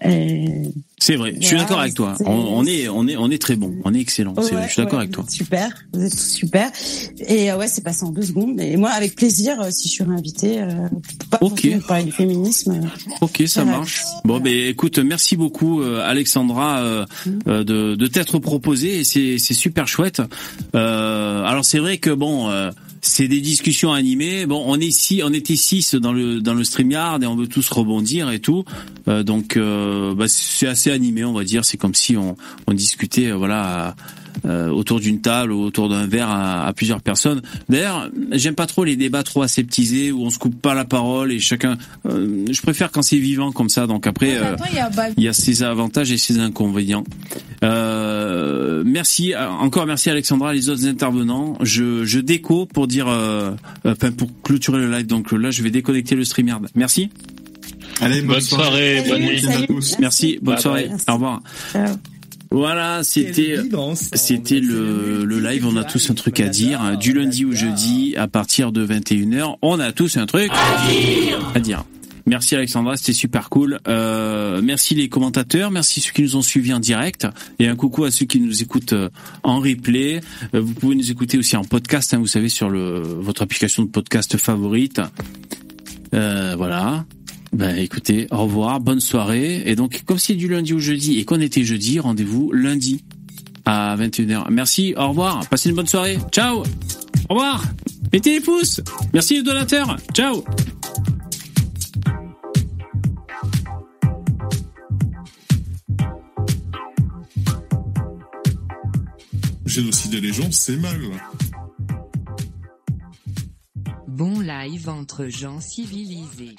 Et C'est vrai. Je suis d'accord avec toi. On, on est, on est, on est très bon. On est excellent. Ouais, je suis d'accord ouais, avec toi. Super, vous êtes tous super. Et euh, ouais, c'est passé en deux secondes. Et moi, avec plaisir, euh, si je suis réinvitée, euh, pas Ok. pour parler du féminisme. euh, Ok, ça marche. Bon, ben écoute, merci beaucoup euh, Alexandra de, de t'être proposé et c'est c'est super chouette. Euh, alors c'est vrai que bon, euh, c'est des discussions animées. Bon, on est ici, on était six dans le dans le Streamyard et on veut tous rebondir et tout. Euh, donc euh, bah, c'est assez animé, on va dire. C'est comme si on on discutait, euh, voilà. Euh, autour d'une table ou autour d'un verre à, à plusieurs personnes. D'ailleurs, j'aime pas trop les débats trop aseptisés où on se coupe pas la parole et chacun. euh, je préfère quand c'est vivant comme ça. Donc après, euh, Attends, il y a Bab- il y a ses avantages et ses inconvénients. Euh, merci euh, encore merci Alexandra, les autres intervenants. Je, je déco pour dire, euh, euh, enfin pour clôturer le live. Donc là, je vais déconnecter le StreamYard. Merci. Allez, bonne, Bonne soirée, bonne nuit. à tous. Merci. Bonne Bye soirée. bye. Au revoir. Ciao. Voilà, c'était c'était le, le live. On a tous un truc à dire. Du lundi au jeudi, à partir de 21h, on a tous un truc à dire. Merci Alexandra, c'était super cool. Euh, merci les commentateurs, merci ceux qui nous ont suivis en direct et un coucou à ceux qui nous écoutent euh, en replay. Euh, vous pouvez nous écouter aussi en podcast, hein, vous savez sur le votre application de podcast favorite. Euh, voilà. Ben écoutez, au revoir, bonne soirée. Et donc, comme c'est du lundi au jeudi et qu'on était jeudi, rendez-vous lundi à 21h. Merci, au revoir, passez une bonne soirée. Ciao Au revoir Mettez les pouces Merci les donateurs Ciao Génocider les gens, c'est mal. Bon live entre gens civilisés.